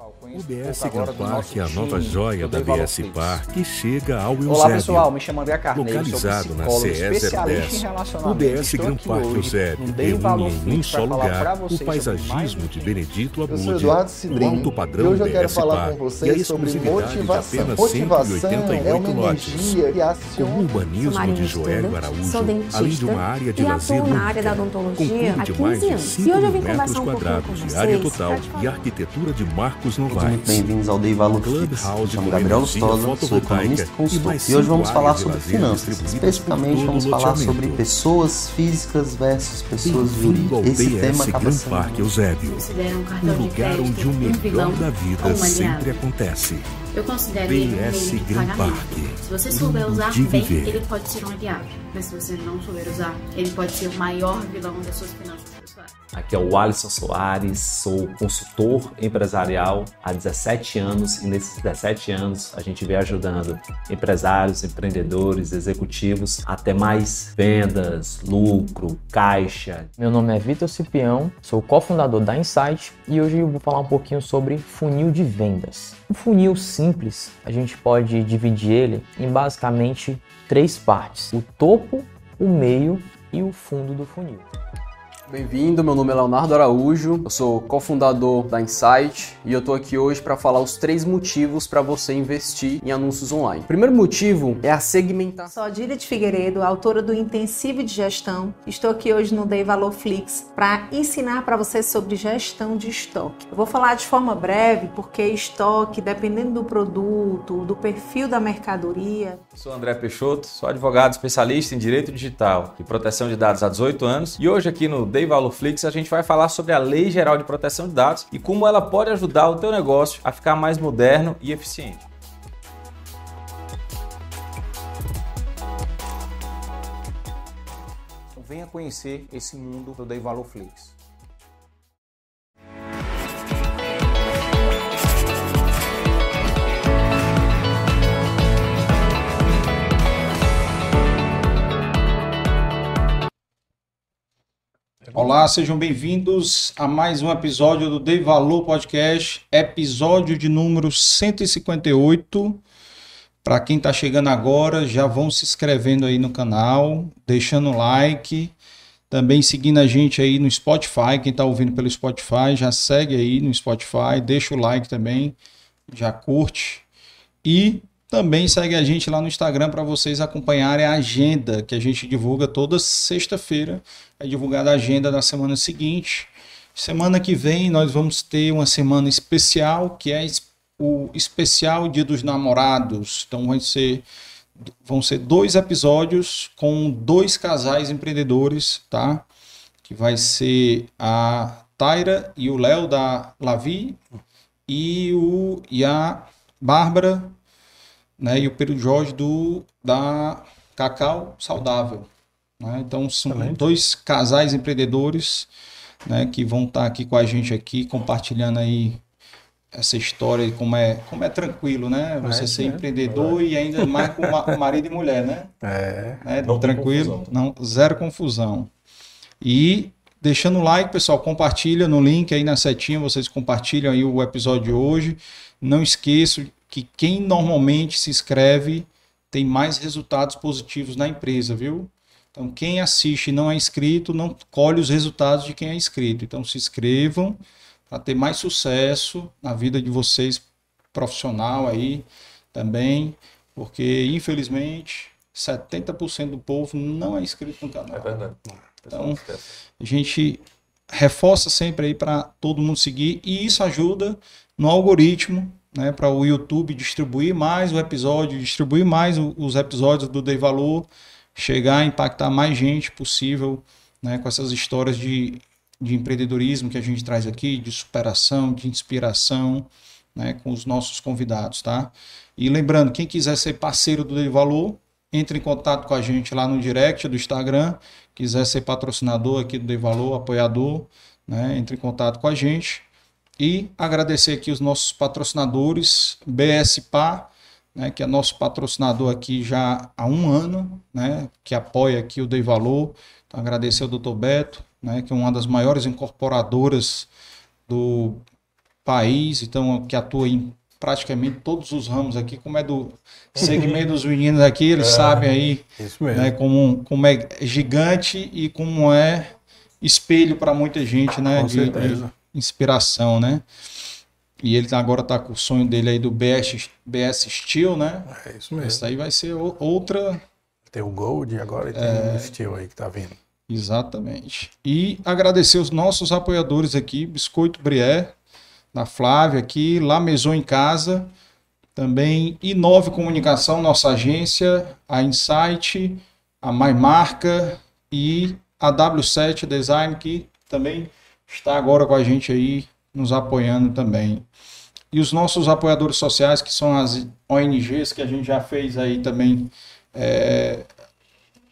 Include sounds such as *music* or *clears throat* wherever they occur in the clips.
O BS Grand Park é a nova joia da BS Park que chega ao Eusébio. Olá pessoal, me chamo André Carneiro, Localizado na CE 010, o BS Grand Park Eusébio reúne em um só lugar o paisagismo de Benedito Abude, o alto padrão BS Park e a exclusividade de apenas 188 lotes. Com o urbanismo de Joélio Araújo, além de uma área de lazer única, com de mais de 5 mil metros quadrados de área total e arquitetura de Marcos Novaes. Muito bem-vindos ao Day Valor Flix. Me chamo Gabriel Lustosa, sou economista e consultor. E hoje vamos falar sobre finanças. Especificamente vamos falar sobre pessoas físicas versus pessoas jurídicas. Esse tema acaba sendo... Parque Eusébio, um lugar onde o melhor da vida sempre acontece. Eu considero ele um meio de pagamento. Se você souber usar bem, ele pode ser um aliado. Mas se você não souber usar, ele pode ser o maior vilão das suas finanças pessoais. Aqui é o Alisson Soares, sou consultor empresarial há 17 anos e nesses 17 anos a gente vem ajudando empresários, empreendedores, executivos a ter mais vendas, lucro, caixa. Meu nome é Vitor Cipião, sou cofundador da Insight e hoje eu vou falar um pouquinho sobre funil de vendas. Um funil simples, a gente pode dividir ele em basicamente três partes: o topo, o meio e o fundo do funil. Bem-vindo, meu nome é Leonardo Araújo, eu sou cofundador da Insight e eu tô aqui hoje para falar os três motivos para você investir em anúncios online. O primeiro motivo é a segmentação. Sou Adília de Figueiredo, autora do Intensivo de Gestão. Estou aqui hoje no Day Valor Flix para ensinar para você sobre gestão de estoque. Eu vou falar de forma breve porque estoque, dependendo do produto, do perfil da mercadoria. Sou André Peixoto, sou advogado especialista em direito digital e proteção de dados há 18 anos e hoje aqui no Day Valor Flix a gente vai falar sobre a Lei Geral de Proteção de Dados e como ela pode ajudar o teu negócio a ficar mais moderno e eficiente. Venha conhecer esse mundo do Day Valor Olá, sejam bem-vindos a mais um episódio do Dei Valor Podcast, episódio de número 158. Para quem está chegando agora, já vão se inscrevendo aí no canal, deixando like, também seguindo a gente aí no Spotify. Quem está ouvindo pelo Spotify, já segue aí no Spotify, deixa o like também, já curte. E também segue a gente lá no Instagram para vocês acompanharem a agenda que a gente divulga toda sexta-feira. É divulgada a agenda da semana seguinte. Semana que vem nós vamos ter uma semana especial, que é o especial Dia dos Namorados. Então vai ser vão ser dois episódios com dois casais empreendedores, tá? Que vai ser a Taira e o Léo da Lavi e o e a Bárbara né, e o Pedro Jorge do, da Cacau Saudável. Né? Então são Excelente. dois casais empreendedores né, que vão estar aqui com a gente aqui, compartilhando aí essa história e como é, como é tranquilo, né? Você é, ser é, empreendedor é. e ainda mais com marido e mulher, né? É. Né? Não tranquilo, não, zero confusão. E deixando o like, pessoal, compartilha no link aí na setinha, vocês compartilham aí o episódio de hoje. Não esqueçam que quem normalmente se inscreve tem mais resultados positivos na empresa, viu? Então, quem assiste e não é inscrito, não colhe os resultados de quem é inscrito. Então, se inscrevam para ter mais sucesso na vida de vocês profissional aí também, porque infelizmente 70% do povo não é inscrito no canal. É verdade. Então, a gente reforça sempre aí para todo mundo seguir e isso ajuda no algoritmo né, para o YouTube distribuir mais o episódio, distribuir mais o, os episódios do Dei Valor, chegar a impactar mais gente possível né, com essas histórias de, de empreendedorismo que a gente traz aqui, de superação, de inspiração, né, com os nossos convidados, tá? E lembrando, quem quiser ser parceiro do Dei Valor, entre em contato com a gente lá no direct do Instagram, quiser ser patrocinador aqui do Dei Valor, apoiador, né, entre em contato com a gente. E agradecer aqui os nossos patrocinadores, BSPA, né, que é nosso patrocinador aqui já há um ano, né, que apoia aqui o Dei Valor. Então, agradecer ao Dr. Beto, né, que é uma das maiores incorporadoras do, país, então que atua em praticamente todos os ramos aqui, como é do segmento dos meninos aqui, eles é, sabem aí né, como, como é gigante e como é espelho para muita gente, né? Com de, certeza. De inspiração, né? E ele agora está com o sonho dele aí do BS, BS Steel, né? É isso mesmo. Isso aí vai ser outra. Tem o Gold agora e tem é... o Steel aí que tá vindo. Exatamente. E agradecer os nossos apoiadores aqui, Biscoito Brié, da Flávia aqui, La Maison em Casa, também Inove Comunicação, nossa agência, a Insight, a MyMarca e a W7 Design, que também está agora com a gente aí, nos apoiando também. E os nossos apoiadores sociais, que são as ONGs, que a gente já fez aí também é,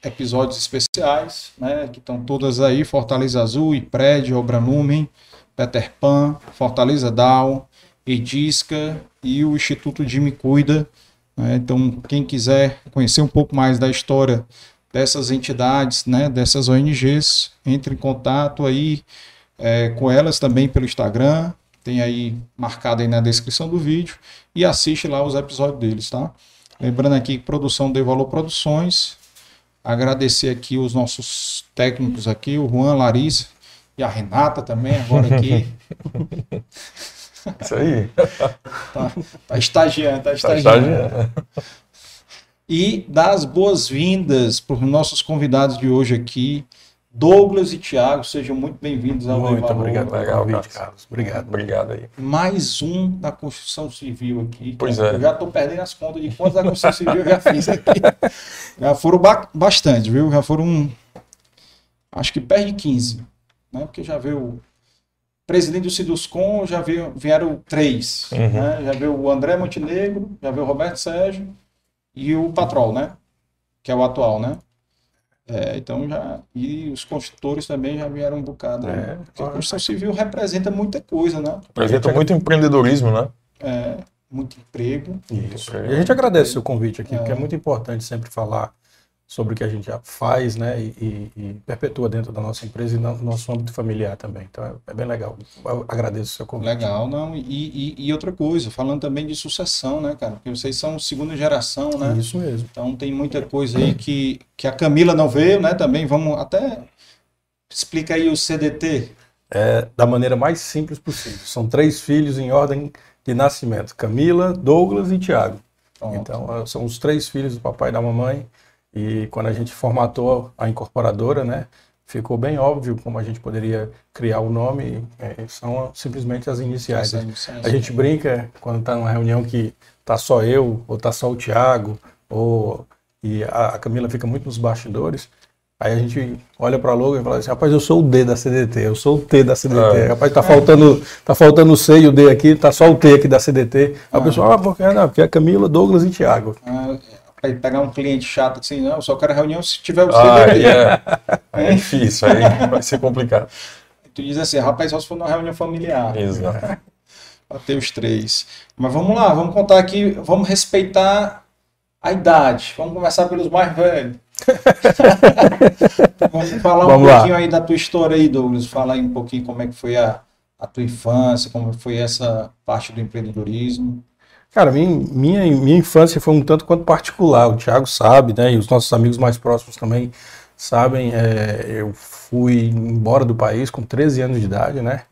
episódios especiais, né, que estão todas aí, Fortaleza Azul, IPRED, Obra Lumen, Peter Pan, Fortaleza Down, Edisca e o Instituto de Me Cuida. Né? Então, quem quiser conhecer um pouco mais da história dessas entidades, né, dessas ONGs, entre em contato aí é, com elas também pelo Instagram, tem aí marcado aí na descrição do vídeo e assiste lá os episódios deles, tá? Lembrando aqui que produção de Valor Produções, agradecer aqui os nossos técnicos aqui, o Juan, Larissa, e a Renata também, agora aqui. Isso aí. *laughs* Tá, tá estagiando, tá estagiando. Tá estagiando. E dar as boas-vindas para os nossos convidados de hoje aqui, Douglas e Thiago, sejam muito bem-vindos ao Muito obrigado pelo convite, Carlos. Obrigado. Obrigado aí. Mais um da construção civil aqui. Pois é. Eu já estou perdendo as contas de quantos da construção civil eu já fiz aqui. *laughs* Já foram ba bastante, viu? Já foram, acho que perto de 15 né? Porque já veio o presidente do Siduscom, já veio, vieram três, uhum. né? Já veio o André Montenegro, já veio o Roberto Sérgio e o Patrol, né? Que é o atual, né? É, então já. E os construtores também já vieram um bocado. É, né? Porque a construção civil representa muita coisa, né? Representa muito empreendedorismo, né? É, muito emprego. Isso. E a gente agradece o convite aqui, é. porque é muito importante sempre falar sobre o que a gente já faz, né, e, e, e, perpetua dentro da nossa empresa e no nosso âmbito familiar também. Então é, é bem legal. Eu agradeço o seu convite. Legal, não. E, e, outra coisa, falando também de sucessão, né, cara? Porque vocês são segunda geração, né? Isso mesmo. Então tem muita coisa aí que, que a Camila não veio, né? Também vamos até explica aí o CDT. É da maneira mais simples possível. São três filhos em ordem de nascimento: Camila, Douglas e Tiago. Então são os três filhos do papai e da mamãe e quando a gente formatou a incorporadora, né, ficou bem óbvio como a gente poderia criar o nome, é, são simplesmente as iniciais. A gente brinca quando está numa reunião que tá só eu, ou tá só o Tiago, ou e a, a, Camila fica muito nos bastidores. Aí a gente olha para logo e fala assim, rapaz, eu sou o D da CDT, eu sou o T da CDT. É. Rapaz, tá faltando, tá faltando o C e o D aqui, tá só o T aqui da CDT. A ah. pessoa, ah, porque, não, porque é Camila, Douglas e Tiago. Ah, para pegar um cliente chato assim, não, só quero reunião se tiver o. Ah, é. *laughs* é difícil, aí vai ser complicado. Tu diz assim, rapaz, só se for numa reunião familiar. Exato. *laughs* ter os três. Mas vamos lá, vamos contar aqui, vamos respeitar a idade. Vamos começar pelos mais velhos. *laughs* vamos falar vamos um pouquinho lá. aí da tua história aí, Douglas. Fala aí um pouquinho como é que foi a, a tua infância, como foi essa parte do empreendedorismo. Cara, minha, minha, minha infância foi um tanto quanto particular. O Thiago sabe, né? E os nossos amigos mais próximos também sabem. É, eu fui embora do país com 13 anos de idade, né?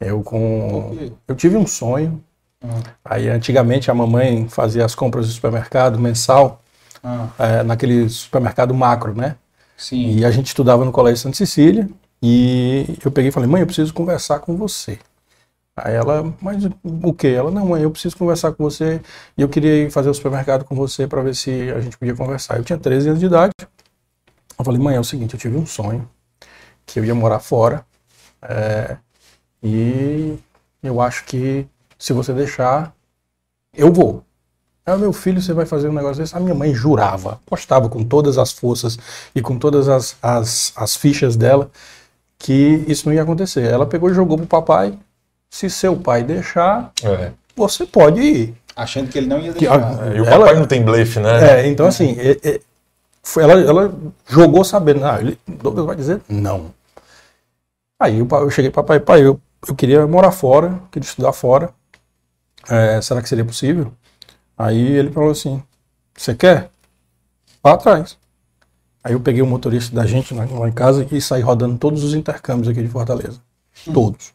Eu com. Eu tive um sonho. Ah. Aí antigamente a mamãe fazia as compras do supermercado mensal, ah. é, naquele supermercado macro, né? Sim. E a gente estudava no Colégio Santa Cecília. E eu peguei e falei, mãe, eu preciso conversar com você. Aí ela, mas o que? Ela, não, mãe, eu preciso conversar com você e eu queria ir fazer o supermercado com você para ver se a gente podia conversar. Eu tinha 13 anos de idade. Eu falei, mãe, é o seguinte, eu tive um sonho que eu ia morar fora é, e eu acho que se você deixar, eu vou. Aí, meu filho, você vai fazer um negócio desse? A minha mãe jurava, apostava com todas as forças e com todas as, as, as fichas dela que isso não ia acontecer. Ela pegou e jogou pro papai se seu pai deixar, é. você pode ir. Achando que ele não ia deixar. É, e o ela, papai não tem blefe, né? É, então assim, é, é, foi, ela, ela jogou sabendo, ah, ele, Douglas vai dizer não. Aí eu, eu cheguei, papai, pai, eu eu queria morar fora, queria estudar fora. É, será que seria possível? Aí ele falou assim: Você quer? Vá atrás. Aí eu peguei o motorista da gente lá, em casa e saí rodando todos os intercâmbios aqui de Fortaleza. Hum. Todos.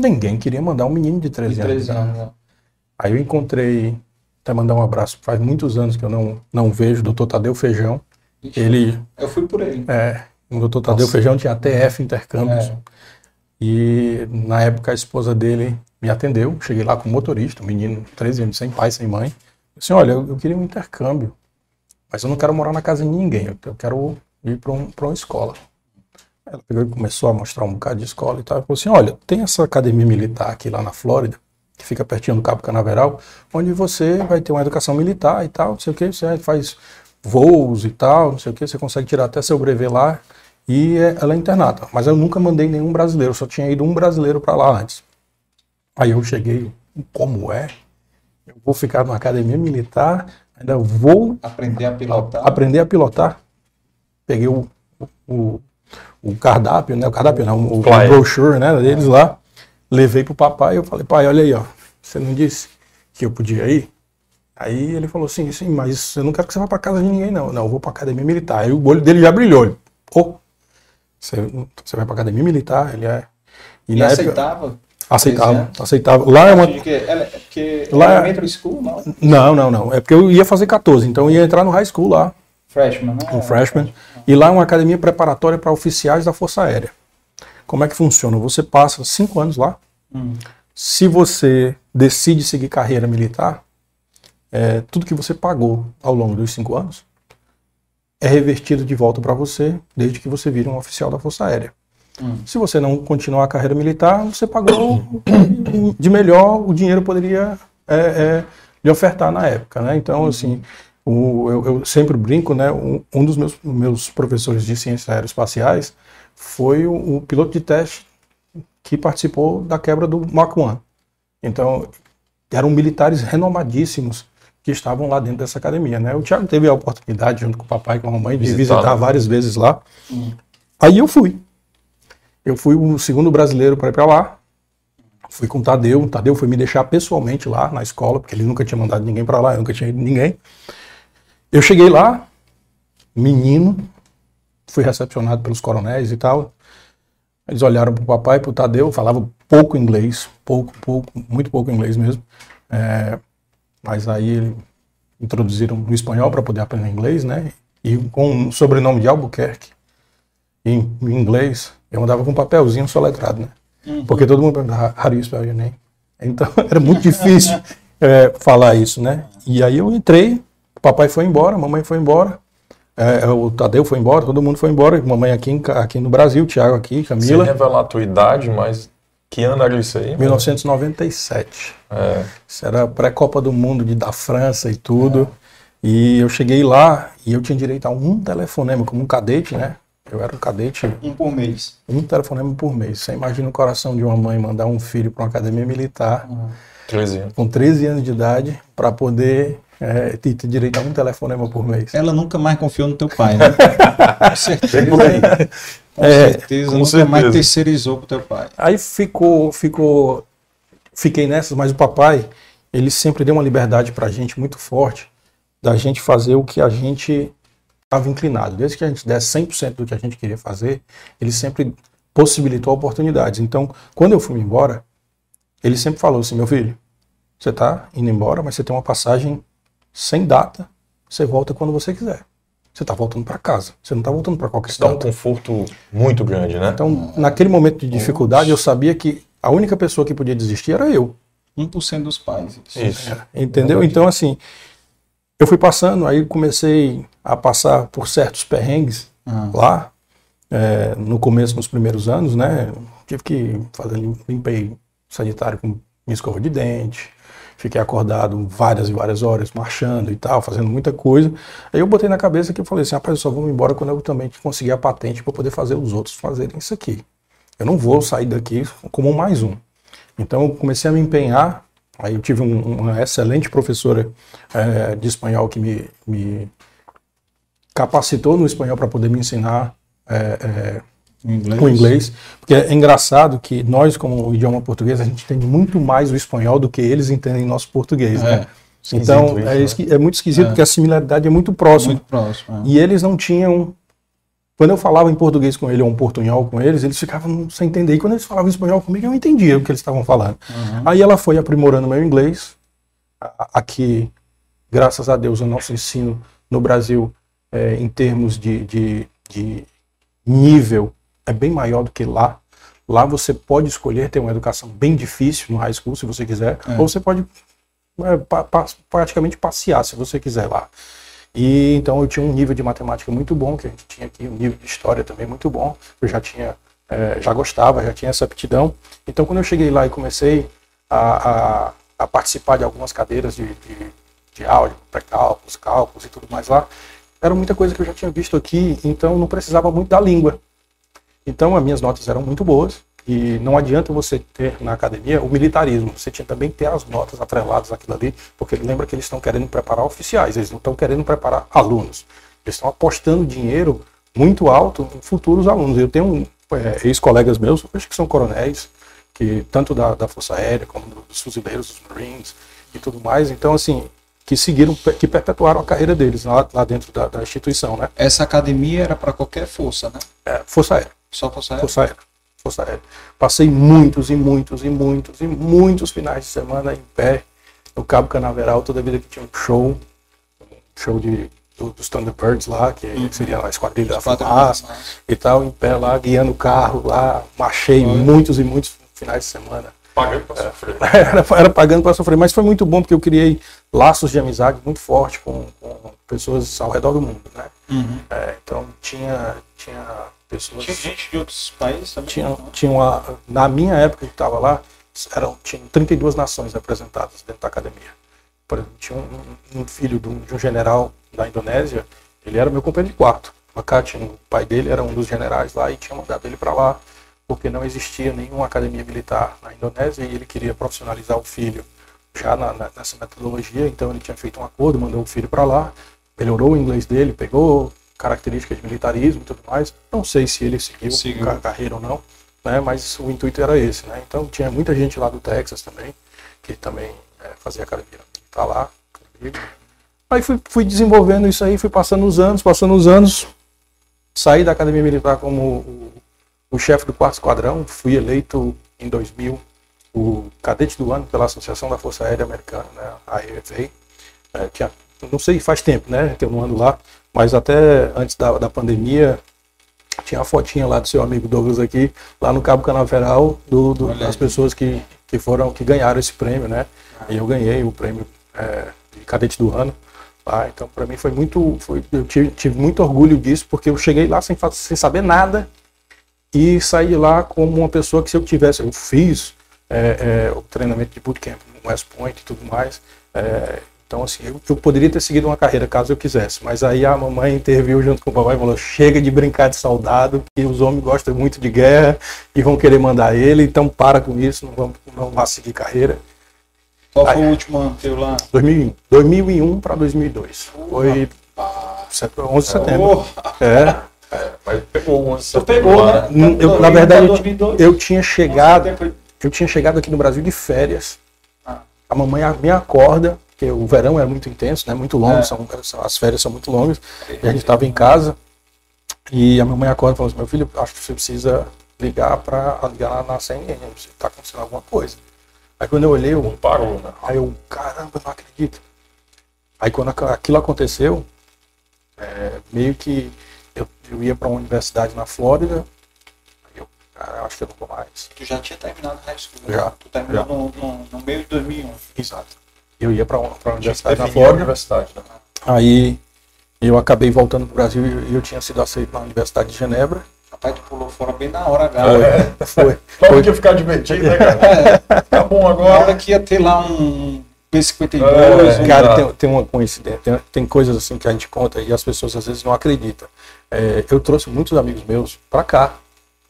Ninguém queria mandar um menino de 13, de 13 anos. anos né? Aí eu encontrei, até mandar um abraço, faz muitos anos que eu não, não vejo, o doutor Tadeu Feijão. Ixi, ele. Eu fui por ele. É, o doutor Tadeu Nossa. Feijão tinha TF Intercâmbios. É. E na época a esposa dele me atendeu. Cheguei lá com o motorista, um menino, 13 anos, sem pai, sem mãe. Disse: Olha, eu, eu, queria um intercâmbio, mas eu não quero morar na casa de ninguém, eu, eu quero ir para um, uma escola. Ela pegou e começou a mostrar um bocado de escola e tal. E falou assim: Olha, tem essa academia militar aqui lá na Flórida, que fica pertinho do Cabo Canaveral, onde você vai ter uma educação militar e tal, não sei o que, você faz voos e tal, não sei o que, você consegue tirar até seu brevet lá e é, ela é internada. Mas eu nunca mandei nenhum brasileiro, só tinha ido um brasileiro para lá antes. Aí eu cheguei, como é? Eu vou ficar numa academia militar, ainda vou aprender a pilotar. aprender a pilotar. Peguei o, o, o cardápio, né? O cardápio não, o, o brochure, né, deles lá. Levei pro papai, eu falei: "Pai, olha aí, ó. Você não disse que eu podia ir?" Aí ele falou assim, sim, mas eu não quero que você vá para casa de ninguém, não. Não, eu vou para academia militar. Aí o olho dele já brilhou. Ele, oh, você, você vai para academia militar, ele é. E, e aceitava? Época, aceitava, aceitava. Lá é uma. Que, ela, que lá é elementary school, não? Não, não, não. É porque eu ia fazer 14, então eu ia entrar no high school lá. Freshman, né? Um freshman. E lá é uma academia preparatória para oficiais da Força Aérea. Como é que funciona? Você passa cinco anos lá. Hum. Se você decide seguir carreira militar, é, tudo que você pagou ao longo dos cinco anos, é revertido de volta para você desde que você vire um oficial da Força Aérea. Hum. Se você não continuar a carreira militar, você pagou de melhor, o dinheiro poderia é, é, lhe ofertar na época, né? Então, uhum. assim, o, eu, eu, sempre brinco, né? Um, um, dos meus, meus professores de ciências aeroespaciais foi o, o, piloto de teste que participou da quebra do Mach 1. Então, eram militares renomadíssimos que estavam lá dentro dessa academia, né? O Thiago teve a oportunidade, junto com o papai e com a mamãe, de visitar, visitar várias vezes lá. Hum. Aí eu fui. Eu fui o segundo brasileiro para ir para lá. Fui com o Tadeu. O Tadeu foi me deixar pessoalmente lá na escola, porque ele nunca tinha mandado ninguém para lá, eu nunca tinha ido ninguém. Eu cheguei lá, menino, fui recepcionado pelos coronéis e tal. Eles olharam para o papai para o Tadeu, falava pouco inglês, pouco, pouco, muito pouco inglês mesmo. É, mas aí introduziram o espanhol para poder aprender inglês, né? E com o sobrenome de Albuquerque, em, em inglês, eu andava com um papelzinho soletrado, né? Uhum. Porque todo mundo perguntava, how do you spell your name? Então *laughs* era muito difícil é, falar isso, né? E aí eu entrei, o papai foi embora, a mamãe foi embora, é, o Tadeu foi embora, todo mundo foi embora, mamãe aqui, aqui no Brasil, Thiago aqui, Camila. Sem revelar a tua idade, mas que ano era isso aí? 1997. É. Isso era pré-Copa do Mundo de, da França e tudo. É. E eu cheguei lá e eu tinha direito a um telefonema, como um cadete, né? Eu era um cadete. Um por mês. Um telefonema por mês. Você imagina o coração de uma mãe mandar um filho para uma academia militar. Uhum. 13 anos. Com 13 anos de idade, para poder é, ter, ter, direito a um telefonema por mês. Ela nunca mais confiou no teu pai, né? *laughs* com certeza. Com é, certeza, com nunca certeza. mais terceirizou pro teu pai. Aí ficou, ficou, fiquei nessas, mas o papai, ele sempre deu uma liberdade pra gente muito forte, da gente fazer o que a gente estava inclinado. Desde que a gente desse 100% do que a gente queria fazer, ele sempre possibilitou oportunidades. Então, quando eu fui embora, ele sempre falou assim, meu filho, você está indo embora, mas você tem uma passagem sem data, você volta quando você quiser. Você está voltando para casa. Você não está voltando para qualquer estado. Dá um conforto muito grande, né? Então, naquele momento de dificuldade, eu sabia que a única pessoa que podia desistir era eu. 1% dos pais. Isso. É, entendeu? Então, assim, eu fui passando, aí comecei a passar por certos perrengues ah. lá, é, no começo, nos primeiros anos, né? Tive que fazer, limpei sanitário com minha escova de dente, Fiquei acordado várias e várias horas, marchando e tal, fazendo muita coisa. Aí eu botei na cabeça que eu falei assim, rapaz, eu só vou embora quando eu também conseguir a patente para poder fazer os outros fazerem isso aqui. Eu não vou sair daqui como mais um. Então eu comecei a me empenhar. Aí eu tive um, uma excelente professora é, de espanhol que me, me capacitou no espanhol para poder me ensinar é, inglês. o inglês. Porque é engraçado que nós, como idioma português, a gente entende muito mais o espanhol do que eles entendem nosso português, é. né? Então, isso, é, né? é, muito esquisito, é. porque a similaridade é muito próxima. Muito próximo. É. E eles não tinham. Quando eu falava em português com ele ou um portunhol com eles, eles ficavam sem entender. E quando eles falavam espanhol comigo, eu entendia o que eles estavam falando. Uhum. Aí ela foi aprimorando meu inglês. Aqui, graças a Deus, o nosso ensino no Brasil, é, em termos de, de, de nível, é bem maior do que lá. Lá você pode escolher ter uma educação bem difícil no high school, se você quiser, é. ou você pode é, pa, pa, praticamente passear, se você quiser lá. E então eu tinha um nível de matemática muito bom, que a gente tinha aqui um nível de história também muito bom. Eu já tinha, é, já gostava, já tinha essa aptidão. Então quando eu cheguei lá e comecei a, a, a participar de algumas cadeiras de, de, de álgebra, pré-cálculos, cálculos e tudo mais lá, era muita coisa que eu já tinha visto aqui, então não precisava muito da língua. Então as minhas notas eram muito boas, e não adianta você ter na academia o militarismo, você tinha também que ter as notas atreladas àquilo ali, porque lembra que eles estão querendo preparar oficiais, eles não estão querendo preparar alunos. Eles estão apostando dinheiro muito alto em futuros alunos. Eu tenho é, ex-colegas meus, acho que são coronéis, que tanto da, da Força Aérea como dos fuzileiros, dos Marines e tudo mais. Então, assim, que seguiram, que perpetuaram a carreira deles lá, lá dentro da, da, instituição, né? Essa academia era para qualquer força, né? É, força Aérea. Só Força Aérea? Força Aérea. Força Aérea. Passei muitos e muitos e muitos e muitos finais de semana em pé no Cabo Canaveral, toda vida que tinha um show, um show de, do, dos Thunderbirds lá, que uhum. seria a esquadrilha da fumaça e tal, em pé lá, guiando o carro lá, marchei uhum. muitos e muitos finais de semana. Pagando para sofrer. *laughs* Era, era pagando para sofrer, mas foi muito bom porque eu criei laços de amizade muito fortes com, com pessoas ao redor do mundo, né? Uhum. É, então tinha, tinha pessoas. Tinha gente de outros países também? Tinha, tinha uma, na minha época que estava lá, eram, tinham 32 nações representadas dentro da academia. Por exemplo, tinha um, um filho de um, de um, general da Indonésia, ele era meu companheiro de quarto. Tinha, o pai dele era um dos generais lá e tinha mandado ele para lá porque não existia nenhuma academia militar na Indonésia e ele queria profissionalizar o filho já na, na, nessa metodologia, então ele tinha feito um acordo, mandou o filho para lá, melhorou o inglês dele, pegou características de militarismo e tudo mais. Não sei se ele seguiu, seguiu. a carreira ou não, né? mas o intuito era esse. Né? Então tinha muita gente lá do Texas também, que também é, fazia academia militar lá Aí fui, fui desenvolvendo isso aí, fui passando os anos, passando os anos, saí da academia militar como o, o chefe do quarto esquadrão, fui eleito em 2000 o cadete do ano pela Associação da Força Aérea Americana, né, a AFA. É, tinha, não sei, faz tempo, né, que eu não ando lá, mas até antes da, da pandemia, tinha a fotinha lá do seu amigo Douglas aqui, lá no Cabo Canaveral, do, do das pessoas que, que foram, que ganharam esse prêmio, né? E eu ganhei o prêmio é, de cadete do ano. Lá, então, para mim foi muito, foi, eu tive, tive, muito orgulho disso, porque eu cheguei lá sem, sem saber nada e saí lá como uma pessoa que se eu tivesse, eu fiz é, é, o treinamento de bootcamp no West Point e tudo mais, é, então, assim, eu, eu, poderia ter seguido uma carreira caso eu quisesse, mas aí a mamãe interviu junto com o papai e falou: chega de brincar de soldado, que os homens gostam muito de guerra e vão querer mandar ele, então para com isso, não vamos, não vá seguir carreira. Qual aí, foi o último ano teu lá? 2001, 2001 para 2002. Uh, foi rapaz. 11 de setembro. Oh. É. É, mas pegou 11 de setembro. pegou, né? Eu, na verdade, eu, eu, tinha chegado. Eu tinha chegado aqui no Brasil de férias. Ah. A mamãe me acorda porque o verão é muito intenso, né? Muito longo, é. são, as férias são muito longas. E a gente estava em casa e a minha mãe acorda e falou assim, meu filho, acho que você precisa ligar para ligar lá na CNN, está acontecendo alguma coisa. Aí quando eu olhei, eu parou, né? Aí eu, caramba, não acredito. Aí quando aquilo aconteceu, é, meio que eu, eu ia para uma universidade na Flórida, aí eu, cara, acho que eu não vou mais. Tu já tinha terminado o high school? Né? Já. Tu terminou no, no, no, meio de 2001? Exato eu ia para a universidade na Flórida. Universidade, né? Aí eu acabei voltando para o Brasil e eu tinha sido aceito na Universidade de Genebra. Rapaz, tu pulou fora bem na hora. É, foi. Logo que ia ficar divertido, né, cara? É. Tá bom agora. Na hora que ia ter lá um P52. É, cara, tem, tem uma coincidência, tem, tem, coisas assim que a gente conta e as pessoas às vezes não acreditam. É, eu trouxe muitos amigos meus para cá.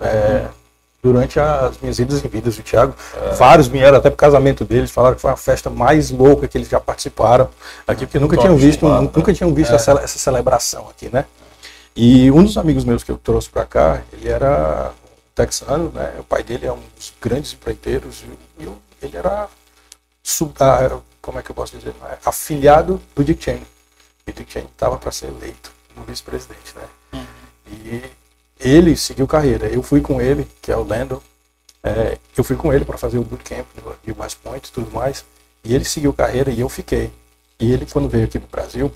É, durante as minhas idas e vindas do Thiago. É. Vários vieram até pro casamento deles, falaram que foi a festa mais louca que eles já participaram aqui, porque nunca tinham visto, nunca tinham visto é. essa, essa, celebração aqui, né? E um dos amigos meus que eu trouxe para cá, ele era texano, né? O pai dele é um dos grandes empreiteiros e, e ele era sub, ah, como é que eu posso dizer, é, afiliado do Dick Cheney. E Dick Cheney estava para ser eleito no vice-presidente, né? Uhum. E ele seguiu carreira. Eu fui com ele, que é o Landon. É, eu fui com ele para fazer o bootcamp e o West Point e tudo mais. E ele seguiu carreira e eu fiquei. E ele, quando veio aqui no Brasil,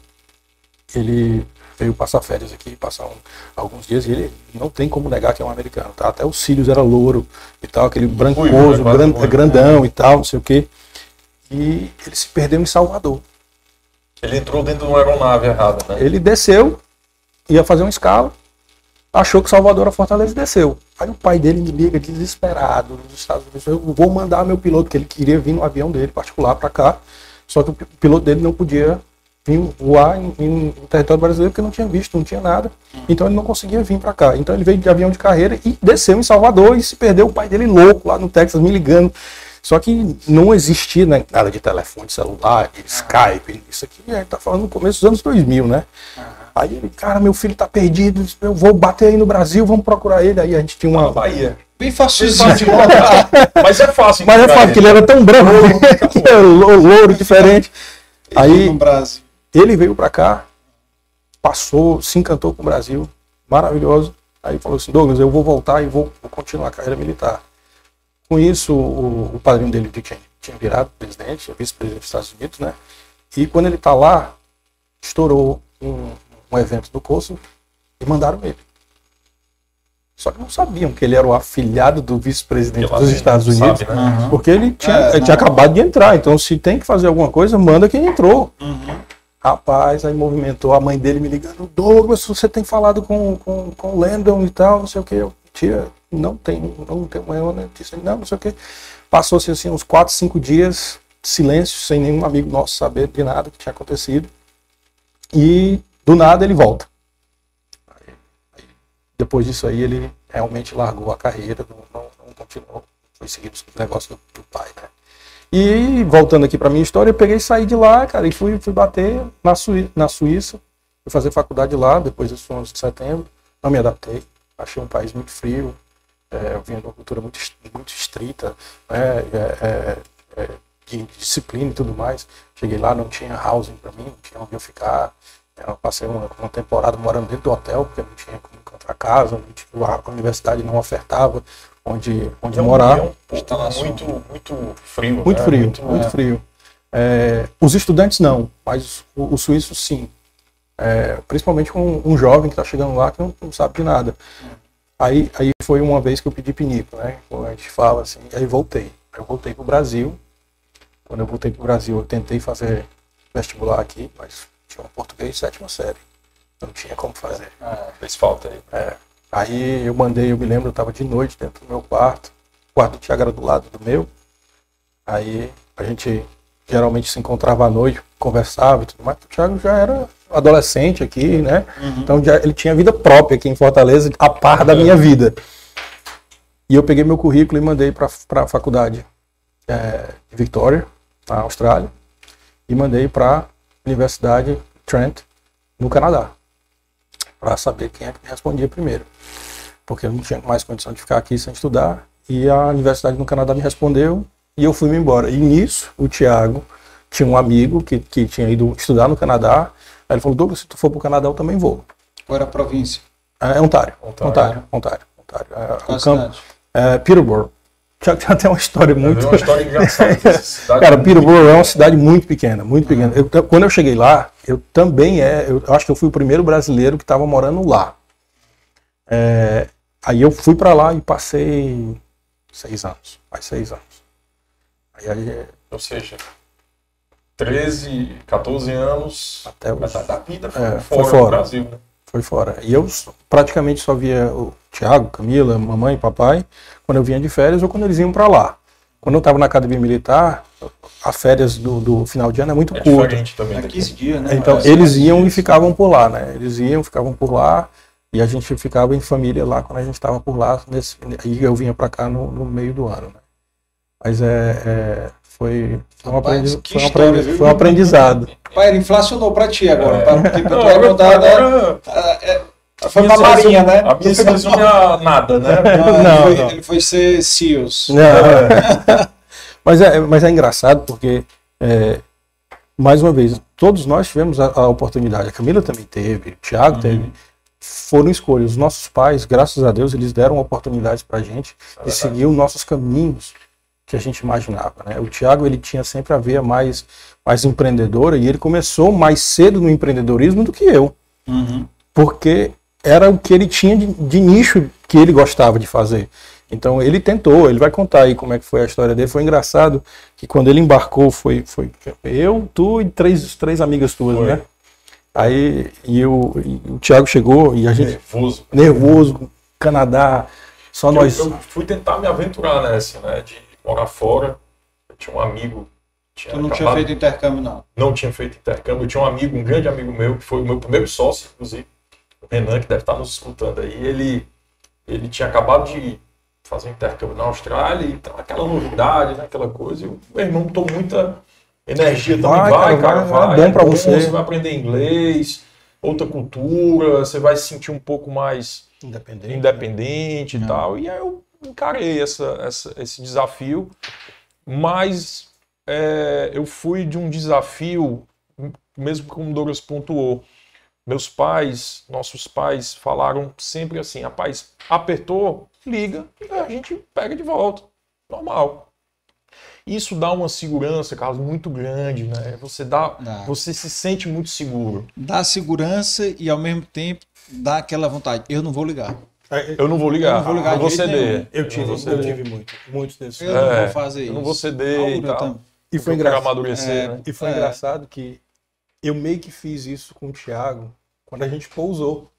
ele veio passar férias aqui, passar um, alguns dias, e ele não tem como negar que é um americano, tá? Até os cílios era louro e tal, aquele brancoso, Ui, gran, grandão né? e tal, não sei o quê. E ele se perdeu em Salvador. Ele entrou dentro de uma aeronave errada, né? Ele desceu, ia fazer uma escala, achou que Salvador era Fortaleza e desceu. Aí o pai dele me liga desesperado nos Estados Unidos. Eu vou mandar meu piloto, que ele queria vir no avião dele particular para cá. Só que o piloto dele não podia vir voar em, em, território brasileiro porque não tinha visto, não tinha nada. Então ele não conseguia vir para cá. Então ele veio de avião de carreira e desceu em Salvador e se perdeu. O pai dele louco lá no Texas me ligando. Só que não existia né, nada de telefone celular, de Skype, isso aqui a gente tá falando no começo dos anos 2000, né? Aí ele, cara, meu filho tá perdido, eu vou bater aí no Brasil, vamos procurar ele. Aí a gente tinha uma. Bahia. Bem fácil de Mas é fácil. Mas é fácil, porque ele era tão branco, que é louro, *laughs* diferente. Aí ele veio para cá, passou, se encantou com o Brasil, maravilhoso. Aí falou assim, Douglas, eu vou voltar e vou, vou continuar a carreira militar. Com isso, o, o padrinho dele tinha, tinha virado presidente, vice-presidente dos Estados Unidos, né? E quando ele está lá, estourou um, um evento do Kosovo e mandaram ele. Só que não sabiam que ele era o afilhado do vice-presidente dos Estados Unidos, sabe, né? porque ele tinha, é, ele tinha acabado de entrar. Então, se tem que fazer alguma coisa, manda quem entrou. Uhum. Rapaz, aí movimentou a mãe dele me ligando: Douglas, você tem falado com, com, com o Landon e tal, não sei o que. Eu, tia, não tem, não tem uma notícia, não, não sei o que. Passou-se assim uns 4, 5 dias, silêncio, sem nenhum amigo nosso saber de nada que tinha acontecido. E do nada ele volta. Depois disso aí ele realmente largou a carreira, não, não, não continuou, foi seguindo o negócio do, do, pai, né? E voltando aqui para minha história, eu peguei e saí de lá, cara, e fui, fui bater na, Suí na Suíça, fui fazer faculdade lá, depois dos 11 de setembro, não me adaptei, achei um país muito frio, é, eu vinha de uma cultura muito, muito estrita, né, é, é, é de disciplina e tudo mais. Cheguei lá, não tinha housing para mim, não tinha onde eu ficar. Eu passei uma, uma, temporada morando dentro do hotel, porque não tinha como encontrar casa, tinha, a universidade não ofertava onde, onde então, morar. É um muito, muito frio. Muito né? frio, muito, muito é. frio. É, os estudantes não, mas o, o suíço sim. É, principalmente com um jovem que está chegando lá que não, não, sabe de nada. Aí, aí foi uma vez que eu pedi pinico, né? Como a gente fala assim, aí voltei. Eu voltei para o Brasil. Quando eu voltei para o Brasil, eu tentei fazer vestibular aqui, mas tinha um português sétima série. Não tinha como fazer. Ah, fez falta aí. É. Aí eu mandei, eu me lembro, eu estava de noite dentro do meu quarto. O quarto do Tiago era do lado do meu. Aí a gente geralmente se encontrava à noite, conversava e tudo mais. O Thiago já era adolescente aqui, né? Uhum. Então já, ele tinha vida própria aqui em Fortaleza, a par da minha vida. E eu peguei meu currículo e mandei para a faculdade é, Victoria, na Austrália, e mandei para a Universidade Trent, no Canadá, para saber quem é que me respondia primeiro. Porque eu não tinha mais condição de ficar aqui sem estudar. E a Universidade no Canadá me respondeu e eu fui me embora. E nisso, o Tiago tinha um amigo que, que tinha ido estudar no Canadá. Aí ele falou: Douglas, se tu for para o Canadá, eu também vou. Qual era a província? É, é Ontário. Ontário. Ontário. Ontário. Ontário. É, o campo, é, Peterborough. Tinha, tinha até uma história muito. Uma história engraçada. *laughs* Cara, Peterborough é uma cidade muito pequena, muito pequena. Eu, quando eu cheguei lá, eu também é. Eu acho que eu fui o primeiro brasileiro que estava morando lá. É, aí eu fui para lá e passei seis anos. Faz seis anos. Aí, aí, Ou seja, 13, 14 anos. Até os... metade da vida foi, é, fora, foi fora do Brasil, né? Foi fora. E eu praticamente só via o Tiago, Camila, mamãe, papai, quando eu vinha de férias ou quando eles iam para lá. Quando eu estava na academia militar, as férias do, do, final de ano é muito é curta. Também é 15 dias, né? Então, é, eles iam e ficavam por lá, né? Eles iam, ficavam por lá e a gente ficava em família lá quando a gente estava por lá. Nesse, e eu vinha para cá no, no, meio do ano, né? Mas é, é foi, foi, um, Rapaz, aprendi, foi, um aprendi, foi um aprendizado. Pai, ele inflacionou para ti agora, é. para, para tu agora, agora, Foi pra Marinha, né? A minha se resume a nada, né? Não, *laughs* não, ele, foi, ele foi ser SEALs. Não, é. *laughs* mas, é, mas é engraçado porque, é, mais uma vez, todos nós tivemos a, a, oportunidade. A Camila também teve, o Thiago uhum. teve. Foram escolhas. Os nossos pais, graças a Deus, eles deram oportunidades pra gente de seguir os nossos caminhos que a gente imaginava. Né? O Thiago ele tinha sempre a ver mais, mais empreendedora e ele começou mais cedo no empreendedorismo do que eu. Uhum. Porque era o que ele tinha de, de, nicho que ele gostava de fazer. Então ele tentou, ele vai contar aí como é que foi a história dele. Foi engraçado que quando ele embarcou foi, foi eu, tu e três, três amigas tuas, foi. né? Aí e o, e o Thiago chegou e a gente. Nervoso. Nervoso, Canadá, só eu, nós. Eu fui tentar me aventurar nessa, né? De morar fora. Eu tinha um amigo. Tinha tu não acabado... tinha feito intercâmbio, não? Não tinha feito intercâmbio. Eu tinha um amigo, um grande amigo meu, que foi o meu primeiro sócio, inclusive o Renan, que deve estar nos escutando aí, ele, ele tinha acabado de fazer intercâmbio na Austrália, então aquela novidade, né, aquela coisa, e o meu irmão botou muita energia também, vai, vai cara, vai, vai, é bom para você. Você vai aprender inglês, outra cultura, você vai se sentir um pouco mais independente, independente né? e tal, e aí eu encarei essa, essa esse desafio, mas é, eu fui de um desafio, mesmo como Douglas pontuou, meus pais, nossos pais falaram sempre assim: rapaz, apertou, liga, a gente pega de volta. Normal. Isso dá uma segurança, Carlos, muito grande, né? Você dá, dá, você se sente muito seguro. Dá segurança e ao mesmo tempo dá aquela vontade. Eu não vou ligar. É, eu não vou ligar. Eu não vou ligar. Eu vou ceder. Eu tive, eu, eu tive muito, muitos desses. Eu é, não vou fazer isso. Eu não vou ceder e tal. E foi, engraçado, é, né? e foi é. engraçado que eu meio que fiz isso com o Thiago quando a gente pousou.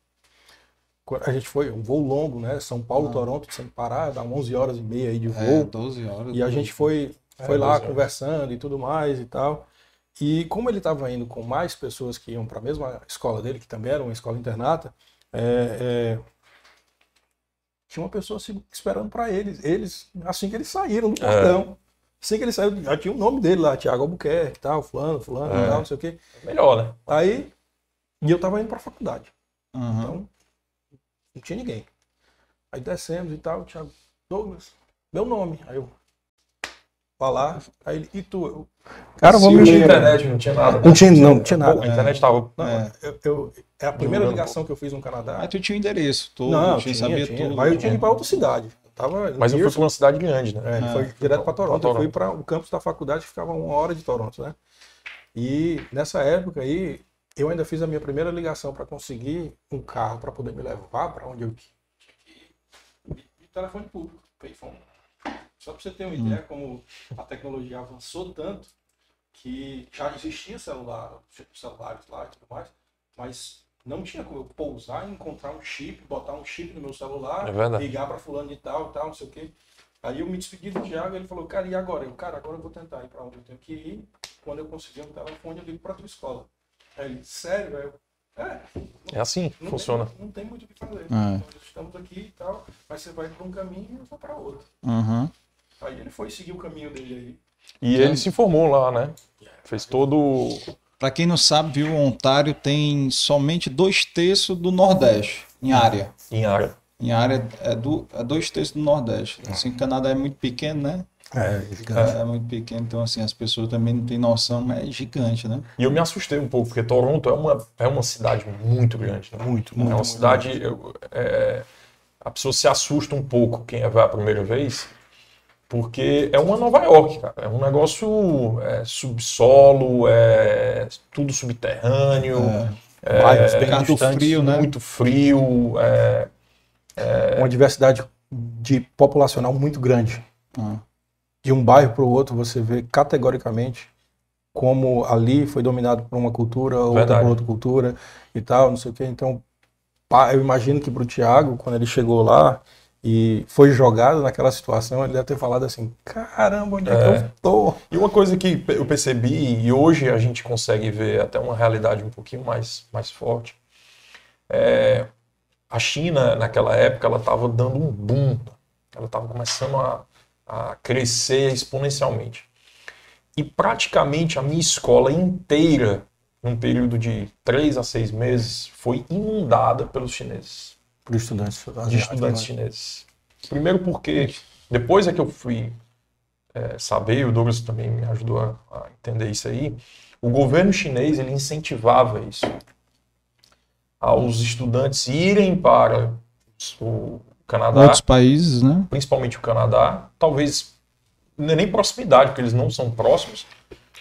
A gente foi um voo longo, né? São Paulo, ah. Toronto, sem parar, dá 11 horas e meia aí de é, voo. É, 12 horas. E a gente foi, foi é, lá conversando e tudo mais e tal. E como ele estava indo com mais pessoas que iam para a mesma escola dele, que também era uma escola internata, é, é, tinha uma pessoa assim, esperando para eles. Eles, assim que eles saíram do portão. É. Assim que ele saiu, já tinha o nome dele lá, Tiago Albuquerque, tal, fulano, fulano, é. tal, não sei o quê. Melhor, né? Aí e eu tava indo pra faculdade. Uhum. Então, não tinha ninguém. Aí descemos e tal, Thiago, Douglas, meu nome. Aí eu, falar, aí ele, e tu? Eu, cara, vamos mexer. internet, não tinha nada. Não tinha, não, não tinha nada. a internet tava. Não, é. Eu, eu, é a primeira ligação que eu fiz no Canadá. Mas tu tinha endereço, tu não, tinha, sabia tinha, tudo. Mas eu tinha que ir pra outra cidade. Tava mas eu fui para uma cidade grande, né? É, ele é. foi direto para Toronto. Toronto. Eu fui para o campus da faculdade que ficava uma hora de Toronto, né? E nessa época aí, eu ainda fiz a minha primeira ligação para conseguir um carro para poder me levar para onde eu tinha que ir. E telefone público, payphone. Só para você ter uma hum. ideia como a tecnologia avançou tanto que já existia celular, celulares lá e tudo mais, mas não tinha como eu pousar e encontrar um chip, botar um chip no meu celular, é ligar para fulano de tal, tal, não sei o quê. Aí eu me despedi do Thiago, ele falou, cara, e agora? Eu, cara, agora eu vou tentar ir para onde eu tenho que ir. Quando eu conseguir um telefone, eu ligo para tua escola. Aí ele, sério, velho? É. É assim, não funciona. Tem, não tem muito o que fazer. É. estamos aqui e tal, mas você vai para um caminho e eu vou para outro. Uhum. Aí ele foi seguir o caminho dele aí. E ele se informou lá, né? Fez todo. Para quem não sabe, viu, o Ontário tem somente dois terços do Nordeste em área. Em área. Em área é, do, é dois terços do Nordeste. Assim, o Canadá é muito pequeno, né? É, é, é, muito pequeno, então assim, as pessoas também não têm noção, mas é gigante, né? E eu me assustei um pouco, porque Toronto é uma, é uma cidade muito grande. Né? Muito, muito. É uma muito cidade. Eu, é, a pessoa se assusta um pouco quem vai a primeira vez, porque é uma Nova York, cara. É um negócio é, subsolo, é tudo subterrâneo. É, Bairros bem muito frio, né? Muito frio. É, é, uma diversidade de populacional muito grande. Ah de um bairro para o outro, você vê categoricamente como ali foi dominado por uma cultura, outra Verdade. por outra cultura e tal, não sei o quê. Então, eu imagino que para o Thiago, quando ele chegou lá e foi jogado naquela situação, ele deve ter falado assim: caramba, onde é, é que eu tô? E uma coisa que eu percebi, e hoje a gente consegue ver até uma realidade um pouquinho mais, mais forte, é, a China, naquela época, ela estava dando um boom, ela estava começando a a crescer exponencialmente. E praticamente a minha escola inteira num período de três a seis meses, foi inundada pelos chineses. Por estudantes. De estudantes chineses. Primeiro porque depois é que eu fui é, saber, e o Douglas também me ajudou a, a, entender isso aí, o governo chinês ele incentivava isso. Aos estudantes irem para o Canadá. Outros países, né? Principalmente o Canadá. Talvez é nem proximidade, porque eles não são próximos.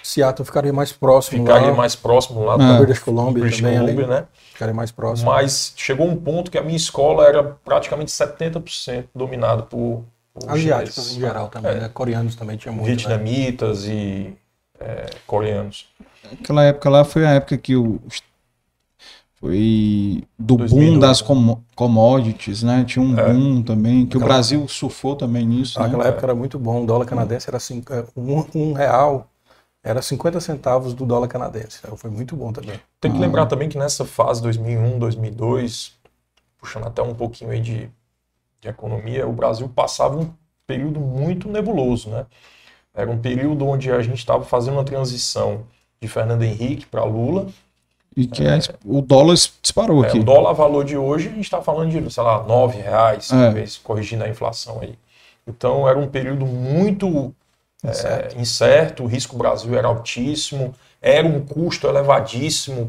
Seattle ficaria mais próximo ficaria lá. mais próximo lá. É. British Columbia British também Columbia, ali. né? Ficaria mais próximo. Mas chegou um ponto que a minha escola era praticamente 70% dominada por, por Asiáticos em geral também, é. né? Coreanos também tinha muito. Né? Vietnamitas né? e é, coreanos. Aquela época lá foi a época que o foi do 2002, boom das com commodities, né? Tinha um é. boom também, que Aquela... o Brasil surfou também nisso. Naquela né? época era muito bom. O dólar canadense era cinco, é, um, um real, era 50 centavos do dólar canadense. Então, foi muito bom também. Tem que ah. lembrar também que nessa fase 2001, 2002, puxando até um pouquinho aí de, de economia, o Brasil passava um período muito nebuloso, né? Era um período onde a gente estava fazendo uma transição de Fernando Henrique para Lula, e que é, o dólar disparou é, aqui. O dólar valor de hoje, a gente está falando de, sei lá, nove reais, é. talvez, corrigindo a inflação aí. Então era um período muito incerto, é, incerto o risco Brasil era altíssimo, era um custo elevadíssimo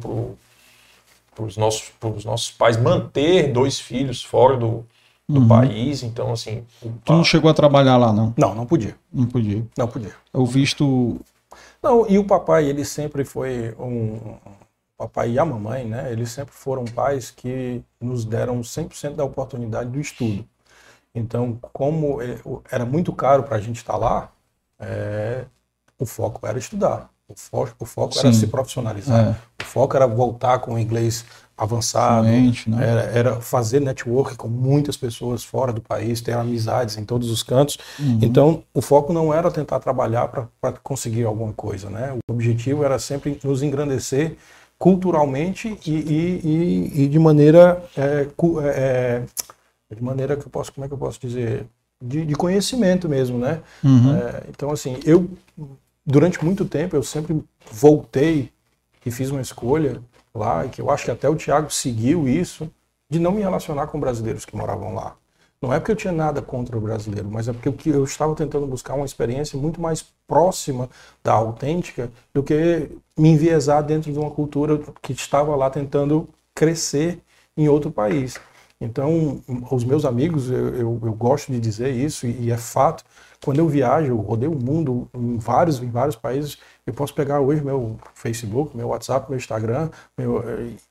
para os nossos, nossos pais manter dois filhos fora do, do uhum. país. Então, assim. Tu não chegou a trabalhar lá, não? Não, não podia. Não podia. Não podia. O visto. Não, e o papai, ele sempre foi um, papai e a mamãe, né, eles sempre foram pais que nos deram 100% da oportunidade do estudo. Então, como é, era muito caro para a gente estar tá lá, é, o foco era estudar. O foco, o foco era se profissionalizar. É. O foco era voltar com o inglês avançado. né? era, era, fazer network com muitas pessoas fora do país, ter amizades em todos os cantos. Uhum. Então, o foco não era tentar trabalhar para conseguir alguma coisa. Né? O objetivo era sempre nos engrandecer culturalmente e, e, e, e de maneira é, é, é, de maneira que eu posso como é que eu posso dizer de, de conhecimento mesmo né uhum. é, então assim eu durante muito tempo eu sempre voltei e fiz uma escolha lá que eu acho que até o Tiago seguiu isso de não me relacionar com brasileiros que moravam lá não é porque eu tinha nada contra o brasileiro, mas é porque eu estava tentando buscar uma experiência muito mais próxima da autêntica do que me enviesar dentro de uma cultura que estava lá tentando crescer em outro país. Então, os meus amigos, eu, eu, eu gosto de dizer isso, e, e, é fato, quando eu viajo, eu rodeio o mundo em vários, em vários países, eu posso pegar hoje meu Facebook, meu WhatsApp, meu Instagram, meu,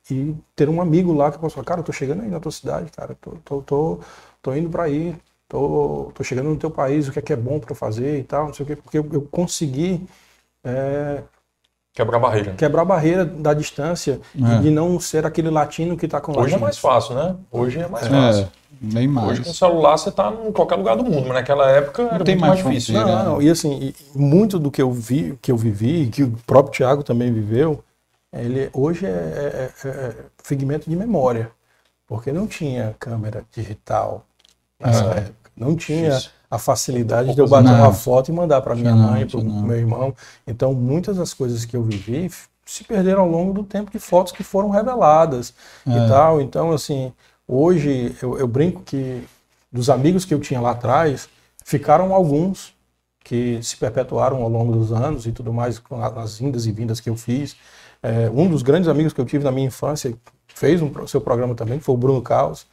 e ter um amigo lá que eu posso falar, cara, eu tô chegando aí na tua cidade, cara, tô, tô, tô, tô indo para aí, tô, tô chegando no teu país, o que é que é bom para fazer e tal, não sei o quê, porque eu, eu consegui é, Quebrar a barreira. Quebrar a barreira da distância é. de não ser aquele latino que está com Hoje é mais fácil, né? Hoje é mais é, fácil. Bem mais. Hoje com o celular você está em qualquer lugar do mundo, mas naquela época era não tem mais, mais difícil. Não, não, e assim, muito do que eu vi, que eu vivi, que o próprio Tiago também viveu, ele hoje é, é, é, é figmento de memória, porque não tinha câmera digital nessa é. época, não tinha Difícil a facilidade de eu bater não. uma foto e mandar para minha não, mãe, para o meu irmão. Então, muitas das coisas que eu vivi se perderam ao longo do tempo de fotos que foram reveladas é. e tal. Então, assim, hoje eu, eu, brinco que dos amigos que eu tinha lá atrás, ficaram alguns que se perpetuaram ao longo dos anos e tudo mais, com as indas e vindas que eu fiz. É, um dos grandes amigos que eu tive na minha infância fez um seu programa também, foi o Bruno Caos.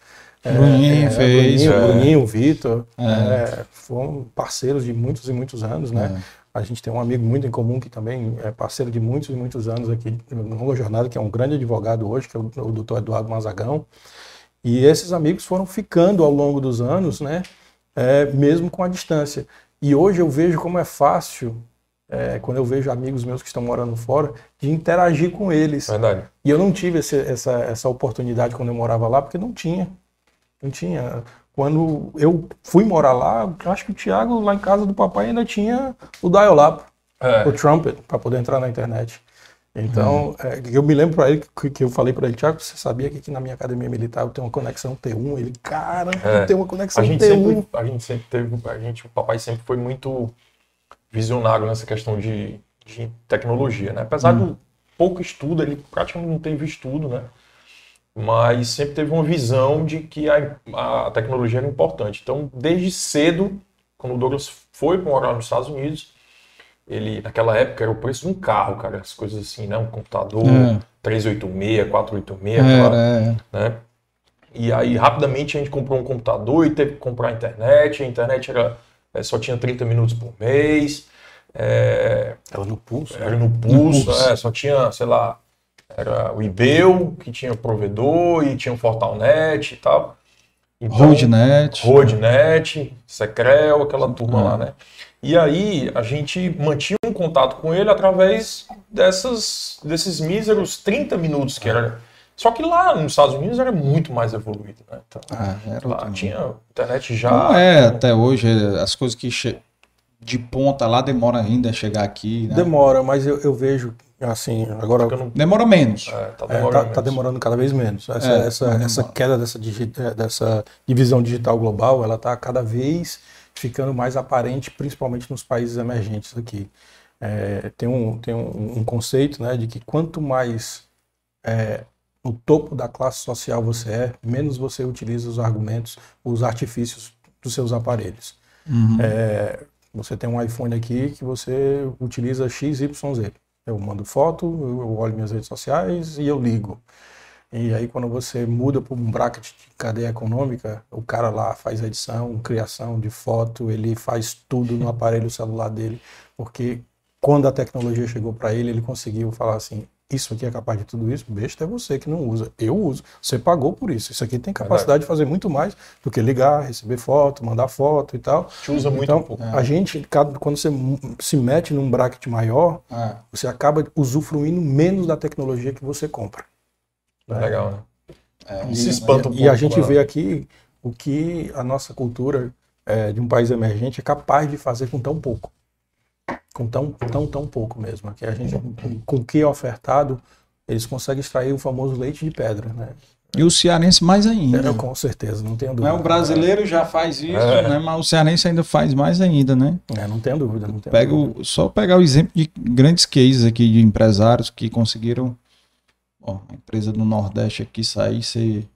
Bruninho é, fez. Bruninho, é. Bruninho Vitor. É. é. foram parceiros de muitos e muitos anos, né? É. A gente tem um amigo muito em comum que também é parceiro de muitos e muitos anos aqui no Longa Jornada, que é um grande advogado hoje, que é o, o doutor Eduardo Mazagão. E esses amigos foram ficando ao longo dos anos, né? É, mesmo com a distância. E hoje eu vejo como é fácil, é, quando eu vejo amigos meus que estão morando fora, de interagir com eles. Verdade. E eu não tive esse, essa, essa oportunidade quando eu morava lá, porque não tinha. Não tinha. Quando eu fui morar lá, acho que o Thiago, lá em casa do papai, ainda tinha o dial-up, é. o trumpet, para poder entrar na internet. Então, é. É, eu me lembro para ele que, que, eu falei para ele, Thiago, você sabia que aqui na minha academia militar eu tenho uma conexão T1? Ele, cara, é. tem uma conexão a gente T1. Sempre, a gente sempre teve, a gente, o papai sempre foi muito visionário nessa questão de, de tecnologia, né? Apesar hum. do, pouco estudo, ele praticamente não teve estudo, né? Mas sempre teve uma visão de que a, a tecnologia era importante. Então, desde cedo, quando o Douglas foi morar nos Estados Unidos, ele, naquela época, era o preço de um carro, cara, as coisas assim, né? Um computador é. 386, 486, era, aquela, é. né? E aí, rapidamente, a gente comprou um computador e teve que comprar a internet. A internet era, é, só tinha 30 minutos por mês. É, era no pulso? Era no pulso, no pulso. É, só tinha, sei lá, era o Ibeu, que tinha provedor, e tinha o Fortalnet e tal. Então, Roadnet. Roadnet, Secrel, aquela turma é. lá, né? E aí a gente mantinha um contato com ele através dessas, desses míseros 30 minutos que era. Só que lá nos Estados Unidos era muito mais evoluído, né? Então, ah, lá tinha internet já. Não é, até hoje, as coisas que che... de ponta lá demora ainda a chegar aqui. Né? Demora, mas eu, eu vejo assim, agora. Não... Demora menos. É, tá, demorando é, tá, menos. tá, demorando cada vez menos. Essa, é, essa, essa queda dessa, digi... É, dessa divisão digital global, ela tá cada vez ficando mais aparente, principalmente nos países emergentes aqui. É, tem um, tem um, um, conceito né, de que quanto mais é, no topo da classe social você é, menos você utiliza os argumentos, os artifícios dos seus aparelhos. Uhum. É, você tem um iPhone aqui que você utiliza XYZ. Eu mando foto, eu olho minhas redes sociais e eu ligo. E aí quando você muda para um bracket de cadeia econômica, o cara lá faz edição, criação de foto, ele faz tudo no *laughs* aparelho celular dele, porque quando a tecnologia chegou para ele, ele conseguiu falar assim: isso aqui é capaz de tudo isso, besta é você que não usa. Eu uso. Você pagou por isso. Isso aqui tem capacidade de fazer muito mais do que ligar, receber foto, mandar foto e tal. Te usa muito então, pouco. A gente, quando você se mete num bracket maior, é. você acaba usufruindo menos da tecnologia que você compra. Né? Legal, né? É, e, se espanta um pouco. E a gente vê aqui o que a nossa cultura é, de um país emergente é capaz de fazer com tão pouco. Com tão, tão, tão pouco mesmo. Que a gente, com o que é ofertado, eles conseguem extrair o famoso leite de pedra, né? E o cearense mais ainda. É, com certeza, não tenho dúvida. o brasileiro já faz isso, é. né? mas o cearense ainda faz mais ainda, né? É, não tenho dúvida. Não tenho Pega dúvida. O, só pegar o exemplo de grandes cases aqui de empresários que conseguiram ó, a empresa do Nordeste aqui sair ser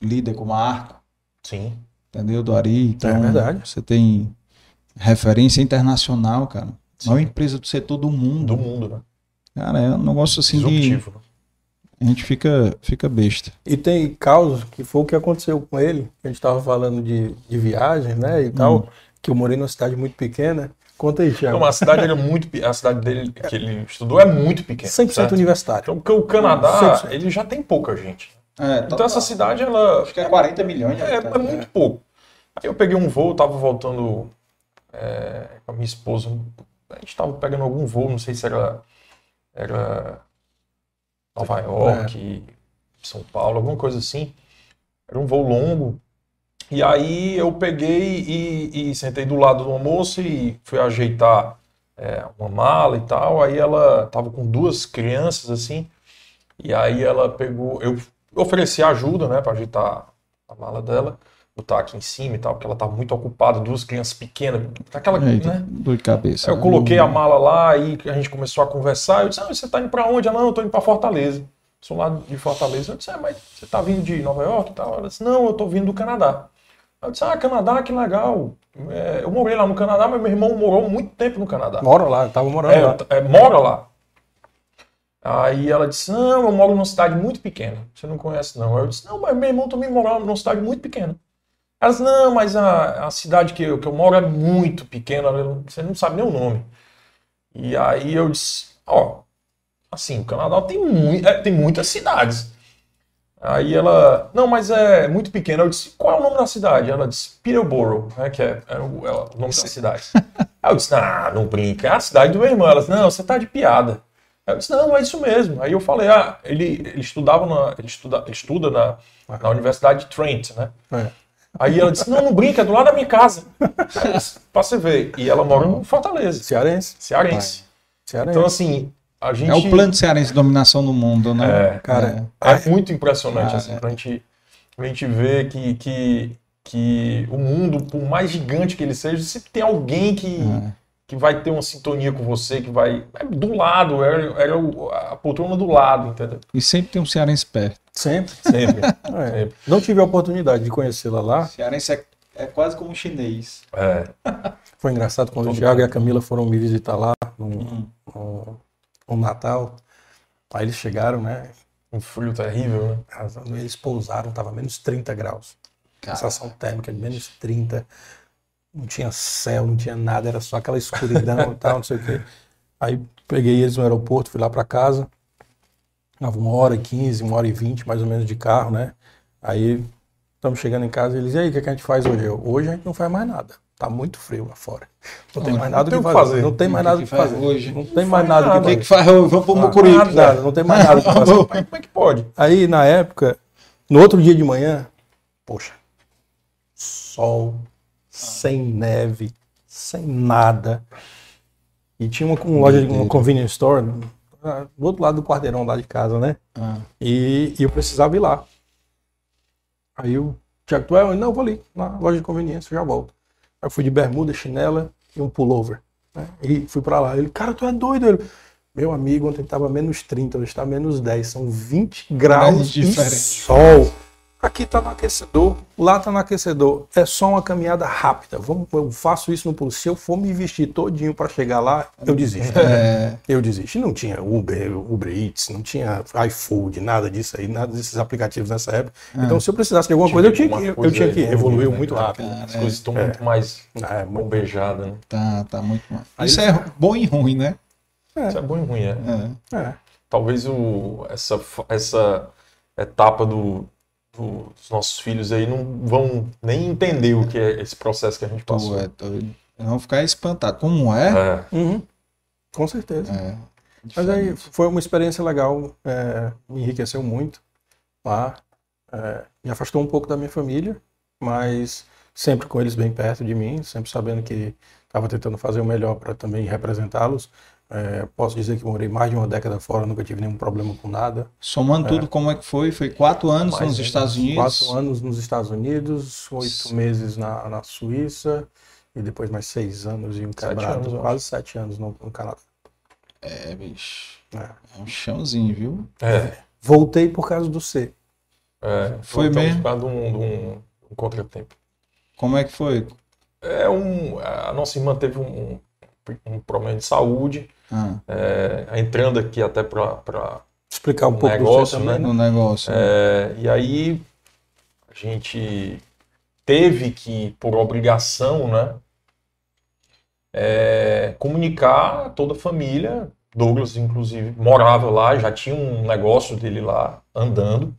líder como a Arco. Sim. Entendeu, do Ari? Então, é verdade. Você tem referência internacional, cara. Sim. Maior empresa do setor do mundo. Do mundo, né? Cara, é um negócio assim Disruptivo, de... Né? A gente fica, fica besta. E tem casos que foi o que aconteceu com ele, a gente estava falando de, de viagem, né, e tal, hum. que eu morei numa cidade muito pequena, Conta aí, Thiago. Não, a cidade era muito a cidade dele que ele estudou é muito pequena. 100% certo? universitário. Então, porque o Canadá, 100%. ele já tem pouca gente. É, então essa cidade ela acho que é 40 milhões. É, é, muito pouco. Aí eu peguei um voo, tava voltando é, com a minha esposa, a gente tava pegando algum voo, não sei se era era Nova York, é. São Paulo, alguma coisa assim. Era um voo longo. E aí eu peguei e, e sentei do lado do almoço e fui ajeitar é, uma mala e tal. Aí ela tava com duas crianças assim. E aí ela pegou, eu ofereci ajuda, né, para ajeitar a mala dela, botar aqui em cima e tal, porque ela tava muito ocupada, duas crianças pequenas, aquela, Eita, né? Dor de cabeça. Aí eu coloquei a mala lá e a gente começou a conversar. Eu disse: ah, "Você tá indo para onde?" Ela: "Não, eu tô indo para Fortaleza." Sou lá de Fortaleza. Eu disse: ah, mas você tá vindo de Nova York e tal?" Ela disse: "Não, eu tô vindo do Canadá." Eu disse, ah, Canadá, que legal. É, eu morei lá no Canadá, mas meu irmão morou muito tempo no Canadá. Mora lá, eu tava morando é, lá. É, mora lá. Aí ela disse, não, eu moro numa cidade muito pequena. Você não conhece, não. Eu disse, não, mas meu irmão também mora numa cidade muito pequena. Ela disse, não, mas a, a cidade que eu, que eu moro é muito pequena, você não sabe nem o nome. E aí eu disse, ó, assim, o Canadá tem, muito, é, tem muitas cidades. Aí ela, não, mas é muito pequena. Eu disse, qual é o nome da cidade? Ela disse, Peterborough, né, que é, é, o, é o, nome da cidade. Aí eu disse, ah, não brinca, é a cidade do meu irmão. Ela disse, não, você tá de piada. Aí eu disse, não, é isso mesmo. Aí eu falei, ah, ele, ele estudava, na, ele, estuda, ele estuda na, na Universidade de Trent, né? É. Aí ela disse, não, não brinca, é do lado da minha casa. Pra você ver. E ela mora em Fortaleza. Cearense. Cearense. Cearense. Então, assim, a gente... É o plano de cearense de dominação do mundo, né? É, cara, é, é muito impressionante, ah, assim, é. pra gente, pra gente ver que, que, que o mundo, por mais gigante que ele seja, sempre tem alguém que, que vai ter uma sintonia com você, que vai. É do lado, era, era a poltrona do lado, entendeu? E sempre tem um cearense perto. Sempre. Sempre. *laughs* é. sempre. Não tive a oportunidade de conhecê-la lá. Cearense é, é quase como um chinês. É. Foi engraçado quando o Thiago e a Camila foram me visitar lá no, uhum. no, no Natal. Aí eles chegaram, né? Um frio terrível, né? Eles pousaram, tava menos 30 graus. Cara. Sensação térmica de menos 30 não tinha céu, não tinha nada, era só aquela escuridão e tal, não sei o quê. Aí peguei eles no aeroporto, fui lá para casa, dava uma hora e quinze, uma hora e vinte mais ou menos de carro, né? Aí estamos chegando em casa e eles, e aí, o que, é que a gente faz hoje? Eu, hoje a gente não faz mais nada. Tá muito frio lá fora. Não, tem mais nada o que fazer. fazer. Não tem mais nada o que fazer. Hoje. Não tem mais nada o que fazer. Que? Vamos pro Mucuripe. Nada, não tem mais nada o que fazer. Como é que pode? Aí, na época, no outro dia de manhã, poxa, sol, sem neve, sem nada. E tinha uma, uma loja, uma convenience store ah, do outro lado do quarteirão lá de casa, né? Ah. E, e, eu precisava ir lá. Aí o Tiago, tu é? Não, vou ali, na loja de conveniência, já volto. Aí eu fui de bermuda, chinela e um pullover. Né? E fui para lá. Ele, cara, tu é doido? Ele, meu amigo, ontem estava menos 30, hoje está menos 10. São 20 graus de sol. Aqui está no aquecedor, lá está no aquecedor. É só uma caminhada rápida. Vamos, eu faço isso no pulo. Se eu for me vestir todinho para chegar lá, eu desisto. É. Eu desisto. Não tinha Uber, Uber Eats, não tinha iFood, nada disso aí, nada desses aplicativos nessa época. É. Então, se eu precisasse de alguma coisa, eu tinha que, eu, eu tinha que evoluir né? muito rápido. Cara, As coisas estão é. muito mais é, bombejadas, né? Tá, tá muito mais. Isso é bom e ruim, né? Isso é bom e ruim, é. é. Talvez o, essa, essa etapa do os nossos filhos aí não vão nem entender o que é esse processo que a gente passou. É, vão ficar espantados. Como é? é. Uhum. Com certeza. É. Mas aí foi uma experiência legal, é, me enriqueceu muito lá, é, me afastou um pouco da minha família, mas sempre com eles bem perto de mim, sempre sabendo que estava tentando fazer o melhor para também representá-los. É, posso dizer que morei mais de uma década fora, nunca tive nenhum problema com nada. Somando é, tudo, como é que foi? Foi quatro anos nos Estados Unidos? Quatro anos nos Estados Unidos, oito meses na, na Suíça e depois mais seis anos e um quebrado, anos, quase sete anos no, no, Canadá. É, bicho. É. é um chãozinho, viu? É. Voltei por causa do C. É, foi mesmo? Por causa de um, de um, um contratempo. Como é que foi? É um, a nossa irmã teve um, um problema de saúde ah. É, entrando aqui até para explicar um pouco negócio, também, né? no negócio. É, e aí a gente teve que, por obrigação, né, é, comunicar a toda a família. Douglas, inclusive, morava lá, já tinha um negócio dele lá andando.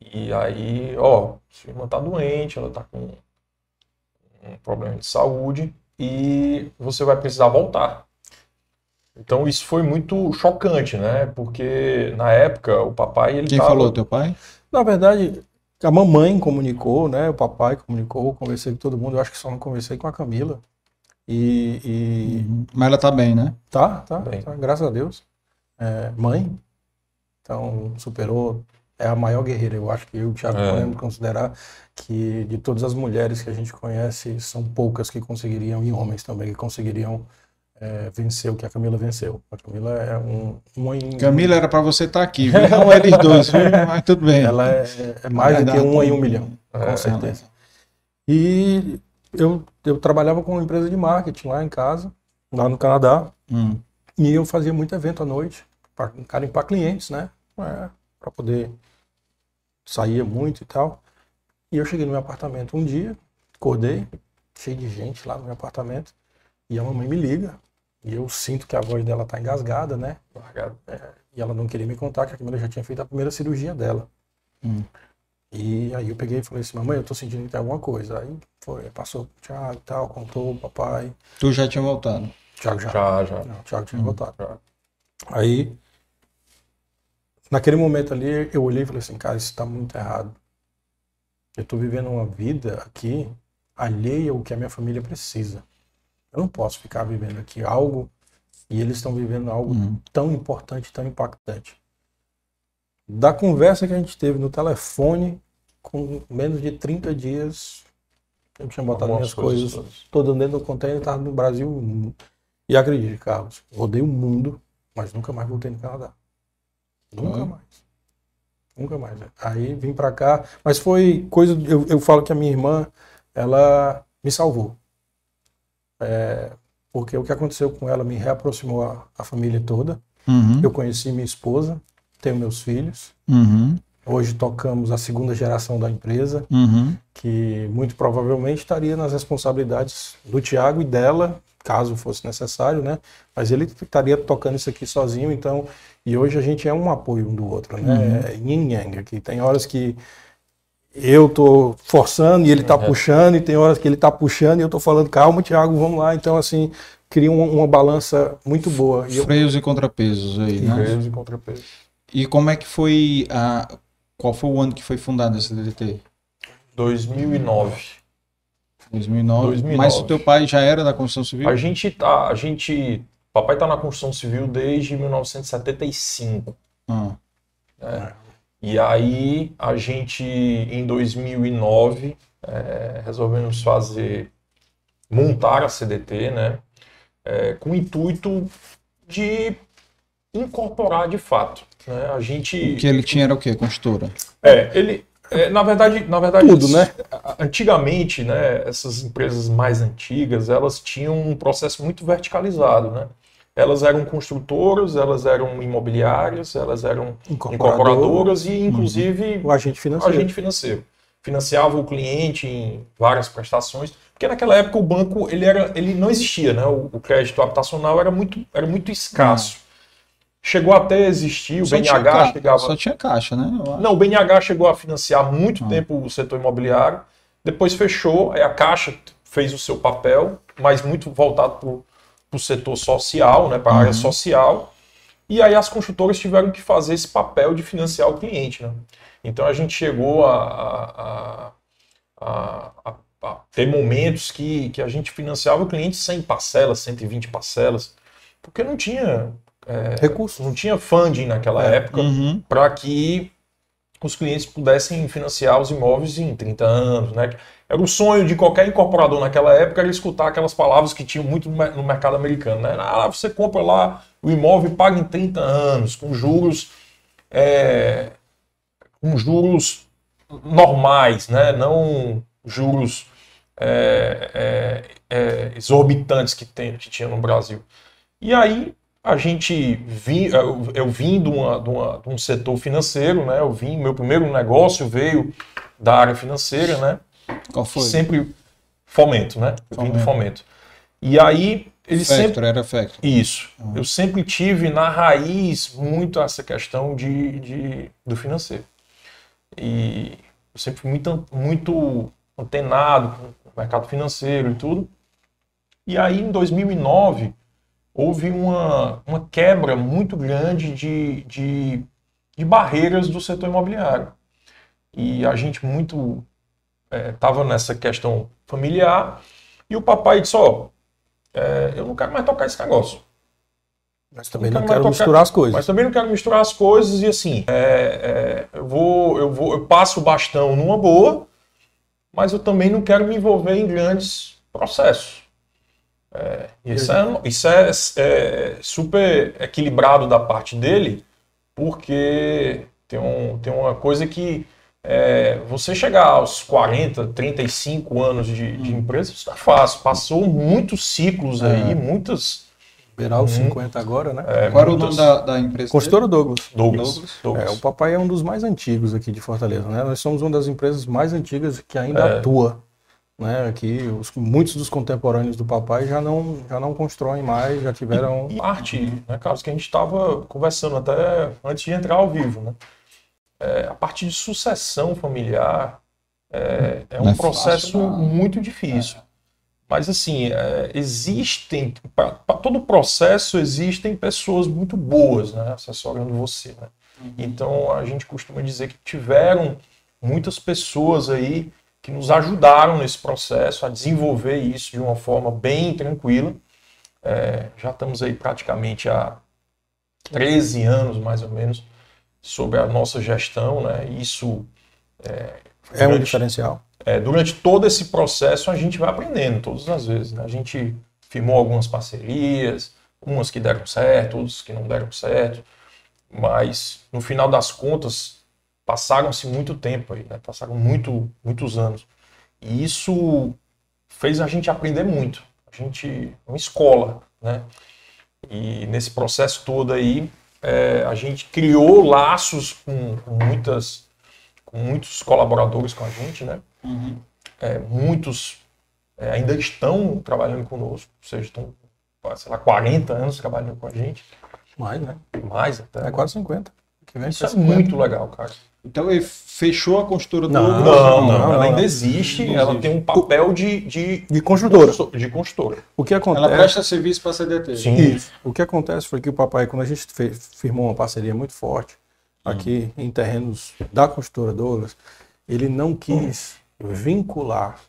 E aí, ó, sua irmã tá doente, ela tá com um problema de saúde e você vai precisar voltar. Então isso foi muito chocante, né? Porque na época o papai ele Quem tava... falou, teu pai? Na verdade, a mamãe comunicou, né? O papai comunicou, conversei com todo mundo. Eu acho que só não conversei com a Camila. E, e... Uhum. Mas ela tá bem, né? Tá, tá, bem. tá graças a Deus. É, mãe, então superou. É a maior guerreira. Eu acho que eu, Thiago, é. podemos considerar que de todas as mulheres que a gente conhece, são poucas que conseguiriam, e homens também, que conseguiriam é, vencer o que a Camila venceu. A Camila é um. Uma. Camila era para você estar tá aqui, viu? *laughs* não eles dois, viu? *laughs* mas tudo bem. Ela é, é mais do que um em um milhão, com é, certeza. E eu, eu trabalhava com uma empresa de marketing lá em casa, lá no Canadá, hum. e eu fazia muito evento à noite, para para clientes, né? É, para poder sair muito e tal. E eu cheguei no meu apartamento um dia, acordei, cheio de gente lá no meu apartamento, e a mamãe me liga, e eu sinto que a voz dela tá engasgada, né? É, e ela não queria me contar que a Camila já tinha feito a primeira cirurgia dela. Hum. E aí eu peguei e falei assim, mamãe, eu tô sentindo que tem alguma coisa. Aí foi, passou o Thiago e tal, contou o papai. Tu já tinha voltado? Thiago já. Já, já. Não, o Thiago tinha hum. voltado. Já. Aí, naquele momento ali, eu olhei e falei assim, cara, isso tá muito errado. Eu tô vivendo uma vida aqui alheia ao que a minha família precisa. Eu não posso ficar vivendo aqui algo e eles estão vivendo algo uhum. tão importante, tão impactante. Da conversa que a gente teve no telefone, com menos de 30 dias, Eu tinha botado minhas coisas, coisas todas dentro do container, estava no Brasil. E acredite, Carlos, rodei o mundo, mas nunca mais voltei no Canadá. Nunca uhum. mais. Nunca mais. Aí vim para cá, mas foi coisa. Eu, eu falo que a minha irmã, ela me salvou. É, porque o que aconteceu com ela me reaproximou a, a família toda. Uhum. Eu conheci minha esposa, tenho meus filhos. Uhum. Hoje tocamos a segunda geração da empresa, uhum. que muito provavelmente estaria nas responsabilidades do Tiago e dela, caso fosse necessário, né? Mas ele estaria tocando isso aqui sozinho, então. E hoje a gente é um apoio um do outro, né? Uhum. É yin yang aqui. Tem horas que eu tô forçando e ele tá uhum. puxando, e tem horas que ele tá puxando e eu tô falando, calma, Tiago, vamos lá. Então, assim, cria uma, uma balança muito boa. E Freios eu... e contrapesos aí, né? Freios e contrapesos. E como é que foi a qual foi o ano que foi fundado esse DDT? 2009. 2009. 2009. Mas o teu pai já era da construção civil? A gente tá, a gente, papai tá na construção civil desde 1975. Ah. É. E aí a gente em 2009 é, resolvemos fazer montar a CDT, né, é, com o intuito de incorporar de fato né? A gente. O que ele tinha era o quê? Construtora? É, ele. É, na verdade, na verdade, tudo, né? Antigamente, né, essas empresas mais antigas, elas tinham um processo muito verticalizado, né? Elas eram construtoras, elas eram imobiliárias, elas eram incorporadoras e, inclusive, uhum. o agente financeiro. agente financeiro. Financiava o cliente em várias prestações, porque naquela época o banco ele era, ele não existia, né? O, o crédito habitacional era muito, era muito escasso. Chegou até a existir, o só BNH chegava. Só tinha caixa, né? Não, o BNH chegou a financiar muito ah. tempo o setor imobiliário, depois fechou, aí a Caixa fez o seu papel, mas muito voltado para o setor social, né, para a uhum. área social. E aí as construtoras tiveram que fazer esse papel de financiar o cliente. Né? Então a gente chegou a, a, a, a, ter momentos que, que a gente financiava o cliente 100 parcelas, 120 parcelas, porque não tinha é, recursos. Não tinha funding naquela é. época uhum. para que os clientes pudessem financiar os imóveis em 30 anos, né? Era o sonho de qualquer incorporador naquela época era escutar aquelas palavras que tinham muito no mercado americano, né? Ah, você compra lá o imóvel e paga em 30 anos, com juros, é, com juros normais, né? Não juros é, é, é exorbitantes que, tem, que tinha no Brasil. E aí a gente vi, eu, eu vim de, uma, de, uma, de, um setor financeiro, né? Eu vim, meu primeiro negócio veio da área financeira, né? Qual foi? Sempre fomento, né? Eu fomento. vim do fomento. E aí ele Factor, sempre era Factor. Isso. Uhum. Eu sempre tive na raiz muito essa questão de, de do financeiro. E eu sempre fui muito, muito antenado com o mercado financeiro e tudo. E aí em 2009 houve uma, uma quebra muito grande de, de, de barreiras do setor imobiliário. E a gente muito estava é, nessa questão familiar e o papai disse, ó, oh, é, eu não quero mais tocar esse negócio. Mas também não, não quero, quero misturar as coisas. Mas também não quero misturar as coisas e assim, é, é, eu vou, eu vou, eu passo o bastão numa boa, mas eu também não quero me envolver em grandes processos. É, isso é, isso é, super equilibrado da parte dele, porque tem, um, tem uma coisa que é, você chegar aos 40, 35 anos de, de hum. empresa, isso é fácil. Passou muitos ciclos aí, é. muitas. Beirar os 50 agora, né? É, Qual era o nome da, da empresa? Consultora Douglas. Douglas. Douglas. Douglas. É, o papai é um dos mais antigos aqui de Fortaleza, né? Nós somos uma das empresas mais antigas que ainda é. atua né, aqui os, muitos dos contemporâneos do papai já não, já não constroem mais, já tiveram... E, parte, né, Carlos, que a gente estava conversando até antes de entrar ao vivo, né? É, a parte de sucessão familiar é, é um é processo fácil, muito difícil. Mas, assim, é, existem, para todo processo existem pessoas muito boas, né, assessorando você, né? Uhum. Então, a gente costuma dizer que tiveram muitas pessoas aí que nos ajudaram nesse processo a desenvolver isso de uma forma bem tranquila. É, já estamos aí praticamente há 13 anos, mais ou menos, sobre a nossa gestão, né? Isso é, é um diferencial. é, durante todo esse processo a gente vai aprendendo todas as vezes. Né? A gente firmou algumas parcerias, umas que deram certo, outras que não deram certo, mas no final das contas passaram-se muito tempo aí, né? passaram muito, muitos anos. E isso fez a gente aprender muito. A gente, uma escola, né? E nesse processo todo aí, é, a gente criou laços com, com, muitas, com muitos colaboradores com a gente, né? Uhum. É, muitos é, ainda estão trabalhando conosco, ou seja, estão, sei lá, 40 anos trabalhando com a gente. Mais, né? Mais até. É quase 50. Isso é 50. muito legal, cara. Então ele fechou a construtora não, não, não, não, ela ainda existe, não ela existe. tem um papel de, de, de construtora. De construtora. O que acontece? Ela presta serviço para a CDT. Sim. Isso. O que acontece foi que o papai, quando a gente fez, firmou uma parceria muito forte aqui hum. em terrenos da construtora Douglas, ele não quis hum. vincular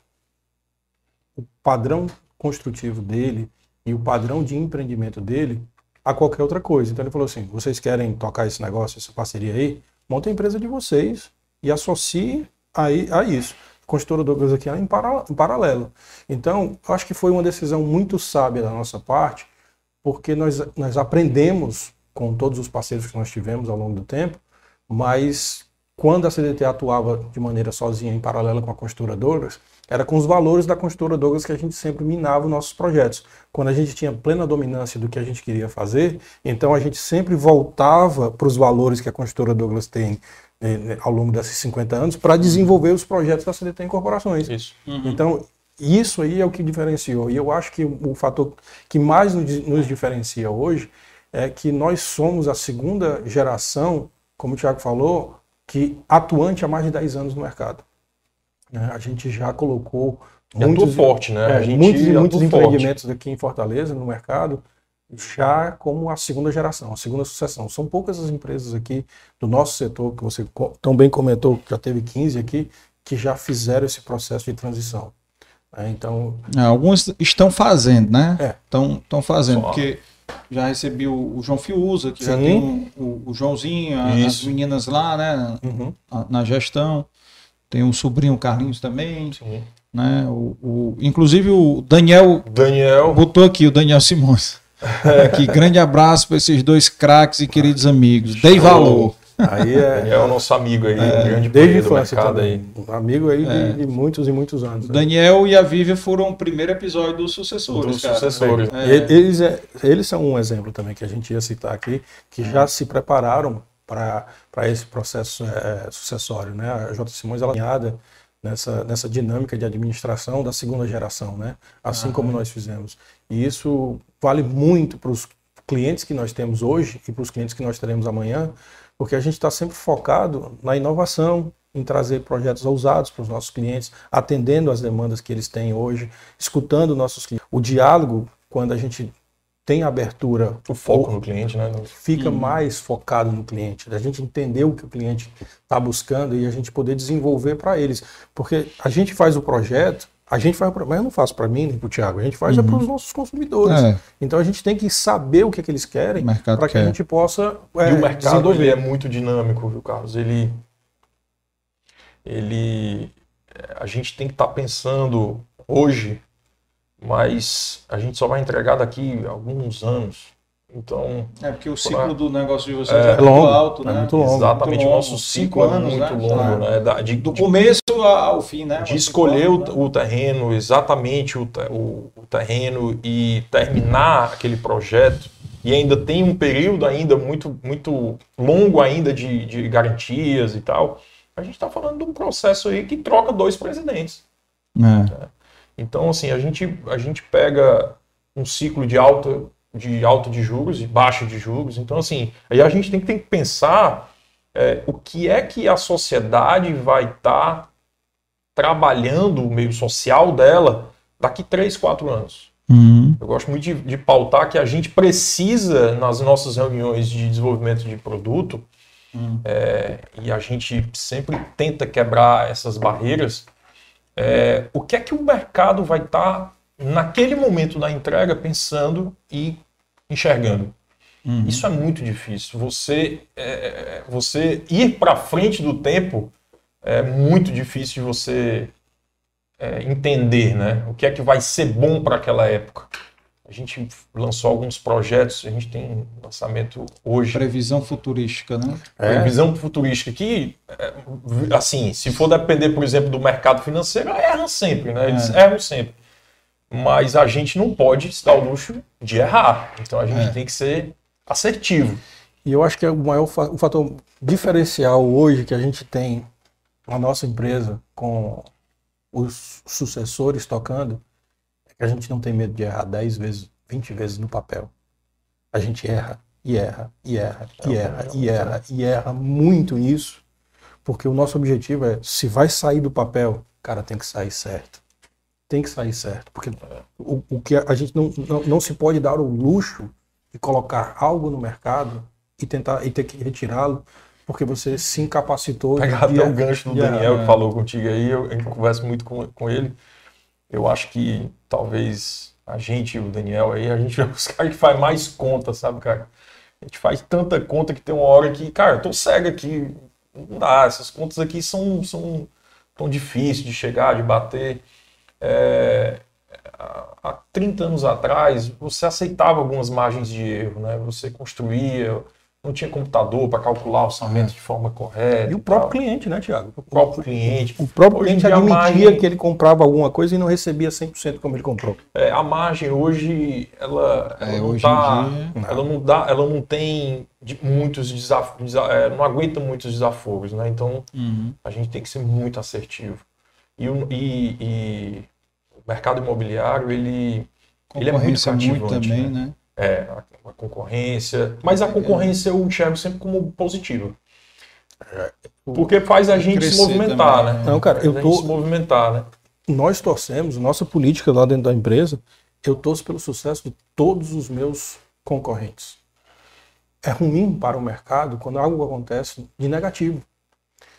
o padrão construtivo dele e o padrão de empreendimento dele a qualquer outra coisa. Então ele falou assim: vocês querem tocar esse negócio, essa parceria aí? Monte a empresa de vocês e associe a, a isso. Construtora Douglas aqui é em, para, em paralelo. Então, acho que foi uma decisão muito sábia da nossa parte, porque nós, nós aprendemos com todos os parceiros que nós tivemos ao longo do tempo, mas quando a CDT atuava de maneira sozinha, em paralelo com a construtora Douglas, era com os valores da construtora Douglas que a gente sempre minava os nossos projetos. Quando a gente tinha plena dominância do que a gente queria fazer, então a gente sempre voltava para os valores que a construtora Douglas tem né, ao longo desses 50 anos para desenvolver os projetos da CDT Incorporações. Isso. Uhum. Então, isso aí é o que diferenciou. E eu acho que o fator que mais nos diferencia hoje é que nós somos a segunda geração, como o Tiago falou, que atuante há mais de 10 anos no mercado. Né? A gente já colocou muitos, forte, né? É, muitos e muitos empreendimentos forte. aqui em Fortaleza, no mercado, já como a segunda geração, a segunda sucessão. São poucas as empresas aqui do nosso setor, que você tão bem comentou, que já teve 15 aqui, que já fizeram esse processo de transição. É, então, é, alguns estão fazendo, né? Estão é. fazendo, Só. porque já recebi o, o João Fiuza, que Sim. já tem o, o, o Joãozinho, a, as meninas lá, né? Uhum. na gestão. Tem um sobrinho Carlinhos também. Sim. Né? O, o, inclusive o Daniel, Daniel botou aqui, o Daniel Simões. *laughs* aqui, grande abraço para esses dois craques e queridos amigos. Dei valor. Aí é, Daniel é o nosso amigo aí, é, grande desde do mercado aí. Amigo aí é. de, de, muitos e muitos anos. O Daniel e a Vivian foram o primeiro episódio dos sucessores. Dos cara. sucessores. É. Eles, é, eles são um exemplo também que a gente ia citar aqui, que já se prepararam para esse processo é, sucessório. Né? A J. Simões ela é alinhada nessa, nessa dinâmica de administração da segunda geração, né? assim como nós fizemos. E isso vale muito para os clientes que nós temos hoje e para os clientes que nós teremos amanhã, porque a gente está sempre focado na inovação, em trazer projetos ousados para os nossos clientes, atendendo às demandas que eles têm hoje, escutando nossos clientes. O diálogo, quando a gente tem abertura. O foco no cliente, né? Fica uhum. mais focado no cliente. A gente entender o que o cliente está buscando e a gente poder desenvolver para eles. Porque a gente faz o projeto, a gente faz, mas eu não faço para mim nem para o Thiago, a gente faz é uhum. é para os nossos consumidores. É. Então a gente tem que saber o que, é que eles querem para que a gente possa. É, e o mercado ele é muito dinâmico, viu, Carlos? Ele. Ele. A gente tem que estar tá pensando hoje mas a gente só vai entregar daqui alguns anos. Então. É porque o ciclo pra... do negócio de vocês é, é longo, muito alto, é né? muito longo. Exatamente, muito o nosso ciclo é anos, é muito né? longo, né? Da, de, do começo ao fim, né? De escolher o, né? o, terreno, exatamente o, o, o, terreno e terminar aquele projeto. E ainda tem um período ainda muito, muito longo ainda de, de garantias e tal. A gente está falando de um processo aí que troca dois presidentes. É. Então, assim, a gente, a gente pega um ciclo de alta de alto de juros e baixo de juros. Então, assim, aí a gente tem que, tem que pensar é, o que é que a sociedade vai estar tá trabalhando, o meio social dela, daqui 3, 4 anos. Uhum. Eu gosto muito de, de, pautar que a gente precisa, nas nossas reuniões de desenvolvimento de produto, uhum. é, e a gente sempre tenta quebrar essas barreiras, é, o que é que o mercado vai estar, tá, naquele momento da entrega, pensando e enxergando? Uhum. Isso é muito difícil. Você, é, você ir para frente do tempo é muito difícil de você é, entender, né? O que é que vai ser bom para aquela época. A gente lançou alguns projetos, a gente tem lançamento hoje. Previsão futurística, né? É. Previsão futurística que, é, assim, se for depender, por exemplo, do mercado financeiro, erram sempre, né? Eles é. erram sempre. Mas a gente não pode se dar o luxo de errar. Então a gente é. tem que ser assertivo. E eu acho que é o maior o fator diferencial hoje que a gente tem na nossa empresa com os sucessores tocando a gente não tem medo de errar 10 vezes, 20 vezes no papel. A gente erra, e erra, e erra, e é erra, e erra, e erra muito nisso, porque o nosso objetivo é, se vai sair do papel, cara, tem que sair certo. Tem que sair certo, porque o, o que a gente não, não, não se pode dar o luxo de colocar algo no mercado e tentar e ter que retirá-lo porque você se incapacitou. Pegar até o gancho do Daniel que falou contigo aí, eu, eu converso muito com, com ele. Eu acho que talvez a gente, o Daniel aí, a gente é os caras que faz mais conta, sabe, cara? A gente faz tanta conta que tem uma hora que, cara, eu tô cego aqui, não dá, essas contas aqui são, são tão difíceis de chegar, de bater. É, há 30 anos atrás, você aceitava algumas margens de erro, né? Você construía não tinha computador para calcular o orçamento de forma correta. E o próprio cliente, né, Tiago? O próprio cliente. O próprio hoje cliente admitia margem, que ele comprava alguma coisa e não recebia 100% como ele comprou. É, a margem hoje, ela, ela, é, não, hoje tá, dia, ela não dá, ela não tem de, muitos desafios, é, não aguenta muitos desafios, né? Então, uhum. a gente tem que ser muito assertivo. E, e, e o mercado imobiliário, ele, ele é muito cativante. Muito também, né? né? É, a concorrência. Mas a concorrência eu enxergo sempre como positiva. É, Porque faz a gente se movimentar, também, né? Não, cara, faz eu tô. se movimentar, né? Nós torcemos, nossa política lá dentro da empresa, eu torço pelo sucesso de todos os meus concorrentes. É ruim para o mercado quando algo acontece de negativo.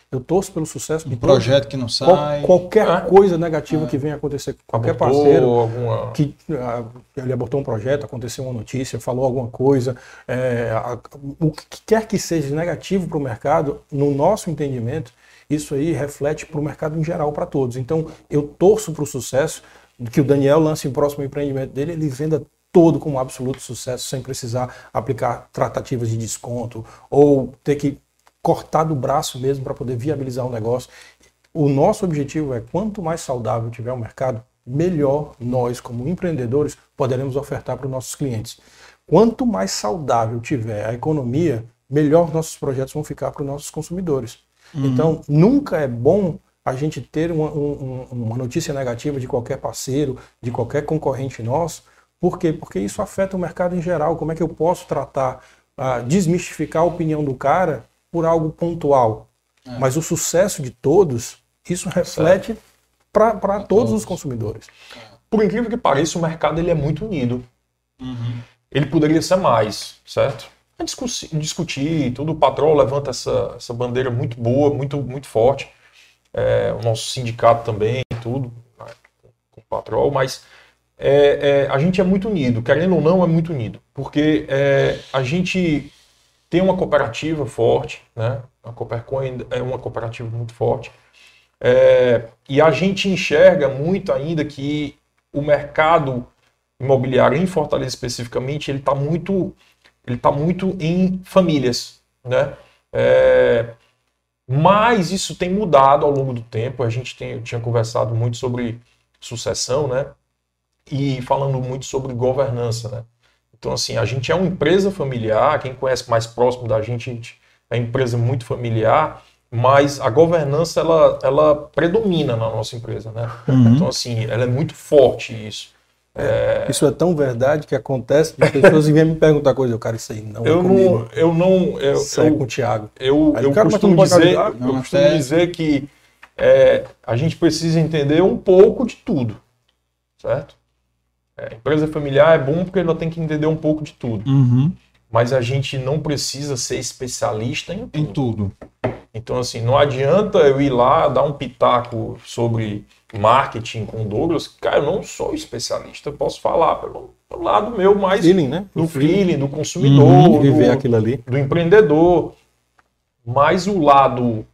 Eu torço pelo sucesso de um projeto que não sai. Qual, qualquer é. coisa negativa é. que venha acontecer com qualquer abortou parceiro alguma... que uh, ele abortou um projeto, aconteceu uma notícia, falou alguma coisa, é, a, o que quer que seja negativo para o mercado, no nosso entendimento, isso aí reflete para o mercado em geral, para todos. Então, eu torço para o sucesso, que o Daniel lance o próximo empreendimento dele, ele venda todo com absoluto sucesso, sem precisar aplicar tratativas de desconto ou ter que cortar do braço mesmo para poder viabilizar o negócio. O nosso objetivo é quanto mais saudável tiver o mercado, melhor nós, como empreendedores, poderemos ofertar para os nossos clientes. Quanto mais saudável tiver a economia, melhor nossos projetos vão ficar para os nossos consumidores. Uhum. Então, nunca é bom a gente ter uma, um, uma notícia negativa de qualquer parceiro, de qualquer concorrente nosso. Por quê? Porque isso afeta o mercado em geral. Como é que eu posso tratar, uh, desmistificar a opinião do cara por algo pontual. É. Mas o sucesso de todos, isso reflete para todos os consumidores. Por incrível que pareça, o mercado ele é muito unido. Uhum. Ele poderia ser mais, certo? É discutir, discutir tudo. O patrão levanta essa, essa bandeira muito boa, muito, muito forte. É, o nosso sindicato também, tudo, né, com o patrão, mas é, é, a gente é muito unido, querendo ou não, é muito unido. Porque é, a gente tem uma cooperativa forte, né? A Coopercoin é uma cooperativa muito forte. É, e a gente enxerga muito ainda que o mercado imobiliário em Fortaleza especificamente ele está muito ele está muito em famílias, né? É, mas isso tem mudado ao longo do tempo. A gente tem, tinha conversado muito sobre sucessão, né? E falando muito sobre governança, né? Então, assim, a gente é uma empresa familiar, quem conhece mais próximo da gente, a gente é uma empresa muito familiar, mas a governança, ela, ela predomina na nossa empresa, né? Uhum. Então, assim, ela é muito forte isso. É, é... Isso é tão verdade que acontece as pessoas vêm me perguntar coisa, eu, cara, isso aí não eu é não, Eu não... Eu, isso é com o Thiago. Eu, aí, eu cara, costumo, dizer, eu costumo dizer que é, a gente precisa entender um pouco de tudo, certo? É, empresa familiar é bom porque ela tem que entender um pouco de tudo. Uhum. Mas a gente não precisa ser especialista em tudo. Em tudo. Então, assim, não adianta eu ir lá dar um pitaco sobre marketing com Douglas. Cara, eu não sou especialista. Eu posso falar pelo, pelo lado meu mais feeling, né? do feeling, do consumidor, uhum, do, aquilo ali. do empreendedor. Mas o lado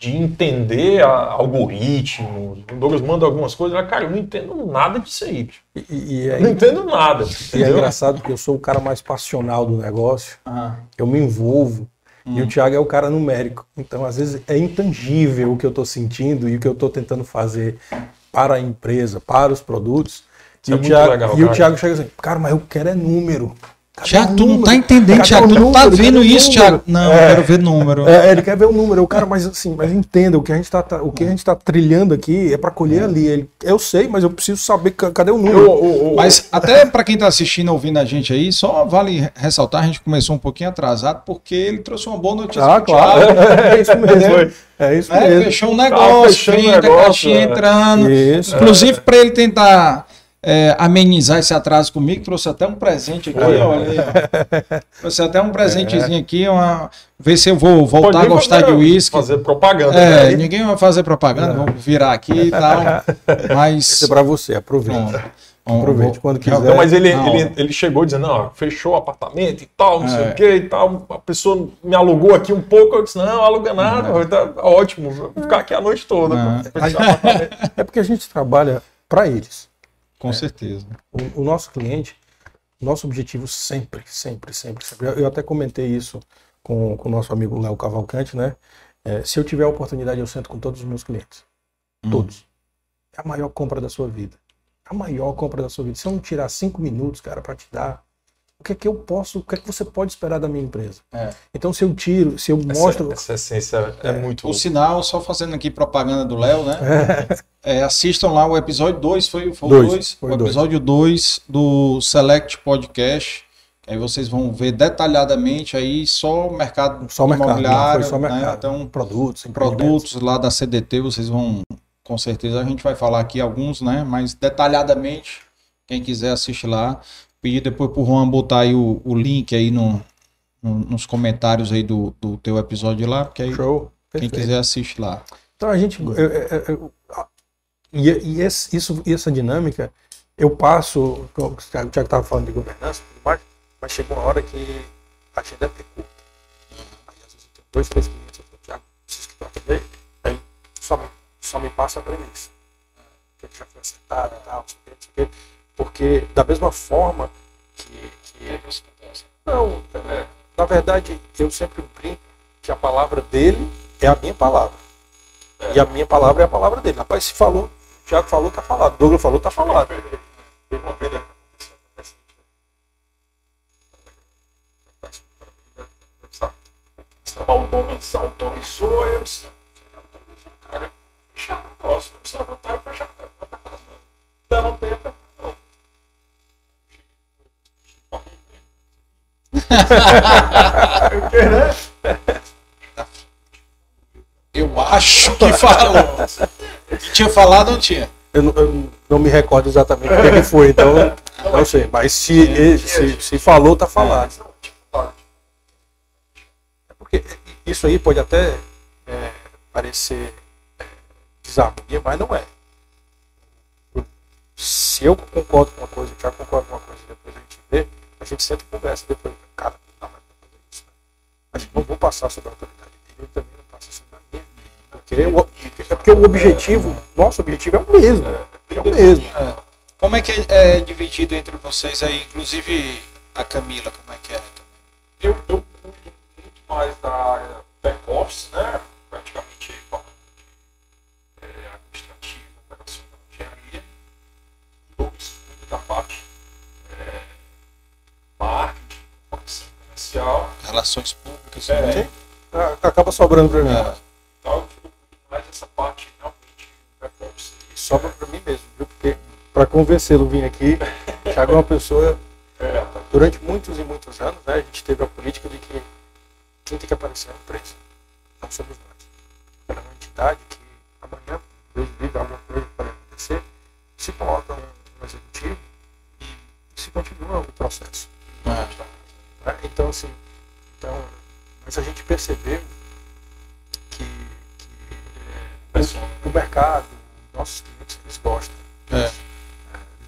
de entender algoritmos. O Douglas manda algumas coisas, mas, cara, eu não entendo nada disso aí. E, e aí, não entendo nada. E é engraçado que eu sou o cara mais passional do negócio. Ah. Eu me envolvo. Hum. E o Thiago é o cara numérico. Então, às vezes, é intangível o que eu estou sentindo e o que eu estou tentando fazer para a empresa, para os produtos. Isso e, é o, Thiago, legal, e o Thiago chega assim, cara, mas eu quero é número. Tiago, tu não tá entendendo, Tiago, tu não tá vendo isso, Tiago. Não, é, eu quero ver número. É, ele quer ver o número. O cara, mas assim, mas entenda, o que a gente tá, tá o que a gente tá trilhando aqui é para colher ali. Ele, eu sei, mas eu preciso saber cadê o número. Eu, eu, eu, mas até para quem tá assistindo, ouvindo a gente aí, só vale ressaltar, a gente começou um pouquinho atrasado porque ele trouxe uma boa notícia. Ah, claro. É, isso mesmo. *laughs* É isso é, mesmo. Fechou um negócio, tá a caixinha é. entrando. Isso. Inclusive para ele tentar é, amenizar esse atraso comigo, trouxe até um presente aqui, olha, olha aí. *laughs* Trouxe até um presentezinho é. aqui, uma, ver se eu vou voltar a gostar fazer, de uísque. Fazer propaganda. É, né? ninguém vai fazer propaganda, vamos virar aqui e tal. *laughs* Mas. Esse é pra você, aproveite. Aproveite quando quiser. Não, mas ele, ele, ele chegou dizendo, não, fechou o apartamento e tal, não é. sei o que e tal. A pessoa me alugou aqui um pouco, eu disse, não, aluga nada, é. tá ótimo, vou ficar aqui a noite toda. É, *laughs* é porque a gente trabalha para eles. Com é. certeza. O, o, nosso cliente, nosso objetivo sempre, sempre, sempre, sempre. Eu, até comentei isso com, com o nosso amigo Léo Cavalcante, né? É, se eu tiver a oportunidade, eu sento com todos os meus clientes. Hum. Todos. É a maior compra da sua vida. A maior compra da sua vida. Se eu não tirar cinco minutos, cara, para te dar o que é que eu posso, o que é que você pode esperar da minha empresa? É. Então, se eu tiro, se eu essa, mostro. Essa essência é, é muito. O sinal, só fazendo aqui propaganda do Léo, né? É. *laughs* é. assistam lá o episódio 2, foi, foi dois, o 2. O episódio 2 do Select Podcast. Aí vocês vão ver detalhadamente aí só o mercado só imobiliário, mercado, só mercado. Né? Então, produtos, produtos lá da CDT, vocês vão, com certeza, a gente vai falar aqui alguns, né? Mas detalhadamente, quem quiser assistir lá pedir depois pro Juan botar aí o, o link aí no, no, nos comentários aí do, do teu episódio lá, porque aí Show. quem quiser assiste lá. Então a gente. Eu, eu, eu, e, e esse, isso, essa dinâmica, eu passo. O Thiago estava falando de governança, mas, mas chega uma hora que a agenda é curta. Aí às vezes eu tenho dois, três clientes, eu falo, Thiago, preciso que tu atender, aí só me, só me passa a premissa. Que já foi acertado e tal, não sei o que, porque, da mesma forma que. que não, é, na verdade, eu sempre brinco que a palavra dele é a minha palavra. É. E a minha palavra é a palavra dele. Rapaz, se falou, o Thiago falou, tá falado. Douglas falou, tá falado. Autorizou, eu cara, fechar e. Não, tem *laughs* Eu acho que falou. tinha falado ou não tinha? Eu não, eu não, me recordo exatamente o que, que foi, então *laughs* não sei. Mas se, se, se falou, tá falado. É porque isso aí pode até é, parecer é, desarmonia, mas não é. Se eu concordo com uma coisa, já concordo com uma coisa, depois a gente vê, a gente sempre conversa depois. Cara, não dá mais pra fazer isso. Né? Mas não vou passar sobre a autoridade dele, ele também não passa sobre a minha. Porque, o, é porque o objetivo, nosso objetivo é o mesmo. É o mesmo. É. Como é que é, é, dividido entre vocês aí, inclusive a Camila, como é que é? Eu, eu cuido muito mais da área back-office, né? Praticamente é, administrativa, operacional, engenharia. E outros da parte marketing, comercial. Relações públicas. É, né? Acaba sobrando para mim. É. Então, mais essa parte realmente E sobra para mim mesmo, viu? Porque para convencê-lo vir aqui, *laughs* Thiago é uma pessoa. É. Durante muitos e muitos anos, né, a gente teve a política de que quem tem que aparecer é a empresa, não somos nós. Ela é uma entidade que amanhã, Deus livre, alguma coisa pode acontecer, se coloca um, um executivo e se continua o processo. É. Então, assim, então, mas a gente percebeu que, que o, o, mercado, nossos clientes, eles gostam. É. Eles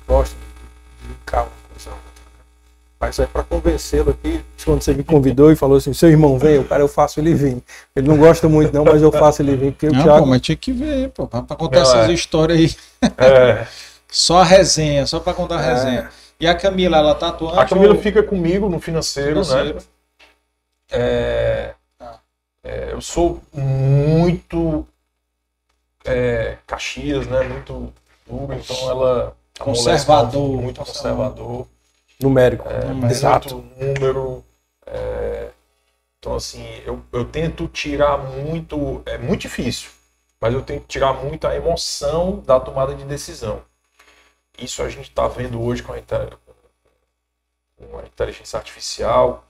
gostam de linkar uma coisa a outra. Né? Mas é para convencê-lo aqui. Quando você me convidou e falou assim, seu irmão vem, o cara eu faço ele vir. Ele não gosta muito não, mas eu faço ele vir. Porque não, o Thiago... pô, mas tinha que ver, pô, pra, contar não, essas é. histórias aí. É. *laughs* só a resenha, só para contar a é. resenha. E a Camila, ela tá atuando? A Camila ou... fica comigo no financeiro, né? financeiro. né? É, é, eu sou muito é, Caxias, né? Muito duro, então ela conservador, muito conservador, numérico, é, exato, número. É, então assim, eu, eu tento tirar muito, é muito difícil, mas eu tento tirar muito a emoção da tomada de decisão. Isso a gente está vendo hoje com a, com a inteligência artificial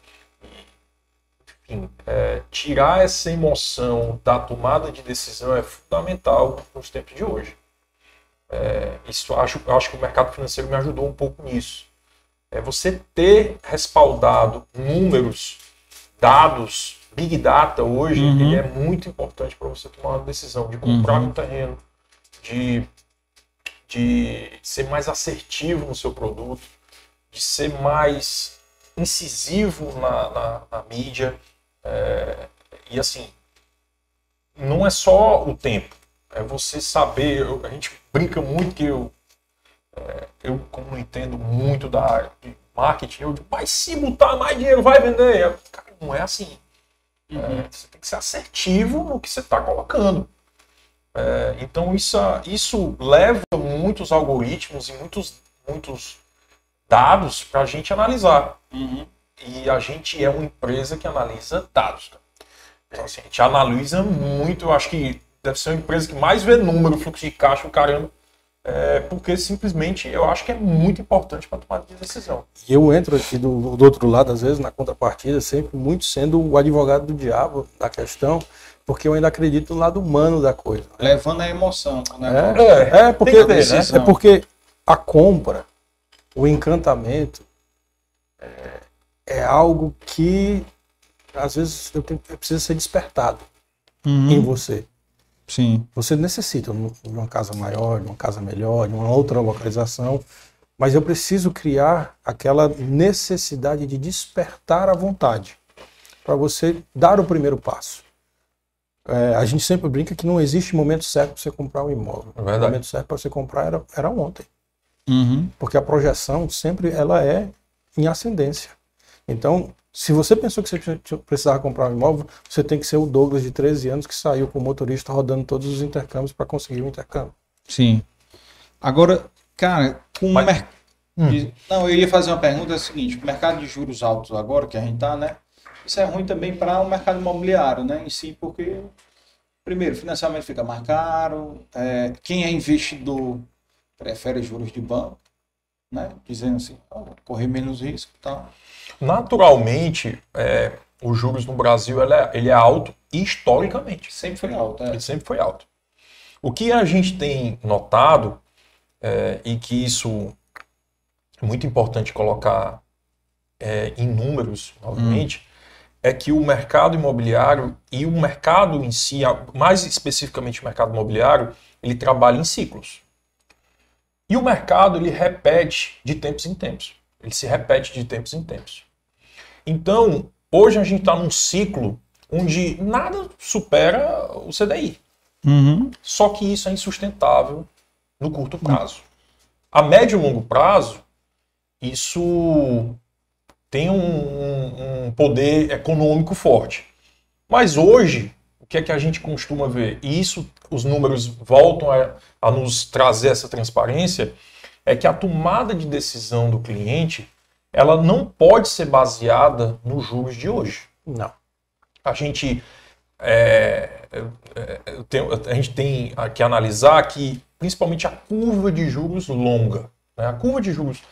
enfim, é, tirar essa emoção da tomada de decisão é fundamental nos tempos de hoje. É, isso acho, acho que o mercado financeiro me ajudou um pouco nisso. É você ter respaldado números, dados, big data hoje, uhum. ele é muito importante para você tomar uma decisão de comprar uhum. um terreno, de, de ser mais assertivo no seu produto, de ser mais incisivo na, na, na mídia. É, e assim, não é só o tempo, é você saber. Eu, a gente brinca muito que eu, é, eu como não entendo muito da área de marketing, eu digo, mas se botar mais dinheiro, vai vender. Eu, cara, não é assim. É, uhum. É, você tem que ser assertivo no que você está colocando. É, então isso, isso leva muitos algoritmos e muitos, muitos dados para a gente analisar. Uhum. E a gente é uma empresa que analisa dados. Então, assim, a gente analisa muito, eu acho que deve ser uma empresa que mais vê número, fluxo de caixa, o caramba. É, porque simplesmente eu acho que é muito importante para tomar de decisão. E eu entro aqui do, do outro lado, às vezes, na contrapartida, sempre muito sendo o advogado do diabo da questão, porque eu ainda acredito no lado humano da coisa. Levando a emoção. Né? É, é, é, porque, ter, né? é porque a compra, o encantamento, é, é algo que às vezes eu, tenho, eu preciso ser despertado uhum. em você. Sim. Você necessita de uma casa maior, de uma casa melhor, de uma outra localização, mas eu preciso criar aquela necessidade de despertar a vontade para você dar o primeiro passo. É, a gente sempre brinca que não existe momento certo para você comprar um imóvel. É o momento certo para você comprar era, era ontem. Uhum. Porque a projeção sempre ela é em ascendência. Então, se você pensou que você precisava comprar um imóvel, você tem que ser o Douglas de 13 anos que saiu com o motorista rodando todos os intercâmbios para conseguir o intercâmbio. Sim. Agora, cara, com Mas... o mercado. Hum. Não, eu ia fazer uma pergunta é a seguinte: o mercado de juros altos agora, que a gente tá, né? Isso é ruim também para o mercado imobiliário, né? Em si, porque, primeiro, o financiamento fica mais caro, é, quem é investidor prefere juros de banco, né? Dizendo assim, oh, correr menos risco e tal. Naturalmente, é, os juros no Brasil ele é, ele é, alto historicamente. Sempre foi alto. É. Ele sempre foi alto. O que a gente tem notado, é, e que isso é muito importante colocar é, em números, novamente, hum. É que o mercado imobiliário e o mercado em si, mais especificamente o mercado imobiliário, ele trabalha em ciclos. E o mercado ele repete de tempos em tempos. Ele se repete de tempos em tempos. Então, hoje a gente está num ciclo onde nada supera o CDI. Uhum. Só que isso é insustentável no curto prazo. Uhum. A médio e longo prazo, isso tem um, um, poder econômico forte. Mas hoje, o que é que a gente costuma ver? E isso, os números voltam a, a nos trazer essa transparência, é que a tomada de decisão do cliente ela não pode ser baseada nos juros de hoje. Não. A gente, é, é, tem, a gente tem que analisar que, principalmente, a curva de juros longa. Né? A curva de juros,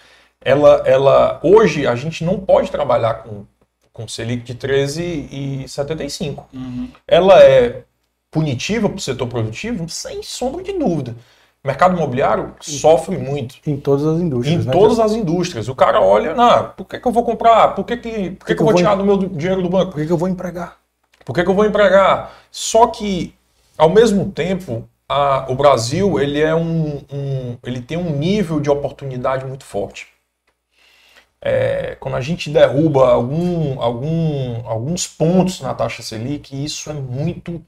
ela, ela, hoje a gente não pode trabalhar com, com Selic de 13,75. Uhum. Ela é punitiva para o setor produtivo? Sem sombra de dúvida. O mercado imobiliário sofre muito. Em todas as indústrias. Em né, todas as indústrias. O cara olha, não, por que, que eu vou comprar? Por que, que, por que, que, que eu vou tirar do meu dinheiro do banco? Por que, que eu vou empregar? Por que, que eu vou empregar? Só que, ao mesmo tempo, a, o Brasil ele é um, um, ele tem um nível de oportunidade muito forte. É, quando a gente derruba algum, algum, alguns pontos na taxa Selic, isso é muito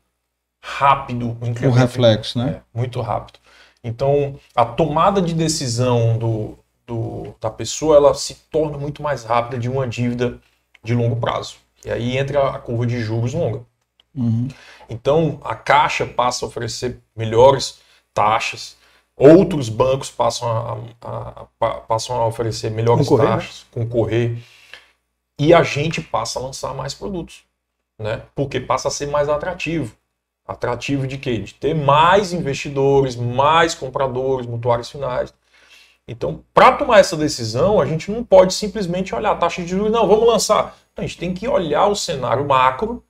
rápido. O, reflexo, né? É, muito rápido. Então, a tomada de decisão do, do, da pessoa, ela se torna muito mais rápida de uma dívida de longo prazo. E aí entra a curva de juros longa. Uhum. Então, a Caixa passa a oferecer melhores taxas, outros bancos passam a, a, a passam a oferecer melhores concorrer, né? taxas, né? concorrer, e a gente passa a lançar mais produtos, né? porque passa a ser mais atrativo. Atrativo de quê? De ter mais investidores, mais compradores, mutuários finais. Então, para tomar essa decisão, a gente não pode simplesmente olhar a taxa de juros, não, vamos lançar. A gente tem que olhar o cenário macro,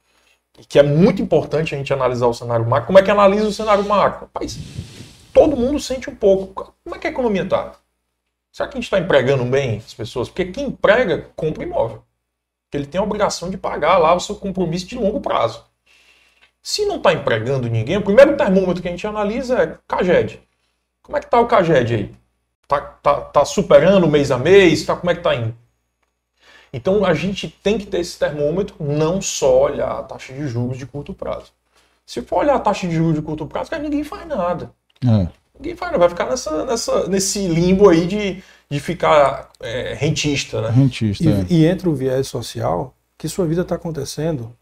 que é muito importante a gente analisar o cenário macro. Como é que analisa o cenário macro? Rapaz, todo mundo sente um pouco. Como é que a economia está? Será que a gente está empregando bem as pessoas? Porque quem emprega, compra imóvel. Ele tem a obrigação de pagar lá o seu compromisso de longo prazo. Se não está empregando ninguém, o primeiro termômetro que a gente analisa é CAGED. Como é que está o CAGED aí? Está tá, tá superando mês a mês? Tá, como é que está indo? Então a gente tem que ter esse termômetro, não só olhar a taxa de juros de curto prazo. Se for olhar a taxa de juros de curto prazo, ninguém faz nada. É. Ninguém nada, vai ficar nessa, nessa, nesse limbo aí de, de ficar é, rentista, né? Rentista. E, é. e entra o viés social que sua vida está acontecendo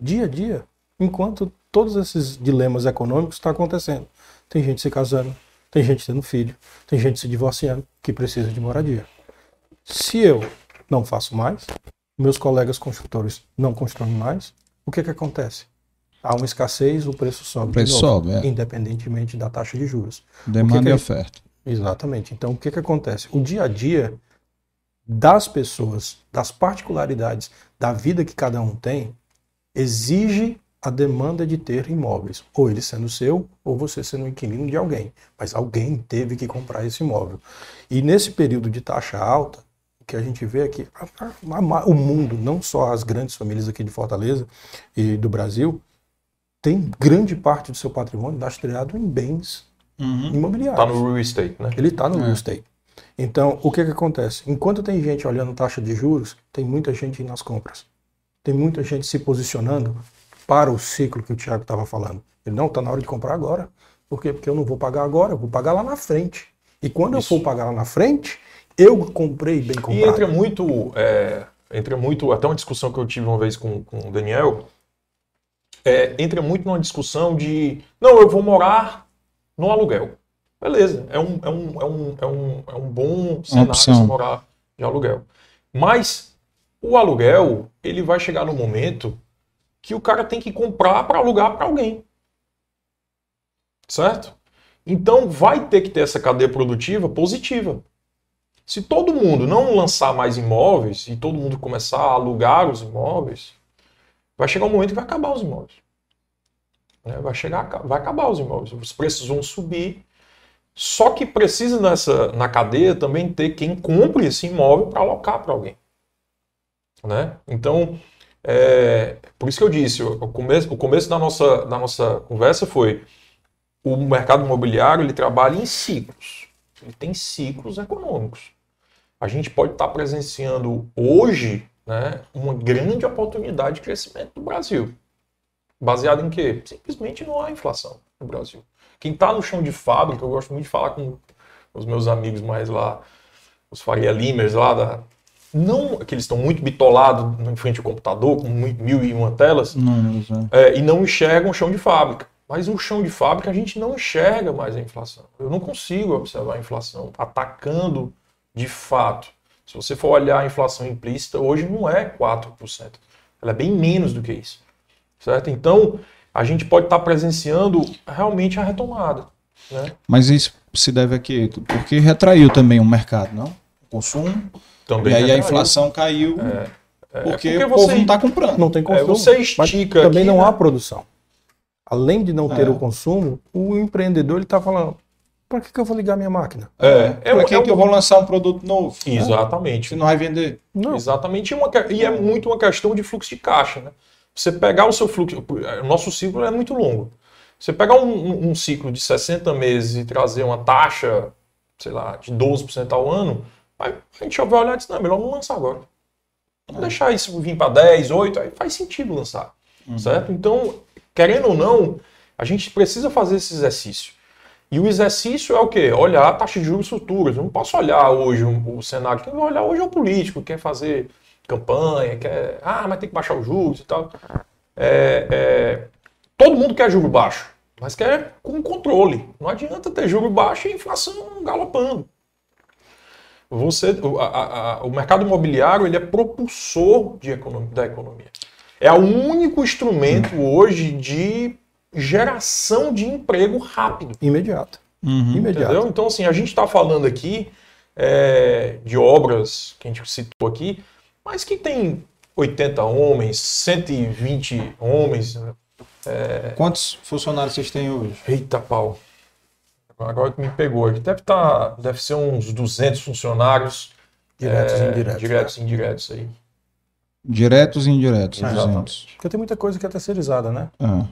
dia a dia enquanto todos esses dilemas econômicos estão acontecendo. Tem gente se casando, tem gente tendo filho, tem gente se divorciando que precisa de moradia. Se eu não faço mais, meus colegas construtores não constroem mais, o que, que acontece? Há uma escassez, o preço sobe. O preço novo, sobe, é. Independentemente da taxa de juros. Demanda que e oferta. Exatamente. Então, o que, que acontece? O dia a dia das pessoas, das particularidades da vida que cada um tem, exige a demanda de ter imóveis, ou ele sendo seu, ou você sendo inquilino de alguém. Mas alguém teve que comprar esse imóvel. E nesse período de taxa alta, o que a gente vê é que a, a, o mundo, não só as grandes famílias aqui de Fortaleza e do Brasil, tem grande parte do seu patrimônio lastreado em bens uhum. imobiliários. Está no real estate, né? Ele está no é. real estate. Então, o que, que acontece? Enquanto tem gente olhando taxa de juros, tem muita gente nas compras. Tem muita gente se posicionando para o ciclo que o Tiago estava falando. Ele não está na hora de comprar agora. Por quê? Porque eu não vou pagar agora, eu vou pagar lá na frente. E quando Isso. eu for pagar lá na frente, eu comprei bem comprado. E entra muito, é, entra muito, até uma discussão que eu tive uma vez com, com o Daniel, é, entra muito numa discussão de, não, eu vou morar no aluguel. Beleza, é um, é um, é um, é um, é um bom cenário morar de aluguel. Mas o aluguel, ele vai chegar no momento que o cara tem que comprar para alugar para alguém. Certo? Então vai ter que ter essa cadeia produtiva positiva. Se todo mundo não lançar mais imóveis e todo mundo começar a alugar os imóveis, vai chegar um momento que vai acabar os imóveis. Né? Vai chegar, vai acabar os imóveis. Os preços vão subir. Só que precisa nessa na cadeia também ter quem compre esse imóvel para alocar para alguém. Né? Então, é, por isso que eu disse, o começo, o começo da, nossa, da nossa conversa foi o mercado imobiliário ele trabalha em ciclos. Ele tem ciclos econômicos. A gente pode estar presenciando hoje né, uma grande oportunidade de crescimento do Brasil. Baseado em quê? Simplesmente não há inflação no Brasil. Quem está no chão de fábrica, eu gosto muito de falar com os meus amigos mais lá, os Faria Limers lá da, não que eles estão muito bitolados em frente ao computador, com mil e uma telas, não, é, e não enxergam o chão de fábrica. Mas no chão de fábrica a gente não enxerga mais a inflação. Eu não consigo observar a inflação atacando de fato. Se você for olhar a inflação implícita, hoje não é 4%. Ela é bem menos do que isso. Certo? Então, a gente pode estar presenciando realmente a retomada. Né? Mas isso se deve a quê? Porque retraiu também o mercado, não? O consumo também e aí a inflação caiu. É, é, porque, porque, o povo não está comprando. Não tem consumo. É, você estica também aqui, não né? há produção. Além de não ter é. o consumo, o empreendedor está falando: para que, que eu vou ligar minha máquina? É, é para que, é que eu vou lançar um produto novo? Exatamente. Se não vai vender. Não. Exatamente. E, uma, e é muito uma questão de fluxo de caixa. Né? Você pegar o seu fluxo. O nosso ciclo é muito longo. Você pegar um, um, ciclo de 60 meses e trazer uma taxa, sei lá, de 12% ao ano, Aí a gente vai olhar e diz, não, é melhor não lançar agora. Vamos deixar isso vir para 10, 8, aí faz sentido lançar. Uhum. Certo? Então, querendo ou não, a gente precisa fazer esse exercício. E o exercício é o quê? Olhar a taxa de juros futuras. Eu não posso olhar hoje o, o cenário. Quem vai olhar hoje é o político, quer fazer campanha, quer. Ah, mas tem que baixar os juros e tal. É, é, todo mundo quer juro baixo, mas quer com controle. Não adianta ter juro baixo e inflação galopando. Você, a, a, o mercado imobiliário ele é propulsor de economia, da economia. É o único instrumento hoje de geração de emprego rápido. Imediato. Uhum. Imediato. Entendeu? Então, assim, a gente está falando aqui é, de obras que a gente citou aqui, mas que tem 80 homens, 120 homens. Né? É... Quantos funcionários vocês têm hoje? Eita pau. Agora que me pegou aqui. Deve, tá, deve ser uns 200 funcionários. Diretos e indiretos. Diretos e indiretos aí. Diretos e indiretos. Exatamente. Porque tem muita coisa que é terceirizada, né? Ah.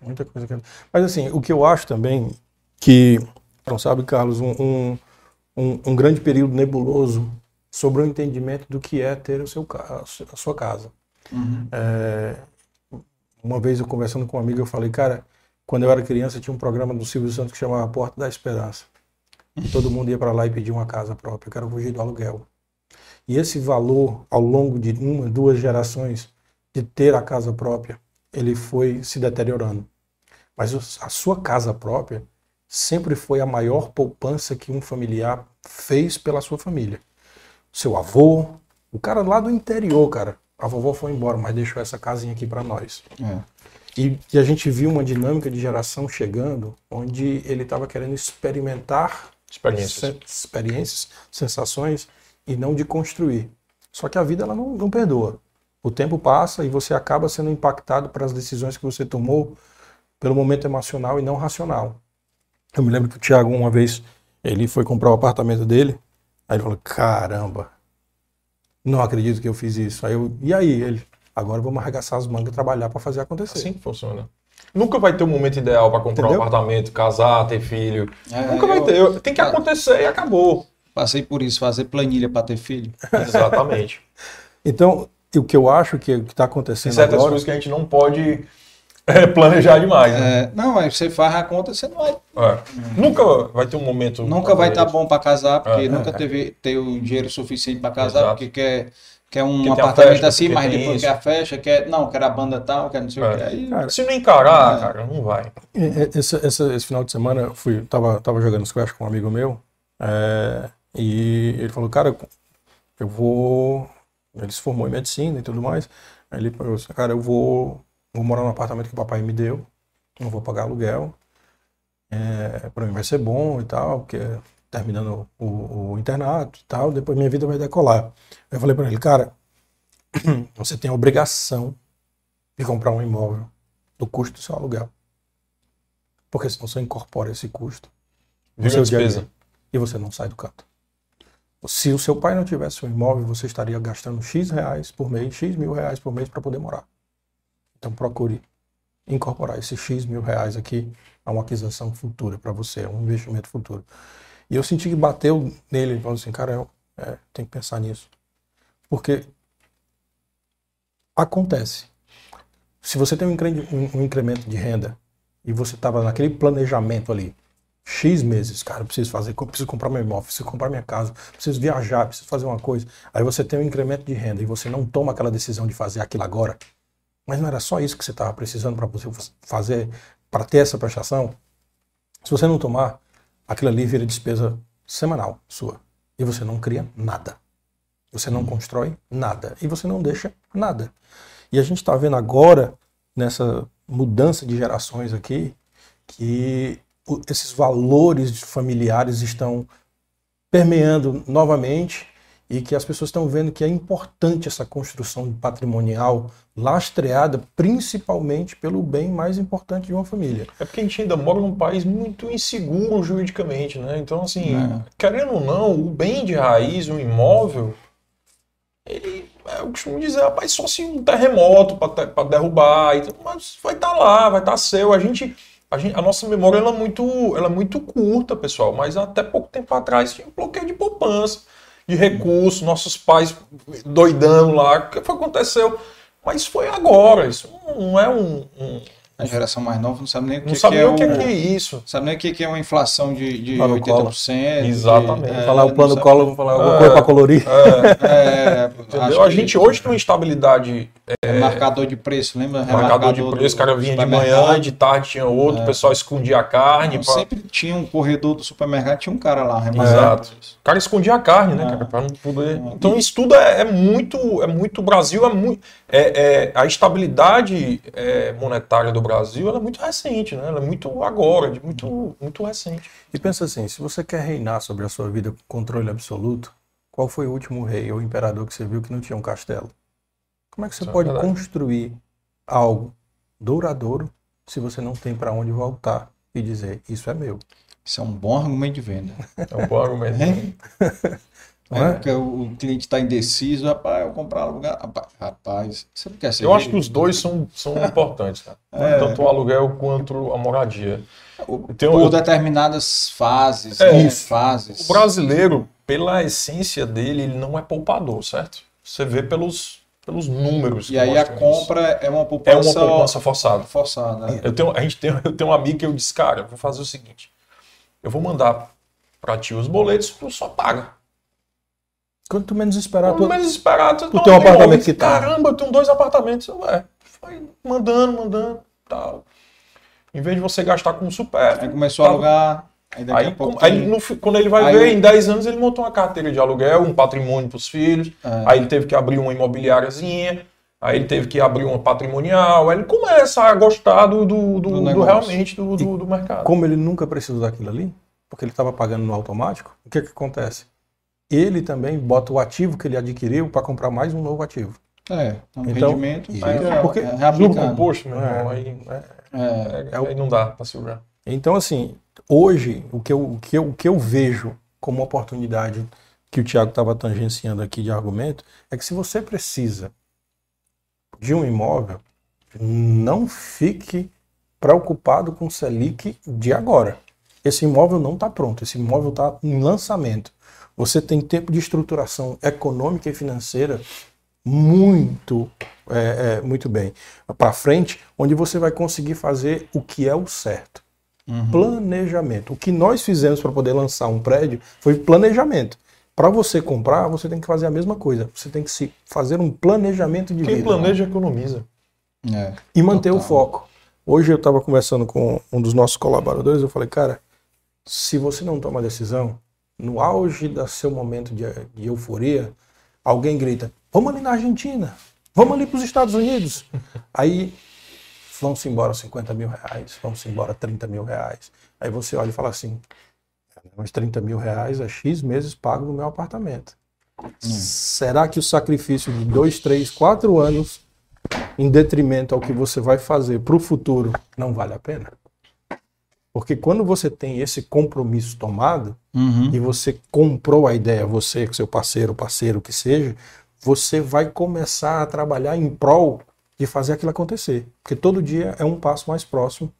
Muita coisa que. Mas assim, o que eu acho também que, não sabe, Carlos, um, um, um, um grande período nebuloso sobre o entendimento do que é ter o seu, a sua casa. Uhum. É, uma vez eu conversando com um amigo, eu falei, cara, quando eu era criança tinha um programa do Silvio Santos que chamava Porta da Esperança. E todo mundo ia para lá e pedia uma casa própria. Eu quero fugir do aluguel. E esse valor, ao longo de uma, duas gerações, de ter a casa própria, ele foi se deteriorando. Mas a sua casa própria sempre foi a maior poupança que um familiar fez pela sua família. Seu avô, o cara lá do interior, cara. A vovó foi embora, mas deixou essa casinha aqui para nós. É. E, e, a gente viu uma dinâmica de geração chegando, onde ele estava querendo experimentar experiências. Se, experiências, sensações, e não de construir. Só que a vida ela não, não perdoa. O tempo passa e você acaba sendo impactado pelas decisões que você tomou pelo momento emocional e não racional. Eu me lembro que o Thiago, uma vez, ele foi comprar o apartamento dele, aí ele falou: caramba, não acredito que eu fiz isso. Aí eu, e aí? Ele, agora vamos arregaçar as mangas e trabalhar para fazer acontecer. Assim que funciona. Nunca vai ter um momento ideal para comprar Entendeu? um apartamento, casar, ter filho. É, Nunca vai ter. Tem que acontecer e acabou. Passei por isso, fazer planilha para ter filho. *laughs* Exatamente. então, o que eu acho que está acontecendo Tem certas agora... coisas que a gente não pode *laughs* é, planejar demais. Né? É, não, aí você faz a conta, você não vai. É. Nunca vai ter um momento. Nunca vai estar tá bom para casar, porque é. nunca teve ter o dinheiro suficiente para casar, Exato. porque quer quer um apartamento festa, assim, mas depois isso. quer a festa, quer. Não, quer a banda tal, quer não sei o que. É. Aí, cara, se não encarar, é. cara, não vai. Esse, esse, esse, final de semana eu fui, tava, tava jogando squash com um amigo meu, é, e ele falou, cara, eu vou. Ele se formou em medicina e tudo mais. Aí ele falou assim, cara, eu vou, vou morar no apartamento que o papai me deu, não vou pagar aluguel. É, para mim vai ser bom e tal, porque terminando o, o internato e tal, depois minha vida vai decolar. Eu falei para ele, cara, *clears throat* você tem a obrigação de comprar um imóvel do custo do seu aluguel. Porque senão você incorpora esse custo no seu despesa. dia e você não sai do canto. Se o seu pai não tivesse um imóvel, você estaria gastando X reais por mês, X mil reais por mês para poder morar. Então procure incorporar esses X mil reais aqui a uma aquisição futura para você, um investimento futuro. E eu senti que bateu nele, ele falou assim, cara, é, tenho que pensar nisso. Porque acontece. Se você tem um, incremento de renda e você estava naquele planejamento ali, X meses, cara, eu preciso fazer, eu preciso comprar meu imóvel, preciso comprar minha casa, preciso viajar, preciso fazer uma coisa. Aí você tem um incremento de renda e você não toma aquela decisão de fazer aquilo agora. Mas não era só isso que você estava precisando para você fazer, para ter essa prestação. Se você não tomar, aquilo ali vira despesa semanal sua. E você não cria nada. Você não constrói nada. E você não deixa nada. E a gente está vendo agora, nessa mudança de gerações aqui, que esses valores familiares estão permeando novamente e que as pessoas estão vendo que é importante essa construção patrimonial lastreada principalmente pelo bem mais importante de uma família. É porque a gente ainda mora num país muito inseguro juridicamente, né? Então, assim, é. querendo ou não, o bem de raiz, o imóvel, ele, é, eu costumo dizer, rapaz, só se um terremoto para derrubar, mas vai estar tá lá, vai estar tá seu. A gente, a, gente, a, nossa memória ela é, muito, ela é muito curta, pessoal, mas até pouco tempo atrás tinha um bloqueio de poupança, de recursos, nossos pais doidando lá, o que foi, aconteceu? Mas foi agora, isso não é um, um a geração mais nova não sabe nem o que, não sabe que é, o que, é, que é isso. Sabe nem o que, é uma inflação de, de plano 80%. De, Exatamente. É, falar o plano Collor, vou falar alguma é, coisa para colorir. É, é, *laughs* entendeu? A gente hoje tem uma estabilidade. É, marcador de preço, lembra? Marcador de preço, o cara vinha de manhã, de tarde tinha outro, o pessoal escondia a carne. Não, pra... Sempre tinha um corredor do supermercado, tinha um cara lá. Exato. O cara escondia a carne, né, cara? Pra não poder... Então isso tudo é, muito. É muito. O Brasil é muito. É, a estabilidade monetária do Brasil é muito recente, né? Ela é muito agora, de muito, muito recente. E pensa assim, se você quer reinar sobre a sua vida com controle absoluto, qual foi o último rei ou imperador que você viu que não tinha um castelo? Como é que você Isso é pode é construir algo duradouro se você não tem para onde voltar e dizer isso é meu? Isso é um bom argumento de venda. É um bom argumento. *laughs* É, é? Porque o cliente está indeciso, rapaz, eu comprar aluguel. Rapaz, rapaz, você não quer ser. Eu acho que os dois são, são *laughs* importantes, cara. É. Tanto o aluguel quanto a moradia. Tem Por determinadas fases, é, né? fases. O brasileiro, pela essência dele, ele não é poupador, certo? Você vê pelos, pelos números. E aí a compra isso. é uma poupança, é uma poupança forçada. forçada é. eu, tenho, a gente tem, eu tenho um amigo que eu disse, cara, eu vou fazer o seguinte: eu vou mandar para ti os boletos, tu só paga. Quanto menos esperar, Quanto tu, menos esperar, tu, tu tem um apartamento que tá. Caramba, eu tenho dois apartamentos. Ué, foi mandando, mandando, tal. Em vez de você gastar com super. Aí começou a alugar. Aí, aí, com, aí no, quando ele vai aí ver, eu... em 10 anos ele montou uma carteira de aluguel, um patrimônio para os filhos. É. Aí ele teve que abrir uma imobiliáriazinha. Aí ele teve que abrir uma patrimonial. Aí ele começa a gostar do, do, do, do, do realmente do, do, do mercado. Como ele nunca precisou daquilo ali, porque ele estava pagando no automático, o que, que acontece? ele também bota o ativo que ele adquiriu para comprar mais um novo ativo. É, um então, rendimento. É, porque é, tudo composto, meu irmão, aí, é, é, é, aí não dá para segurar. Então, assim, hoje, o que, eu, o, que eu, o que eu vejo como oportunidade que o Tiago estava tangenciando aqui de argumento é que se você precisa de um imóvel, não fique preocupado com o Selic de agora. Esse imóvel não está pronto, esse imóvel está em lançamento você tem tempo de estruturação econômica e financeira muito, é, é, muito bem para frente, onde você vai conseguir fazer o que é o certo. Uhum. Planejamento. O que nós fizemos para poder lançar um prédio foi planejamento. Para você comprar, você tem que fazer a mesma coisa. Você tem que se fazer um planejamento de Quem vida. Quem planeja economiza. É, e manter total. o foco. Hoje eu estava conversando com um dos nossos colaboradores, eu falei, cara, se você não toma decisão, no auge do seu momento de, de euforia, alguém grita: Vamos ali na Argentina, vamos ali para os Estados Unidos. *laughs* Aí vão-se embora 50 mil reais, vão-se embora 30 mil reais. Aí você olha e fala assim: Mas 30 mil reais é X meses pago no meu apartamento. Hum. Será que o sacrifício de dois, três, quatro anos, em detrimento ao que você vai fazer para o futuro, não vale a pena? Porque quando você tem esse compromisso tomado uhum. e você comprou a ideia, você, seu parceiro, parceiro que seja, você vai começar a trabalhar em prol de fazer aquilo acontecer. Porque todo dia é um passo mais próximo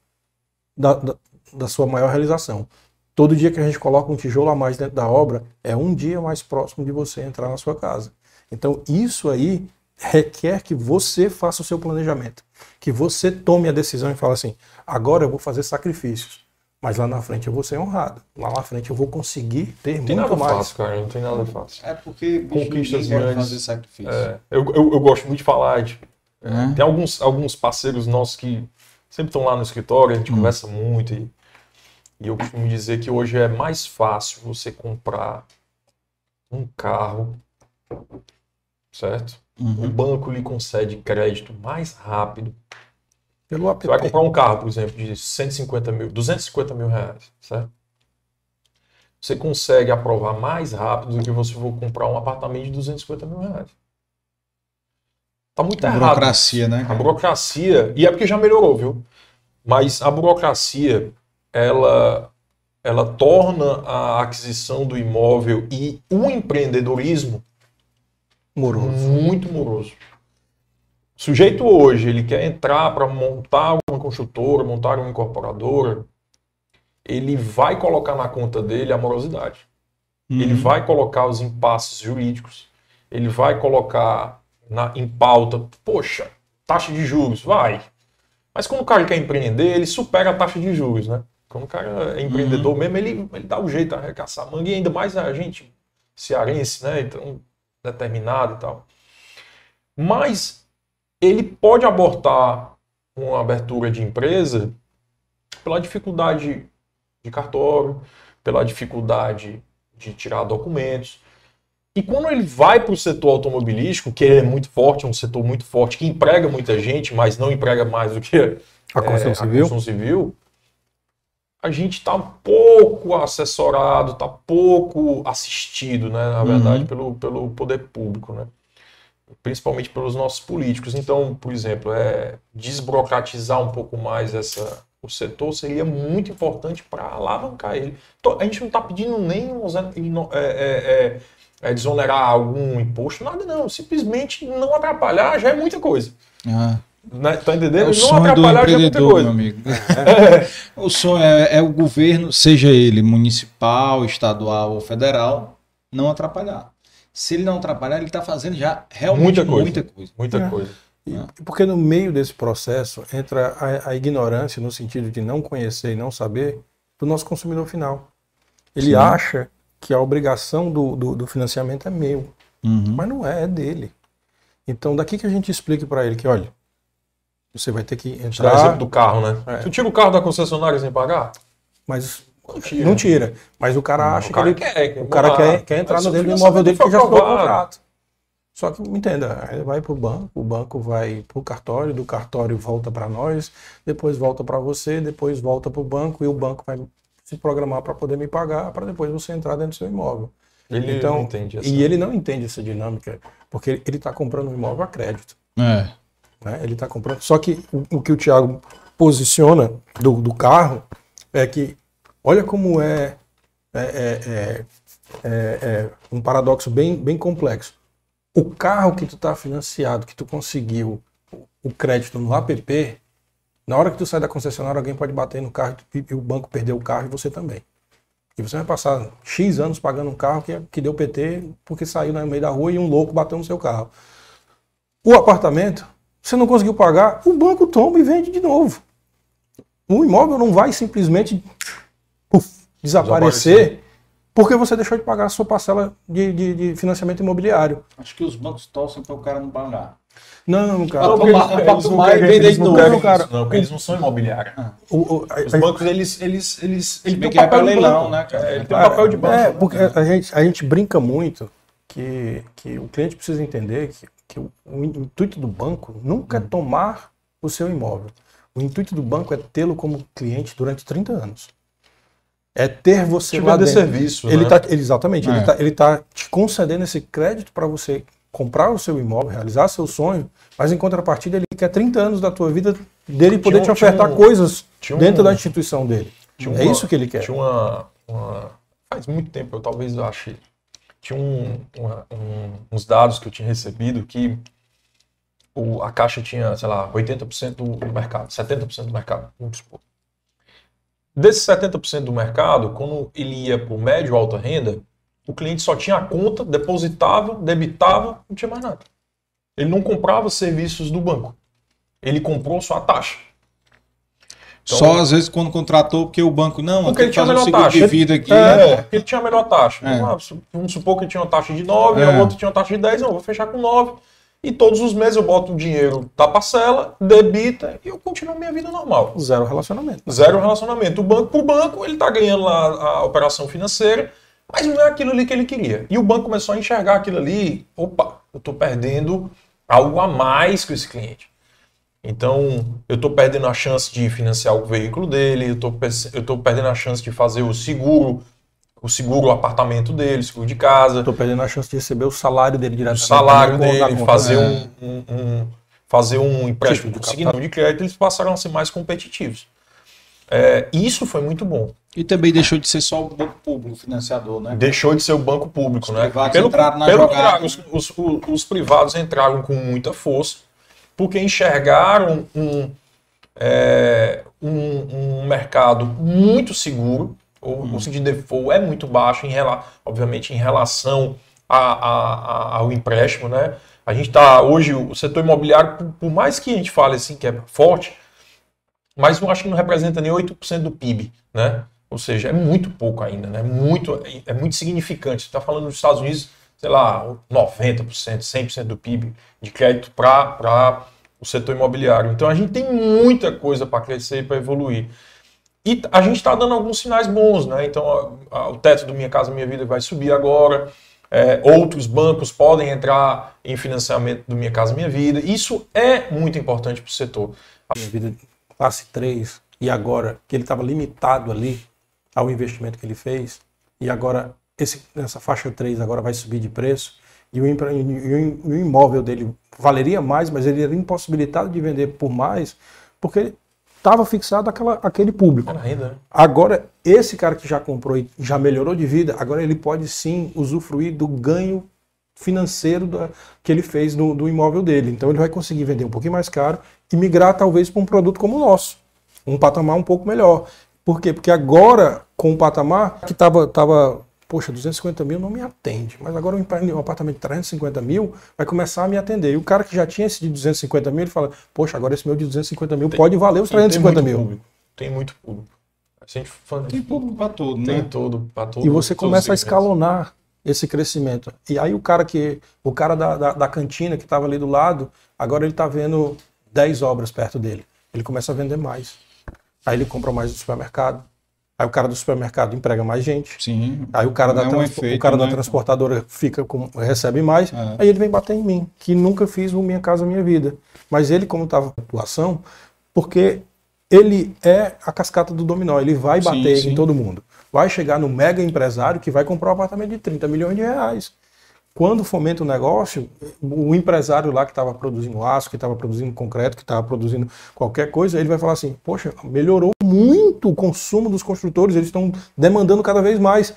da, da, da sua maior realização. Todo dia que a gente coloca um tijolo a mais dentro da obra, é um dia mais próximo de você entrar na sua casa. Então, isso aí requer que você faça o seu planejamento, que você tome a decisão e fale assim: agora eu vou fazer sacrifícios. Mas lá na frente eu vou ser honrado. Lá na frente eu vou conseguir ter tem muito nada mais. Fácil, cara, não tem nada fácil. É porque conquistas grandes. Fazer sacrifício. É, eu, eu, eu, gosto muito de falar. Tipo, é. Tem alguns, alguns parceiros nossos que sempre estão lá no escritório, a gente hum. conversa muito. E, e eu costumo dizer que hoje é mais fácil você comprar um carro, certo? Uhum. O banco lhe concede crédito mais rápido pelo app. Você vai comprar um carro, por exemplo, de 150 mil, 250 mil reais, certo? Você consegue aprovar mais rápido do que você for comprar um apartamento de 250 mil reais. Tá muito a errado. A burocracia, né? A burocracia, e é porque já melhorou, viu? Mas a burocracia, ela, ela torna a aquisição do imóvel e o empreendedorismo moroso. muito moroso. O sujeito hoje, ele quer entrar para montar uma construtora, montar uma incorporadora, ele vai colocar na conta dele a morosidade. Uhum. Ele vai colocar os impasses jurídicos. Ele vai colocar na, em pauta, poxa, taxa de juros, vai. Mas quando o cara quer empreender, ele supera a taxa de juros, né? Quando o cara é empreendedor uhum. mesmo, ele, ele dá o um jeito de arregaçar a manga, e ainda mais a gente cearense, né? Então, determinado e tal. Mas ele pode abortar uma abertura de empresa pela dificuldade de cartório, pela dificuldade de tirar documentos. E quando ele vai para o setor automobilístico, que é muito forte, é um setor muito forte, que emprega muita gente, mas não emprega mais do que a construção, é, civil. A construção civil, a gente está pouco assessorado, está pouco assistido, né, na verdade, uhum. pelo, pelo poder público, né? principalmente pelos nossos políticos. Então, por exemplo, é desburocratizar um pouco mais essa, o setor seria muito importante para alavancar ele. A gente não está pedindo nem é, é, é, desonerar algum imposto, nada não. Simplesmente não atrapalhar já é muita coisa. Ah. Né? Tá entendendo? É não atrapalhar já é muita coisa. Meu amigo. É. *laughs* o sonho é, é o governo, seja ele municipal, estadual ou federal, não atrapalhar. Se ele não atrapalhar, ele está fazendo já realmente muita coisa. Muita coisa. Muita é. coisa. E, porque no meio desse processo entra a, a, ignorância, no sentido de não conhecer e não saber, do nosso consumidor final. Ele Sim. acha que a obrigação do, do, do financiamento é meu, uhum. mas não é, é dele. Então, daqui que a gente explique para ele que, olha, você vai ter que entrar. Dá exemplo do carro, né? É. Tu tira o carro da concessionária sem pagar? Mas não tira. Não tira. Mas o cara acha o cara que ele. Quer, o cara quer, quer entrar no dentro do imóvel dele que já ficou o contrato. Só que, entenda, aí vai para o banco, o banco vai para o cartório, do cartório volta para nós, depois volta para você, depois volta para o banco e o banco vai se programar para poder me pagar, para depois você entrar dentro do seu imóvel. Ele então, não entende essa... E ele não entende essa dinâmica, porque ele está comprando um imóvel a crédito. É. Né? Ele está comprando. Só que o, o, que o Thiago posiciona do, do carro é que, olha como é, é, é, é, é, é um paradoxo bem, bem complexo o carro que tu está financiado, que tu conseguiu o crédito no app, na hora que tu sai da concessionária, alguém pode bater no carro e o banco perdeu o carro e você também. E você vai passar X anos pagando um carro que, que deu PT porque saiu no meio da rua e um louco bateu no seu carro. O apartamento, você não conseguiu pagar, o banco toma e vende de novo. O imóvel não vai simplesmente uf, desaparecer, desaparecer porque você deixou de pagar a sua parcela de, de, de financiamento imobiliário. Acho que os bancos torcem para o cara não pagar. Não, cara. Não, eles, tomar, eles, eles, eles, não querem cara. Não, porque eles não são imobiliários. Ah. O, o, a, os bancos, eles, eles, eles, eles têm o papel de leilão, né, cara? É, ele tem o papel de banco. É, porque a gente, a gente brinca muito que, que o cliente precisa entender que, que o, o intuito do banco nunca é hum. tomar o seu imóvel. O intuito do banco é tê-lo como cliente durante 30 anos é ter você lá dentro. serviço, ele né? tá, exatamente, é. ele está tá te concedendo esse crédito para você comprar o seu imóvel, realizar seu sonho, mas em contrapartida ele quer 30 anos da tua vida dele poder um, te ofertar um, coisas dentro um, da instituição dele. é uma, isso que ele quer. Tinha uma, uma, faz muito tempo, eu talvez ache, tinha uma, uns dados que eu tinha recebido que o, a Caixa tinha, sei lá, 80% do mercado, 70% do mercado, vamos supor. Desses 70% do mercado, quando ele ia para o médio alta renda, o cliente só tinha a conta, depositava, debitava, não tinha mais nada. Ele não comprava serviços do banco. Ele comprou só a taxa. Então, só às vezes quando contratou, porque o banco não, porque ele tinha a melhor taxa. de vida aqui. É, é. ele tinha a melhor taxa. É. Vamos supor que ele tinha uma taxa de 9, é. o outro tinha uma taxa de 10, não, vou fechar com 9 e todos os meses eu boto o dinheiro da parcela, debita e eu continuo minha vida normal. Zero relacionamento. Zero relacionamento. O banco por banco, ele está ganhando lá a operação financeira, mas não é aquilo ali que ele queria. E o banco começou a enxergar aquilo ali, opa, eu estou perdendo algo a mais com esse cliente. Então, eu estou perdendo a chance de financiar o veículo dele, eu estou perdendo a chance de fazer o seguro o seguro, o apartamento dele, o seguro de casa. Estou perdendo a chance de receber o salário dele diretamente. O salário dele, fazer, um, um, um, fazer um empréstimo tipo consignado de crédito, eles passaram a ser mais competitivos. É, isso foi muito bom. E também deixou de ser só o banco público financiador, né? Deixou de ser o banco público, os né? Privados pelo, entraram na pelo jogada, os, os, os, os privados entraram com muita força porque enxergaram um, é, um, um mercado muito seguro, o, hum. o de default é muito baixo, em, obviamente, em relação a, a, a, ao empréstimo. Né? A gente está, hoje, o setor imobiliário, por, por, mais que a gente fale assim que é forte, mas eu acho que não representa nem 8% do PIB. Né? Ou seja, é muito pouco ainda, né? muito, é muito significante. Você está falando dos Estados Unidos, sei lá, 90%, 100% do PIB de crédito para o setor imobiliário. Então a gente tem muita coisa para crescer e para evoluir. E a gente está dando alguns sinais bons, né? Então a, a, o teto do Minha Casa Minha Vida vai subir agora. É, outros bancos podem entrar em financiamento do Minha Casa Minha Vida. Isso é muito importante para o setor. Minha vida classe 3 e agora que ele estava limitado ali, ao investimento que ele fez, e agora esse, essa faixa 3 agora vai subir de preço, e o, e o imóvel dele valeria mais, mas ele era impossibilitado de vender por mais, porque estava fixado aquela, aquele público. Né? Agora, esse cara que já comprou e já melhorou de vida, agora ele pode sim usufruir do ganho financeiro da, que ele fez do, do imóvel dele. Então ele vai conseguir vender um pouquinho mais caro e migrar talvez para um produto como o nosso, um patamar um pouco melhor. Por quê? Porque agora, com o patamar que estava, tava, poxa, 250 mil não me atende, mas agora um apartamento de 350 mil vai começar a me atender. E o cara que já tinha esse de 250 mil, ele fala, poxa, agora esse meu de 250 mil tem, pode valer os 350 mil. Público, tem muito público. Tem público para tudo, né? Tem tudo, para tudo. E você começa a escalonar esse crescimento. E aí o cara que o cara da, da, da cantina que estava ali do lado, agora ele está vendo 10 obras perto dele. Ele começa a vender mais. Aí ele compra mais do supermercado. Aí o cara do supermercado emprega mais gente. Sim. Aí o cara, da, é um efeito, o cara da né? transportadora fica com, recebe mais. É. Aí ele vem bater em mim, que nunca fiz o Minha Casa Minha Vida. Mas ele, como estava em atuação, porque ele é a cascata do dominó, ele vai bater sim, sim. em todo mundo. Vai chegar no mega empresário que vai comprar um apartamento de 30 milhões de reais. Quando fomenta o negócio, o empresário lá que estava produzindo aço, que estava produzindo concreto, que estava produzindo qualquer coisa, ele vai falar assim: Poxa, melhorou muito o consumo dos construtores, eles estão demandando cada vez mais.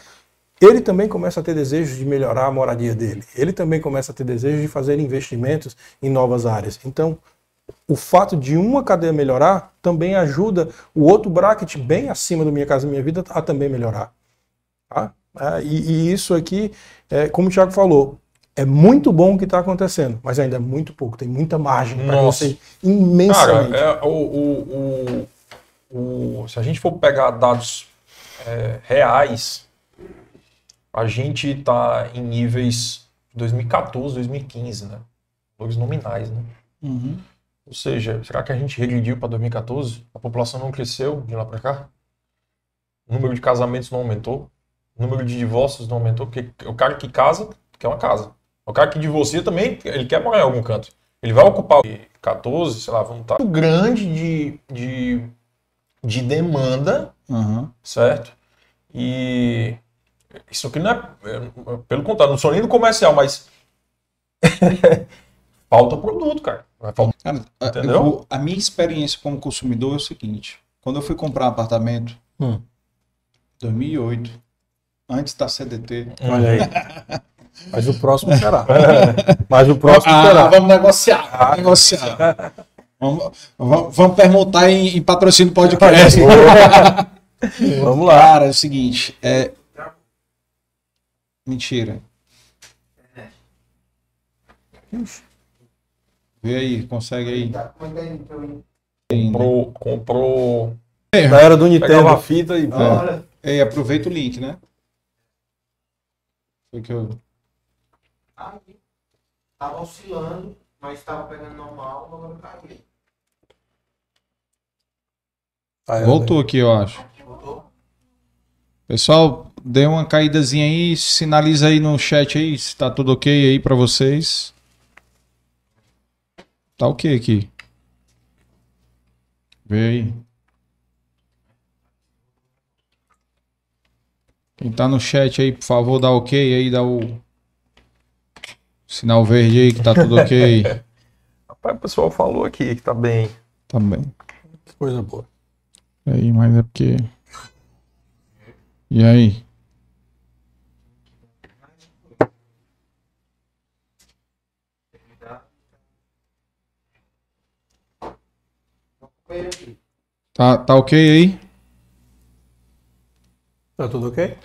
Ele também começa a ter desejos de melhorar a moradia dele. Ele também começa a ter desejos de fazer investimentos em novas áreas. Então, o fato de uma cadeia melhorar também ajuda o outro bracket bem acima do Minha Casa Minha Vida a também melhorar. Tá? É, e, e, isso aqui, é, como o Thiago falou, é muito bom o que está acontecendo, mas ainda é muito pouco, tem muita margem para você imensamente. Cara, é, o, o, o, o, se a gente for pegar dados é, reais, a gente está em níveis 2014, 2015, né? Valores nominais, né? Uhum. Ou seja, será que a gente regrediu para 2014? A população não cresceu de lá para cá? O número de casamentos não aumentou? O número de divórcios não aumentou, porque o cara que casa quer uma casa. O cara que divorcia também, ele quer morar em algum canto. Ele vai ocupar 14, sei lá, vamos estar. Muito grande de, de, de demanda, uhum. certo? E isso aqui não é, é pelo contrário, não sou nem do comercial, mas *laughs* falta produto, cara. Falta, cara entendeu? Vou, a minha experiência como consumidor é o seguinte: quando eu fui comprar um apartamento, hum. 2008, antes da CDT. Olha aí. *laughs* Mas o próximo será. *laughs* Mas o próximo ah, será. Vamos negociar. Vamos negociar. Vamos, vamos, perguntar em, em patrocínio podcast. *laughs* vamos lá. Cara, é o seguinte. É... Mentira. Vê aí, consegue aí. Comprou. Comprou. Na era do Nintendo. Pegava a fita e. Ah, é, aproveita o link, né? Foi que eu. Aí, tava oscilando, mas tava pegando normal, agora caiu. Ah, Voltou aqui, eu acho. Voltou? Pessoal, dê uma caídazinha aí, sinaliza aí no chat aí se tá tudo ok aí para vocês. Tá ok aqui. Vê aí. Quem tá no chat aí, por favor, dá ok aí, dá o sinal verde aí que tá tudo ok. *laughs* Rapaz, o pessoal falou aqui que tá bem. Tá bem. Coisa boa. Aí, mas é porque. E aí? Tá, tá ok aí? Tá tudo ok?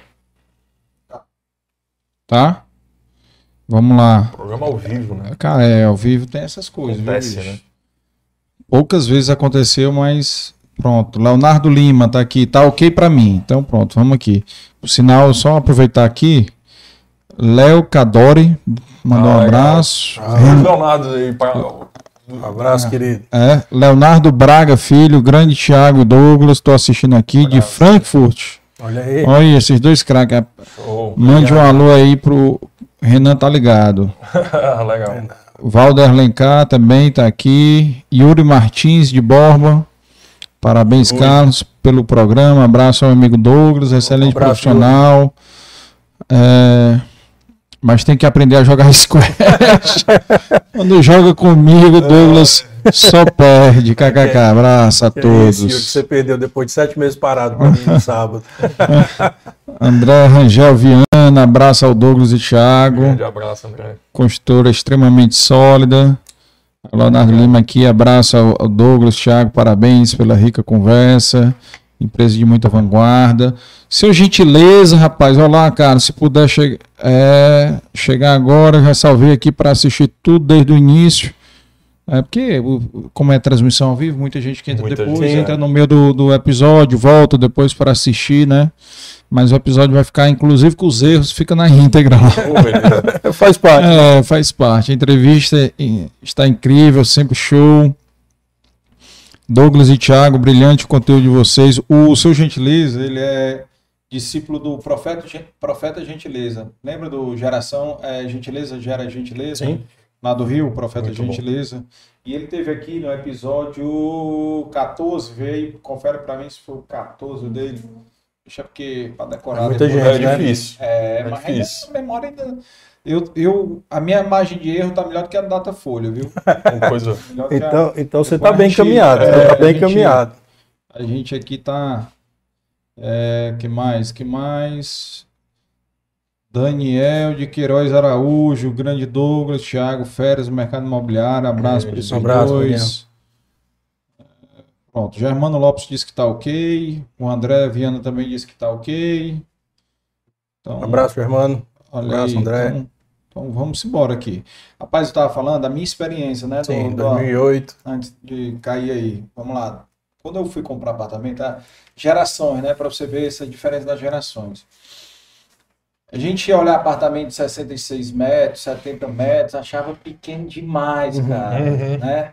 Tá? Vamos lá. Programa ao vivo, né? Cara, é, ao vivo tem essas coisas. Acontece, viu, né? Poucas vezes aconteceu, mas pronto. Leonardo Lima tá aqui, tá ok para mim. Então pronto, vamos aqui. O sinal, só aproveitar aqui. Léo Cadori mandou ah, um abraço. Ah, Leonardo aí, um abraço, é. querido. É, Leonardo Braga, filho, grande Thiago Douglas, estou assistindo aqui um de Frankfurt. Olha aí. Olha esses dois craques. Oh, Mande um alô aí pro Renan, tá ligado. *laughs* Legal. Valder Lencar também tá aqui. Yuri Martins de Borba. Parabéns, Oi. Carlos, pelo programa. Abraço ao amigo Douglas, excelente um abraço, profissional. É... Mas tem que aprender a jogar *laughs* squash. *laughs* Quando joga comigo, Douglas só perde. *laughs* KKK. Abraço a que todos. É que você perdeu depois de sete meses parado para mim no sábado. *laughs* André Rangel Viana, abraço ao Douglas e Thiago. Grande abraço, André. Construtora extremamente sólida. Leonardo Lima aqui, abraço ao Douglas, Thiago, parabéns pela rica conversa. Empresa de muita vanguarda. Seu gentileza, rapaz, olha lá, cara, se puder che é, chegar agora, já salvei aqui para assistir tudo desde o início. É porque, como é transmissão ao vivo, muita gente que entra muita depois, gente, entra é. no meio do, do episódio, volta depois para assistir, né? Mas o episódio vai ficar, inclusive com os erros, fica na *laughs* íntegra lá. *laughs* faz parte. É, faz parte. A entrevista está incrível, sempre show. Douglas e Thiago, brilhante o conteúdo de vocês. O seu Gentileza, ele é discípulo do profeta, profeta Gentileza. Lembra do Geração é, Gentileza Gera Gentileza? Sim. Lá do Rio, Profeta Muito Gentileza. Bom. E ele teve aqui no episódio 14, veio, confere para mim se foi o 14 dele. Deixa porque para decorar. É muita gente, é né? difícil. É, é mas difícil. a memória ainda. Eu, eu, a minha margem de erro está melhor do que a data folha, viu? *laughs* Coisa. então, a... então você está bem encaminhado. É, tá bem encaminhado. A gente aqui está. É, que mais? Que mais? Daniel de Queiroz Araújo, Grande Douglas, Thiago Férias, Mercado Imobiliário, abraço é, para esses um abraço, dois. Pronto, Germano Lopes disse que está ok. O André Viana também disse que está ok. Então, um abraço, Germano. Olha abraço, aí, André. Então, então, vamos embora aqui. Rapaz, eu estava falando da minha experiência, né? Sim, do, 2008. Do, antes de cair aí. Vamos lá. Quando eu fui comprar apartamento, a gerações, né? Para você ver essa diferença das gerações. A gente ia olhar apartamento de 66 metros, 70 metros, achava pequeno demais, uhum. cara, uhum. né?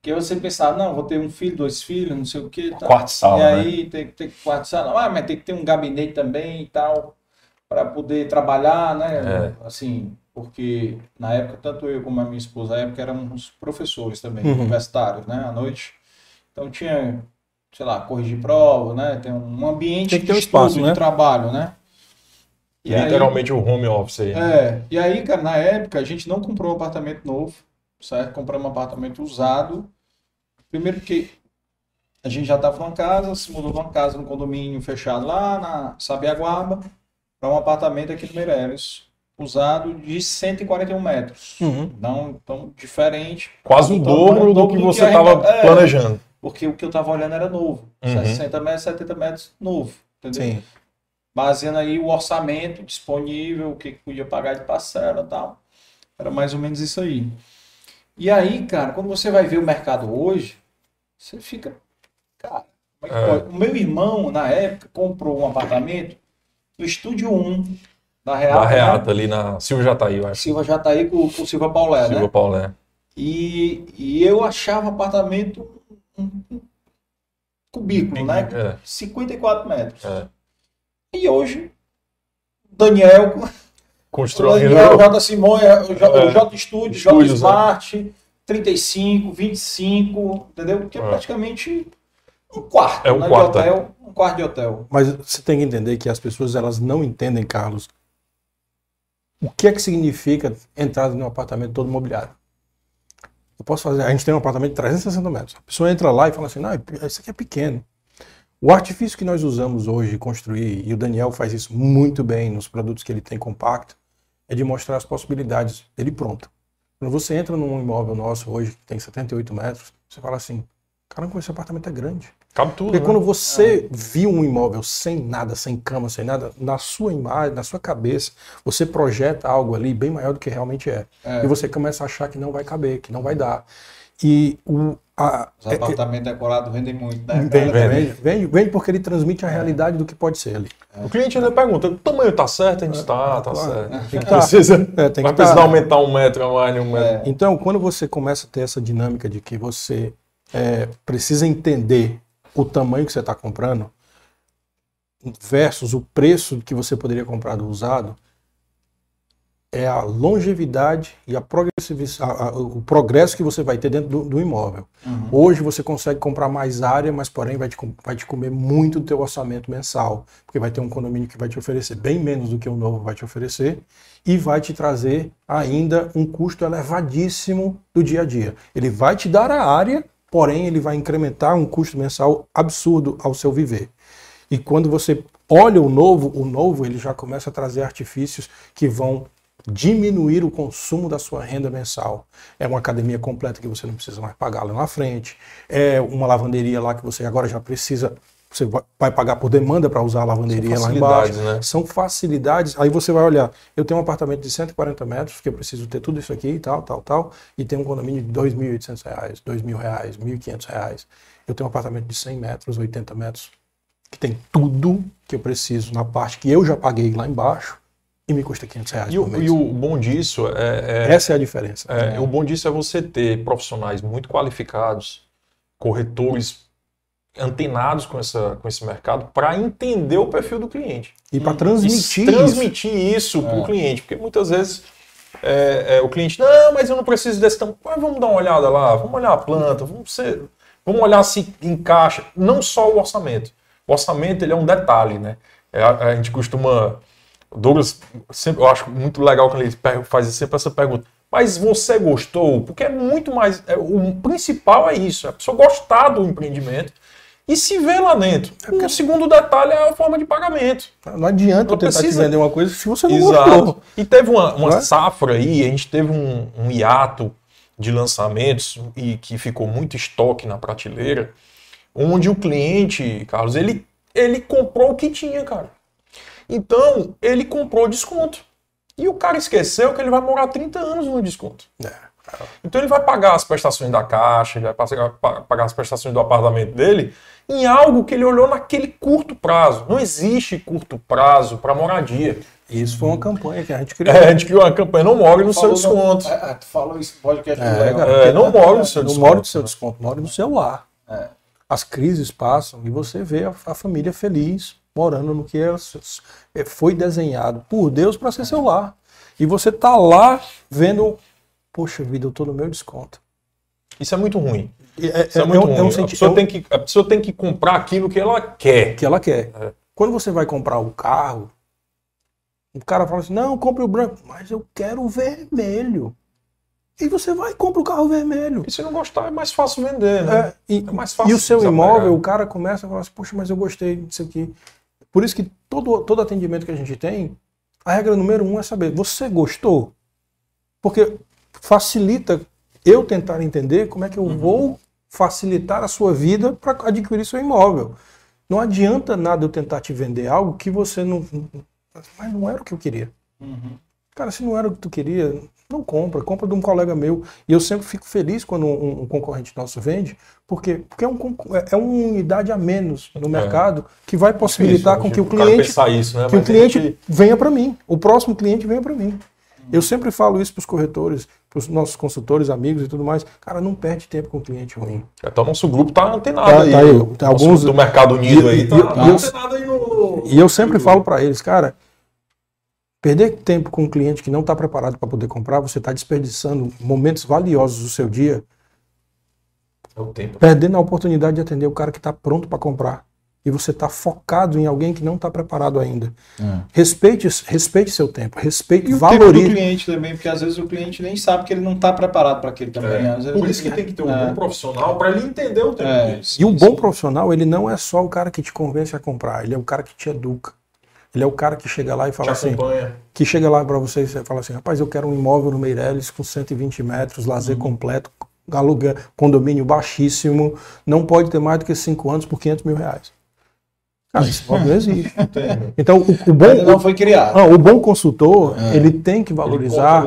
Porque você pensava, não, vou ter um filho, dois filhos, não sei o quê. Tá. Quarto sala, E aí né? tem que ter quarto sala. Ah, mas tem que ter um gabinete também e tal, para poder trabalhar, né? É. Assim, porque na época, tanto eu como a minha esposa, na época éramos professores também, uhum. universitários, né? À noite. Então tinha, sei lá, corrigir prova, né? Tem um ambiente tem que ter um espaço, né? de trabalho, né? E Literalmente aí, o home office aí. Né? É, e aí, cara, na época a gente não comprou um apartamento novo, certo? Compramos um apartamento usado. Primeiro porque a gente já estava numa casa, se mudou de uma casa no condomínio fechado lá na Sabiaguaba para um apartamento aqui no Meireles, usado de 141 metros. Uhum. Não tão diferente. Quase o dobro do que você estava é, planejando. Porque o que eu estava olhando era novo. Uhum. 60 metros, 70 metros, novo. Entendeu? Sim baseando aí o orçamento disponível, o que podia pagar de parcela e tal. Era mais ou menos isso aí. E aí, cara, quando você vai ver o mercado hoje, você fica. Cara, é é. o meu irmão, na época, comprou um apartamento no Estúdio 1 da Reata. Da Reata, né? ali na Silva Jataí, eu acho. Silva Jataí com, com Silva Paulé, Silva né? Paulé. E, e eu achava apartamento um, um cubículo, né? É. 54 metros. É. E hoje, Daniel. Construindo. Daniel, J. Simões, o J, é, J Studio, J né? Smart, né? 35, 25, entendeu? Porque é, é praticamente um quarto, é um né, quarto, de hotel, um quarto de hotel. Mas você tem que entender que as pessoas elas não entendem, Carlos, o que é que significa entrar em um apartamento todo mobiliário. Eu posso fazer, a gente tem um apartamento de 360 metros. A pessoa entra lá e fala assim, não, isso aqui é pequeno. O artifício que nós usamos hoje construir, e o Daniel faz isso muito bem nos produtos que ele tem compacto, é de mostrar as possibilidades dele pronto. Quando você entra num imóvel nosso hoje, que tem 78 metros, você fala assim, Caramba, esse apartamento é grande. Cabe tudo. Porque né? quando você é. viu um imóvel sem nada, sem cama, sem nada, na sua imagem, na sua cabeça, você projeta algo ali bem maior do que realmente é. é. E você começa a achar que não vai caber, que não vai dar. E o, a, Os apartamentos é, decorados vendem muito, né? Vende, vende, vende, vende, porque ele transmite a realidade do que pode ser ali. É. O cliente ainda pergunta: o tamanho está certo? A gente está, está claro. certo. Tem que tá. Precisa, é, tem vai que precisar tá. aumentar um metro a mais, um metro. Então, quando você começa a ter essa dinâmica de que você é, precisa entender o tamanho que você está comprando versus o preço que você poderia comprar do usado, é a longevidade e a progressividade, o progresso que você vai ter dentro do, do imóvel. Uhum. Hoje você consegue comprar mais área, mas porém vai te, vai te comer muito do teu orçamento mensal, porque vai ter um condomínio que vai te oferecer bem menos do que o novo vai te oferecer e vai te trazer ainda um custo elevadíssimo do dia a dia. Ele vai te dar a área, porém ele vai incrementar um custo mensal absurdo ao seu viver. E quando você olha o novo, o novo ele já começa a trazer artifícios que vão diminuir o consumo da sua renda mensal. É uma academia completa que você não precisa mais pagar lá na frente. É uma lavanderia lá que você agora já precisa você vai pagar por demanda para usar a lavanderia lá embaixo. Né? São facilidades. Aí você vai olhar, eu tenho um apartamento de 140 metros, que eu preciso ter tudo isso aqui e tal, tal, tal, e tem um condomínio de R$ 2.800, R$ 2.000, R$ 1.500. Eu tenho um apartamento de 100 metros, 80 metros, que tem tudo que eu preciso na parte que eu já paguei lá embaixo e me custa 500 reais e, o, e o bom disso é, é, Essa é a diferença. É, O bom disso é você ter profissionais muito qualificados, corretores antenados com, essa, com esse mercado para entender o perfil do cliente. E para transmitir, e transmitir isso, isso para o é. cliente. Porque muitas vezes é, é, o cliente, não, mas eu não preciso desse tamanho. Mas vamos dar uma olhada lá, vamos olhar a planta, vamos, ser, vamos olhar se encaixa. Não só o orçamento. O orçamento ele é um detalhe, né? É, a, a gente costuma Douglas, sempre, eu acho muito legal quando ele faz sempre essa pergunta. Mas você gostou? Porque é muito mais. É, o principal é isso: é a pessoa gostar do empreendimento e se ver lá dentro. É porque... O segundo detalhe é a forma de pagamento. Não adianta eu tentar precisa... te vender uma coisa se você não Exato. gostou. E teve uma, uma é? safra aí, a gente teve um, um hiato de lançamentos e que ficou muito estoque na prateleira, onde o cliente, Carlos, ele, ele comprou o que tinha, cara. Então, ele comprou desconto. E o cara esqueceu que ele vai morar 30 anos no desconto. É. Então ele vai pagar as prestações da caixa, ele vai pagar as prestações do apartamento dele em algo que ele olhou naquele curto prazo. Não existe curto prazo para moradia. Isso foi uma campanha que a gente criou. É, a gente criou uma campanha, não more no seu desconto. É, é, tu falou isso no podcast é, legal. É, não more no seu não desconto. Não more no seu desconto, more no seu lar. É. As crises passam e você vê a, a família feliz, morando no que é, foi desenhado por Deus para ser seu lar. E você tá lá vendo, poxa vida, eu tô no meu desconto. Isso é muito ruim. É, Isso é, é muito é, ruim. a, pessoa tem que, a pessoa tem que comprar aquilo que ela quer. Que ela quer. É. Quando você vai comprar um carro, o cara fala assim: não, compre o branco, mas eu quero o vermelho. E você vai e compra o carro vermelho. E se não gostar, é mais fácil vender, né? É, e, é mais fácil. E o seu imóvel, o cara começa a falar assim: poxa, mas eu gostei disso aqui. Por isso que todo, todo atendimento que a gente tem, a regra número um é saber, você gostou? Porque facilita eu tentar entender como é que eu uhum. vou facilitar a sua vida para adquirir seu imóvel. Não adianta nada eu tentar te vender algo que você não. Mas não era o que eu queria. Uhum. Cara, se não era o que tu queria, não compra, compra de um colega meu. E eu sempre fico feliz quando um, um concorrente nosso vende, porque, porque é, um, é, é uma unidade a menos no é. mercado que vai possibilitar com que o cliente, isso, né? que o cliente gente... venha para mim, o próximo cliente venha para mim. Eu sempre falo isso para os corretores, para os nossos consultores, amigos e tudo mais. Cara, não perde tempo com cliente ruim. Então, nosso grupo tá antenado tá, aí. Tá aí. Alguns do Mercado Unido e, aí. Tá, e, tá eu, antenado aí no. E eu sempre falo para eles, cara, Perder tempo com um cliente que não está preparado para poder comprar, você está desperdiçando momentos valiosos do seu dia. É o tempo. Perdendo a oportunidade de atender o cara que está pronto para comprar. E você está focado em alguém que não está preparado ainda. É. Respeite, respeite seu tempo, respeite, e o valorize. Tempo do cliente também, porque às vezes o cliente nem sabe que ele não está preparado para aquilo também. É. Por isso que tem que ter um é. bom profissional para ele entender o tempo é. E o bom profissional, ele não é só o cara que te convence a comprar, ele é o cara que te educa. Ele é o cara que chega lá e fala assim. Que chega lá para você e fala assim: rapaz, eu quero um imóvel no Meireles com 120 metros, lazer uhum. completo, aluguel, condomínio baixíssimo, não pode ter mais do que 5 anos por 500 mil reais. Cara, esse imóvel *laughs* não existe. Então, o, o bom. Ele não foi criado. Não, o bom consultor, é. ele tem que valorizar.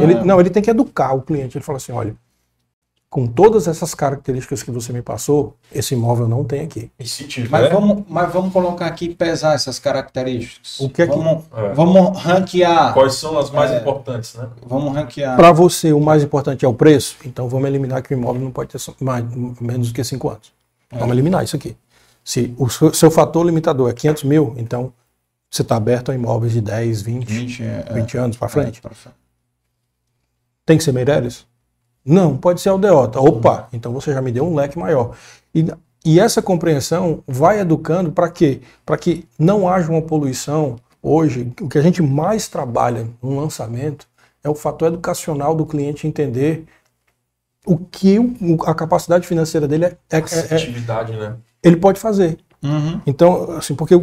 Ele, ele, não, ele tem que educar o cliente. Ele fala assim: olha, com todas essas características que você me passou, esse imóvel não tem aqui. E se tiver... mas, vamos, mas vamos colocar aqui e pesar essas características. O que é vamos, que... É. Vamos ranquear. Quais são as mais é, importantes, né? Vamos ranquear. Para você, o mais importante é o preço? Então vamos eliminar que o imóvel não pode ter mais, menos do que 5 anos. É. Vamos eliminar isso aqui. Se o seu, seu, fator limitador é 500 mil, então você está aberto a imóveis de 10, 20, 20, 20 anos para frente. frente. Tem que ser Meireles? Não, pode ser aldeota. Opa, então você já me deu um leque maior. E, e essa compreensão vai educando para quê? Para que não haja uma poluição. Hoje, o que a gente mais trabalha no lançamento é o fator educacional do cliente entender o que a capacidade financeira dele é. é, é, é né? Ele pode fazer. Uhum. Então, assim, porque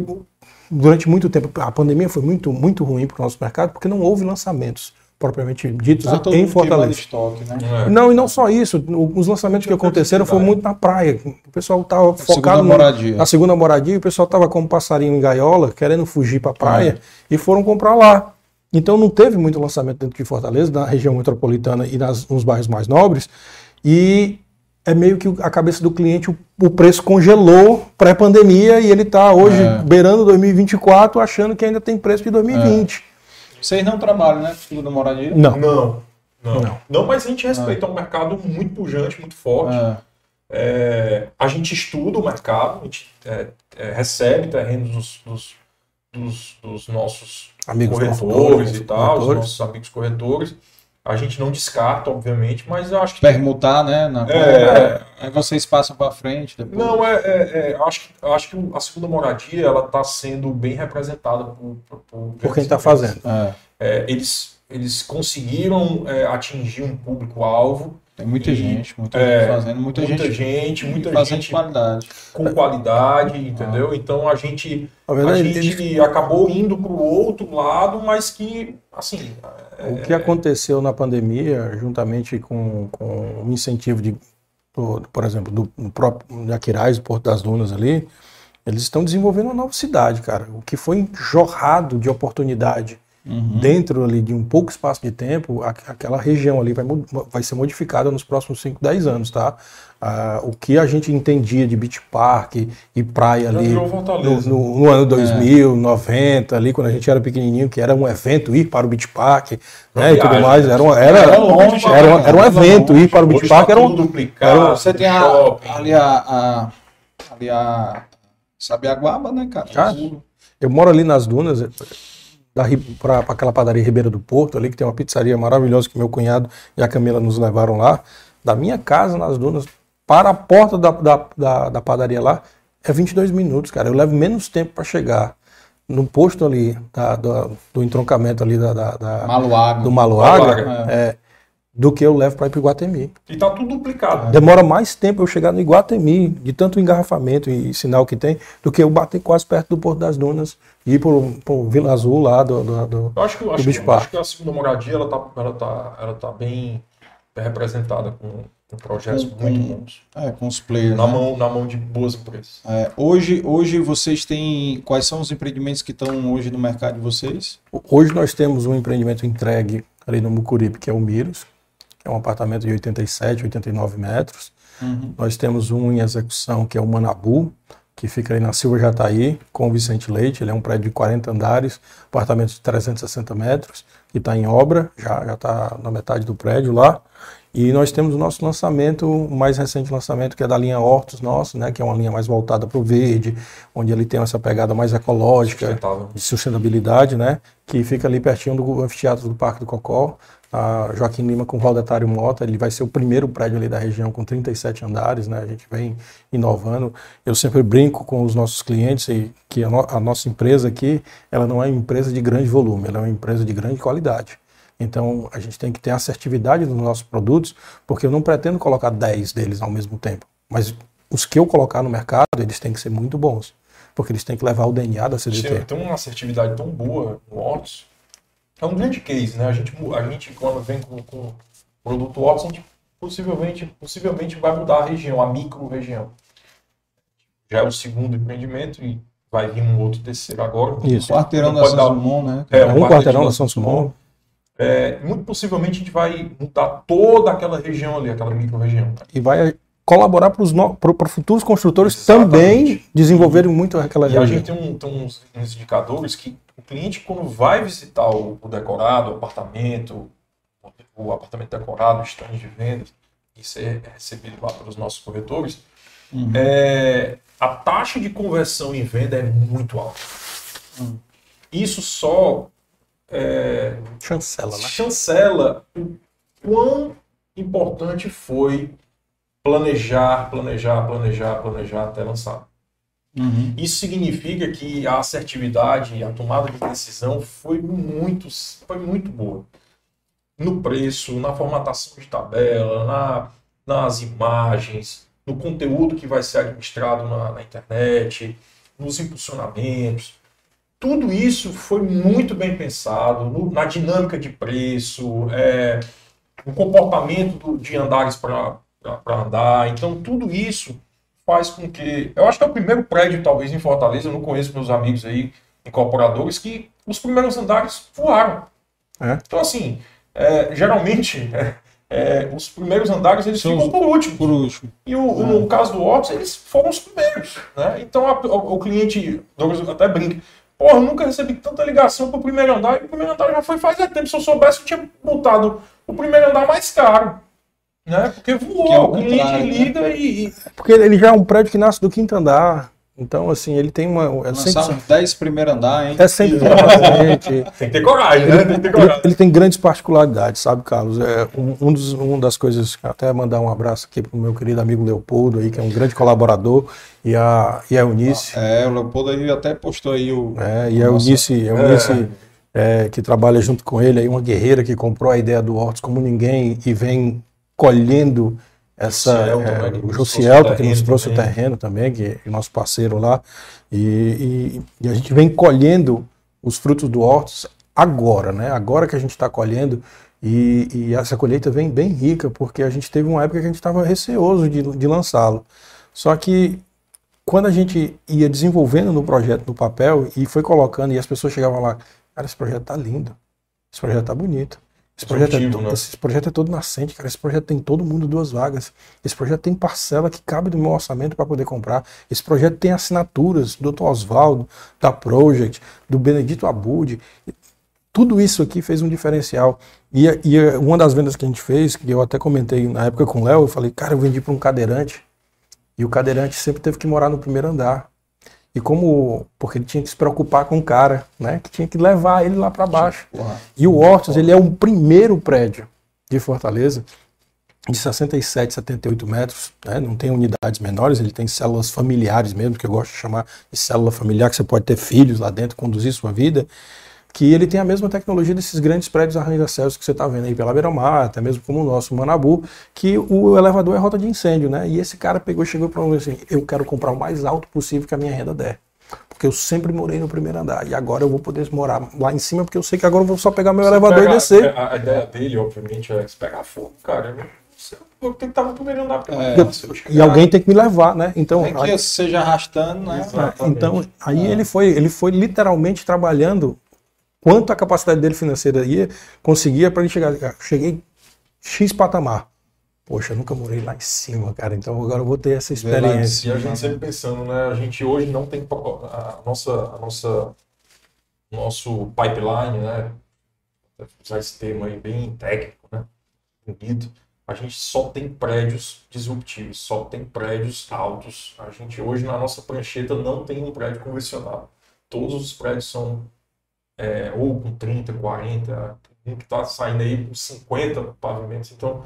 durante muito tempo a pandemia foi muito, muito ruim para o nosso mercado porque não houve lançamentos propriamente ditos ah, em Fortaleza. Estoque, né? É. Não, e não só isso, os lançamentos que aconteceram foram muito na praia. O pessoal estava focado no, na segunda moradia, o pessoal estava como passarinho em gaiola, querendo fugir para a praia, é. e foram comprar lá. Então não teve muito lançamento dentro de Fortaleza, na região metropolitana e nas, nos bairros mais nobres, e é meio que a cabeça do cliente, o, o preço congelou pré-pandemia e ele está hoje é. beirando 2024 achando que ainda tem preço de 2020. Vocês não trabalham, né? Segunda moradia? Não. Não. Não. não. não mas a gente respeita ah. um mercado muito pujante, muito forte. Ah. É, a gente estuda o mercado, a gente é, é, recebe terrenos dos, dos, dos, dos nossos amigos corretores e tal, corretores. os nossos amigos corretores. A gente não descarta, obviamente, mas eu acho que. Permutar, né? Na... É, Aí vocês passam para frente depois. Não, é, é, é, acho, que, acho que a segunda moradia ela está sendo bem representada por, por, por, por quem está fazendo. É. é. eles, eles conseguiram é, atingir um público-alvo. Tem muita e, gente, muita gente fazendo, muita, muita gente, gente, muita fazendo gente qualidade. com qualidade, entendeu? Ah. Então a gente, a gente acabou indo para o outro lado, mas que assim o que aconteceu na pandemia, juntamente com, com o incentivo de, por exemplo, do, do próprio Aquiraz, do Porto das Dunas ali, eles estão desenvolvendo uma nova cidade, cara. O que foi jorrado de oportunidade uhum. dentro ali de um pouco espaço de tempo, aquela região ali vai, vai ser modificada nos próximos 5, 10 anos, tá? Ah, o que a gente entendia de beach park e praia ali no, no, no, ano 2000, é. 90, ali quando a gente era pequenininho, que era um evento ir para o beach park, né, e tudo mais, era, uma, era, era, longe, era, era, era um evento ir para o beach park, era um, era Você tem a, ali a, a ali a Sabiaguaba, né, cara? Ah, eu moro ali nas dunas, para aquela padaria Ribeira do Porto, ali que tem uma pizzaria maravilhosa que meu cunhado e a Camila nos levaram lá. Da minha casa nas dunas para a porta da, da, da, da padaria lá é 22 minutos, cara. Eu levo menos tempo para chegar no posto ali da, do, do entroncamento ali da, da, da Maluaga. do Maluaga, Maluaga. É, do que eu levo para ir para Iguatemi. E tá tudo duplicado. Né? Demora mais tempo eu chegar no Iguatemi, de tanto engarrafamento e sinal que tem, do que eu bater quase perto do Porto das Dunas e ir para o Vila Azul lá do, do, do, eu acho que, do acho, que, acho que a segunda moradia ela tá, ela tá, ela tá bem representada com com projetos com, muito bons. É, com os players. Na, né? mão, na mão de boas empresas. É, hoje, hoje vocês têm. Quais são os empreendimentos que estão hoje no mercado de vocês? Hoje nós temos um empreendimento entregue ali no Mucuripe, que é o Miros, que é um apartamento de 87, 89 metros. Uhum. Nós temos um em execução que é o Manabu, que fica ali na Silva Jataí, com o Vicente Leite. Ele é um prédio de 40 andares, apartamento de 360 metros, que está em obra, já está na metade do prédio lá. E nós temos o nosso lançamento, o mais recente lançamento, que é da linha Hortos nosso, né, que é uma linha mais voltada para o verde, onde ele tem essa pegada mais ecológica, de sustentabilidade, né, que fica ali pertinho do anfiteatro do Parque do Cocó. A Joaquim Lima com o Valdetário Mota, ele vai ser o primeiro prédio ali da região com 37 andares, né? A gente vem inovando. Eu sempre brinco com os nossos clientes que a, no a nossa empresa aqui, ela não é uma empresa de grande volume, ela é uma empresa de grande qualidade. Então a gente tem que ter assertividade nos nossos produtos, porque eu não pretendo colocar 10 deles ao mesmo tempo. Mas os que eu colocar no mercado, eles têm que ser muito bons. Porque eles têm que levar o DNA da CDT. Tem uma assertividade tão boa no Hortus. É um grande case, né? A gente, a gente quando vem com, com produto Hortus, a gente possivelmente, possivelmente vai mudar a região, a micro-região. Já é o segundo empreendimento e vai vir um outro terceiro agora. Isso. Quarteirão da São Simão, né? É, um, um quarteirão da São Simão. É, muito possivelmente a gente vai mudar toda aquela região ali, aquela micro-região. E vai colaborar para futuros construtores Exatamente. também desenvolverem muito aquela e região. E a gente tem, um, tem uns, uns, indicadores que o cliente, quando vai visitar o, o decorado, o apartamento, o apartamento decorado, o stand de vendas, isso é recebido lá pelos nossos corretores, uhum. é, a taxa de conversão em venda é muito alta. Uhum. Isso só é, chancela, né? chancela o quão importante foi planejar, planejar, planejar, planejar até lançar. Uhum. Isso significa que a assertividade a tomada de decisão foi muito, foi muito boa. No preço, na formatação de tabela, na, nas imagens, no conteúdo que vai ser administrado na, na internet, nos impulsionamentos. Tudo isso foi muito bem pensado no, na dinâmica de preço, é, no comportamento do, de andares para andar. Então, tudo isso faz com que. Eu acho que é o primeiro prédio, talvez, em Fortaleza. Eu não conheço meus amigos aí, incorporadores, que os primeiros andares voaram. É? Então, assim, é, geralmente. É, é os primeiros andares eles São ficam por último. Por último. E o, no caso do Ops, eles foram os primeiros. Né? Então a, o, o, cliente, Douglas até brinca, porra, eu nunca recebi tanta ligação para o primeiro andar, e o primeiro andar já foi faz tempo. Se eu soubesse, eu tinha botado o primeiro andar mais caro. Né? Porque voou, é o cliente né? liga né? e. Porque ele já é um prédio que nasce do quinto andar. Então, assim, ele tem uma. É sempre... 10 primeiro andar, hein? É sempre *laughs* Tem que ter coragem, né? Tem que ter coragem. Ele, ele, tem grandes particularidades, sabe, Carlos? É, um, um dos, uma das coisas, até mandar um abraço aqui pro meu querido amigo Leopoldo aí, que é um grande colaborador, e a, e a Eunice. Ah, é, o Leopoldo aí até postou aí o. É, e a Eunice, a Eunice é. É, que trabalha junto com ele, aí, uma guerreira que comprou a ideia do Hortos como ninguém e vem colhendo essa é, o Josiel que nos trouxe o terreno também que é nosso parceiro lá. E, e, e, a gente vem colhendo os frutos do hortos agora né? Agora que a gente está colhendo. E, e, essa colheita vem bem rica porque a gente teve uma época que a gente estava receoso de, de lançá-lo. Só que quando a gente ia desenvolvendo no projeto no papel e foi colocando e as pessoas chegavam lá cara esse projeto tá lindo. Esse projeto tá bonito esse projeto, é, né? esse projeto é todo nascente, cara. Esse projeto tem todo mundo duas vagas. Esse projeto tem parcela que cabe do meu orçamento para poder comprar. Esse projeto tem assinaturas do Dr. Oswaldo, da Project, do Benedito Abud. Tudo isso aqui fez um diferencial. E, e uma das vendas que a gente fez, que eu até comentei na época com o Léo, eu falei, cara, eu vendi para um cadeirante. E o cadeirante sempre teve que morar no primeiro andar. E como, porque ele tinha que se preocupar com o cara, né, que tinha que levar ele lá para baixo. E o Hortus, ele é o primeiro prédio de Fortaleza de 67, 78 metros, né, não tem unidades menores, ele tem células familiares mesmo, que eu gosto de chamar de célula familiar, que você pode ter filhos lá dentro, conduzir sua vida que ele tem a mesma tecnologia desses grandes prédios arranha-céus que você está vendo aí pela beira-mar, até mesmo como o nosso Manabu, que o elevador é rota de incêndio, né? E esse cara pegou e chegou para mim assim, eu quero comprar o mais alto possível que a minha renda der. Porque eu sempre morei no primeiro andar e agora eu vou poder morar lá em cima porque eu sei que agora eu vou só pegar meu você elevador pega, e descer. A, a, ideia dele, obviamente, é pegar fogo, cara. Eu tenho que estar no primeiro andar. É, e alguém tem que me levar, né? Então, tem que aí, seja arrastando, né? Então, aí é. ele foi, ele foi literalmente trabalhando quanto a capacidade dele financeira ia, conseguia para ele chegar. Cheguei X patamar. Poxa, nunca morei lá em cima, cara. Então agora eu vou ter essa experiência. E a gente sempre pensando, né? A gente hoje não tem a nossa, a nossa, nosso pipeline, né? Vou usar esse termo aí bem técnico, né? Bonito. A gente só tem prédios disruptivos, só tem prédios altos. A gente hoje na nossa prancheta não tem um prédio convencional. Todos os prédios são é, ou com 30, 40, um que está saindo aí com 50 pavimentos. Então,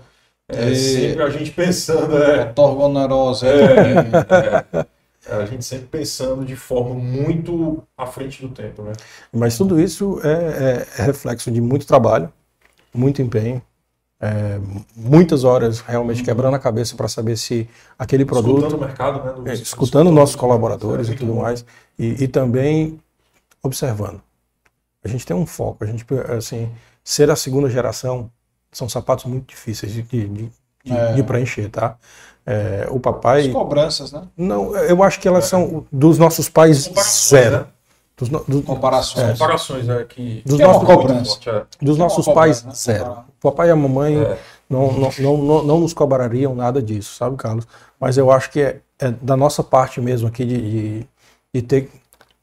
é e... sempre a gente pensando. É, Torgonerosa. É, é, é, a gente sempre pensando de forma muito à frente do tempo. Né? Mas tudo isso é, é reflexo de muito trabalho, muito empenho. É, muitas horas realmente uhum. quebrando a cabeça para saber se aquele produto. Escutando o mercado, né? Do, é, escutando nossos colaboradores e tudo mais. E, e, também observando. A gente tem um foco, a gente, assim, ser a segunda geração são sapatos muito difíceis de, de, de, é. de preencher, tá? É, o papai. As cobranças, né? Não, eu acho que elas são dos nossos pais zero. Né? Dos, do, comparações. É, comparações é, que, dos, é nossos, forte, é. dos nossos pais, né? zero. O papai e a mamãe é. não, não, não, não, não nos cobrariam nada disso, sabe, Carlos? Mas eu acho que é, é da nossa parte mesmo aqui de, de, de ter.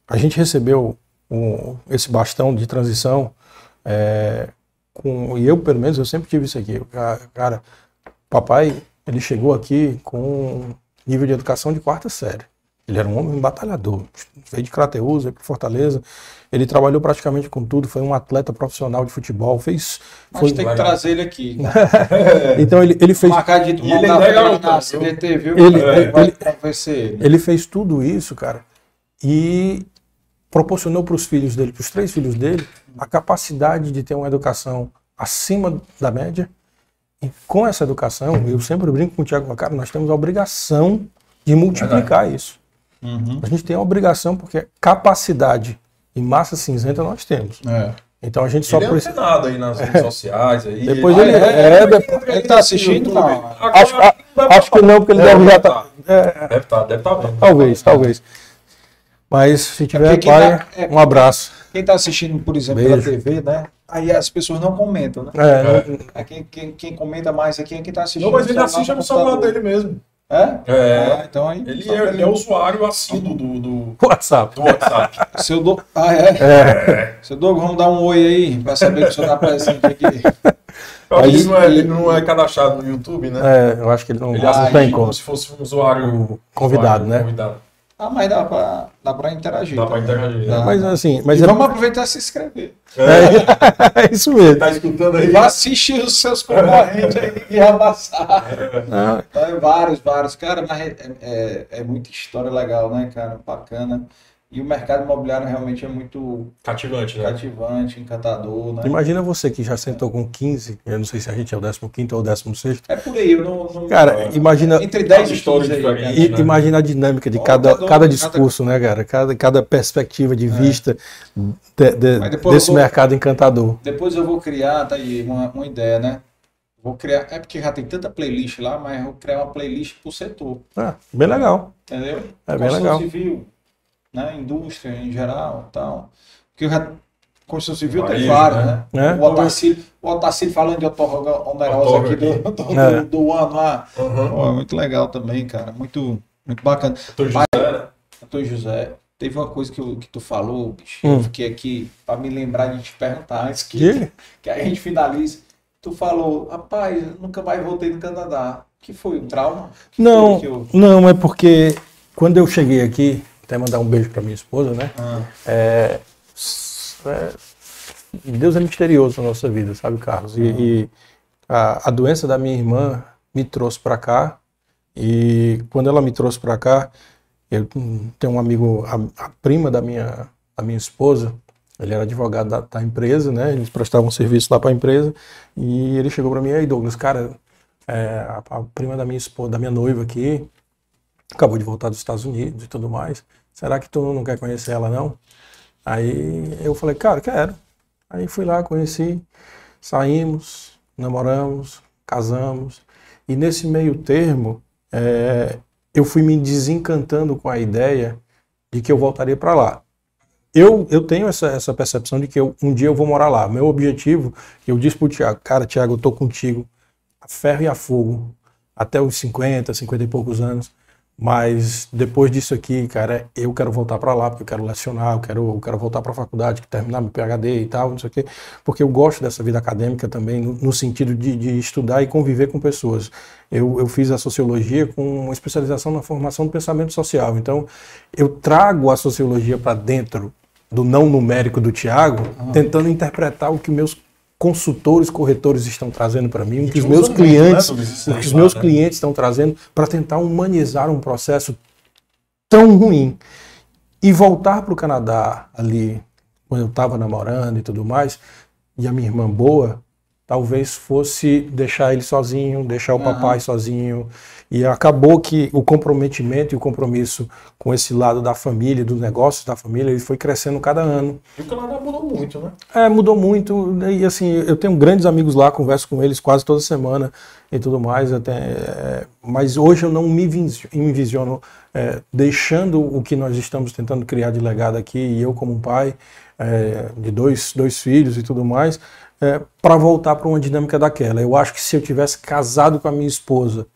A gente recebeu um, esse bastão de transição é, com, e eu, pelo menos, eu sempre tive isso aqui. Cara, papai, ele chegou aqui com nível de educação de quarta série. Ele era um homem batalhador, veio de Crateus, veio para Fortaleza. Ele trabalhou praticamente com tudo, foi um atleta profissional de futebol, fez. Mas foi... tem que trazer ele aqui. *laughs* então ele, ele fez. Marcar de ele na CDT, viu? Ele, ele, ele, ele fez tudo isso, cara, e proporcionou para os filhos dele, para os três filhos dele, a capacidade de ter uma educação acima da média. E com essa educação, eu sempre brinco com o Tiago cara, nós temos a obrigação de multiplicar Verdade. isso. Uhum. A gente tem a obrigação, porque capacidade e massa cinzenta nós temos. É. Então a gente só ele precisa. É nada aí nas redes sociais. Aí, depois ele, ele, é, é, depois... ele tá assistindo? Não. Acho, acho que não, porque ele é, deve já estar. Tá, é, deve estar, tá, deve estar tá Talvez, talvez. Mas se tiver pai, tá, um abraço. Quem está assistindo, por exemplo, Beijo. pela TV, né? Aí as pessoas não comentam, né? É, é. Quem, quem, quem, comenta mais aqui é quem está assistindo. Não, mas ele assiste no celular dele mesmo. É? É. Ah, então aí, ele, é, ele é usuário assíduo do, do *laughs* WhatsApp. Do WhatsApp. Seu do... Ah, é? é. Seu Doug, vamos dar um oi aí para saber que o senhor está presente aqui. *laughs* Aí, ele, não é, ele não é cadastrado no YouTube, né? É, eu acho que ele não, ele não tem como. se fosse um usuário convidado, usuário, né? Convidado. Ah, mas dá pra, dá pra interagir. Dá tá? pra interagir. Dá. Mas assim. Mas e é... vamos aproveitar e se inscrever. É, *laughs* é isso mesmo. Tá escutando aí? Vai assistir os seus concorrentes aí e amassar. É. Então, vários, vários. Cara, mas é, é, é muita história legal, né, cara? Bacana. E o mercado imobiliário realmente é muito cativante, né? cativante encantador. Né? Imagina você que já sentou com 15, eu não sei se a gente é o 15 ou o 16. É por aí, eu não. não cara, imagina. Entre 10 histórias diferentes. Né? Imagina a dinâmica de cada, cada, cada discurso, cada... né, cara? Cada, cada perspectiva de é. vista de, de, desse vou, mercado encantador. Depois eu vou criar, tá aí, uma, uma ideia, né? Vou criar. É porque já tem tanta playlist lá, mas eu vou criar uma playlist por setor. Ah, bem legal. Entendeu? É bem legal. civil né? Indústria em geral tal. Porque a construção civil tem várias, né? né? O Otacílio, o Otacílio falando de otorga onerosa aqui do, do, é. do, do, ano lá. Uhum. muito legal também, cara. Muito, muito bacana. Doutor José. Doutor José. Teve uma coisa que, eu, que tu falou, bicho, hum. eu fiquei aqui para me lembrar de te perguntar antes que, que? que a gente finalize. Tu falou, rapaz, nunca mais voltei no Canadá. Que foi um trauma? Que não, eu... não, é porque quando eu cheguei aqui, até mandar um beijo para minha esposa, né? Ah. É, é, Deus é misterioso na nossa vida, sabe, Carlos? E, e a, a, doença da minha irmã me trouxe para cá. E quando ela me trouxe para cá, eu tenho um amigo, a, a, prima da minha, da minha esposa, ele era advogado da, da empresa, né? Eles prestavam serviço lá para a empresa. E ele chegou para mim, aí Douglas, cara, é, a, a, prima da minha esposa, da minha noiva aqui, acabou de voltar dos Estados Unidos e tudo mais. Será que tu não quer conhecer ela, não? Aí eu falei, cara, quero. Aí fui lá, conheci, saímos, namoramos, casamos. E nesse meio termo, é, eu fui me desencantando com a ideia de que eu voltaria para lá. Eu, eu tenho essa, essa percepção de que eu, um dia eu vou morar lá. Meu objetivo, eu disse pro Tiago, cara, Tiago, eu tô contigo a ferro e a fogo até os 50, 50 e poucos anos. Mas depois disso aqui, cara, eu quero voltar para lá, porque eu quero lecionar, eu quero, eu quero voltar para a faculdade, terminar meu PhD e tal, não sei o quê, porque eu gosto dessa vida acadêmica também, no, no sentido de, de, estudar e conviver com pessoas. Eu, eu fiz a sociologia com uma especialização na formação do pensamento social, então eu trago a sociologia para dentro do não numérico do Tiago, uhum. tentando interpretar o que meus consultores, corretores estão trazendo para mim, o que os meus clientes, o que os meus né? clientes estão trazendo para tentar humanizar um processo tão ruim e voltar para o Canadá ali quando eu estava namorando e tudo mais e a minha irmã boa talvez fosse deixar ele sozinho, deixar o uhum. papai sozinho. E acabou que o comprometimento e o compromisso com esse lado da família, dos negócios da família, ele foi crescendo cada ano. E o Canadá mudou muito, né? É, mudou muito. E assim, eu tenho grandes amigos lá, converso com eles quase toda semana. e tudo mais. Até, é, mas hoje eu não me envisiono é, deixando o que nós estamos tentando criar de legado aqui, e eu como pai é, de dois, dois filhos e tudo mais, é, para voltar para uma dinâmica daquela. Eu acho que se eu tivesse casado com a minha esposa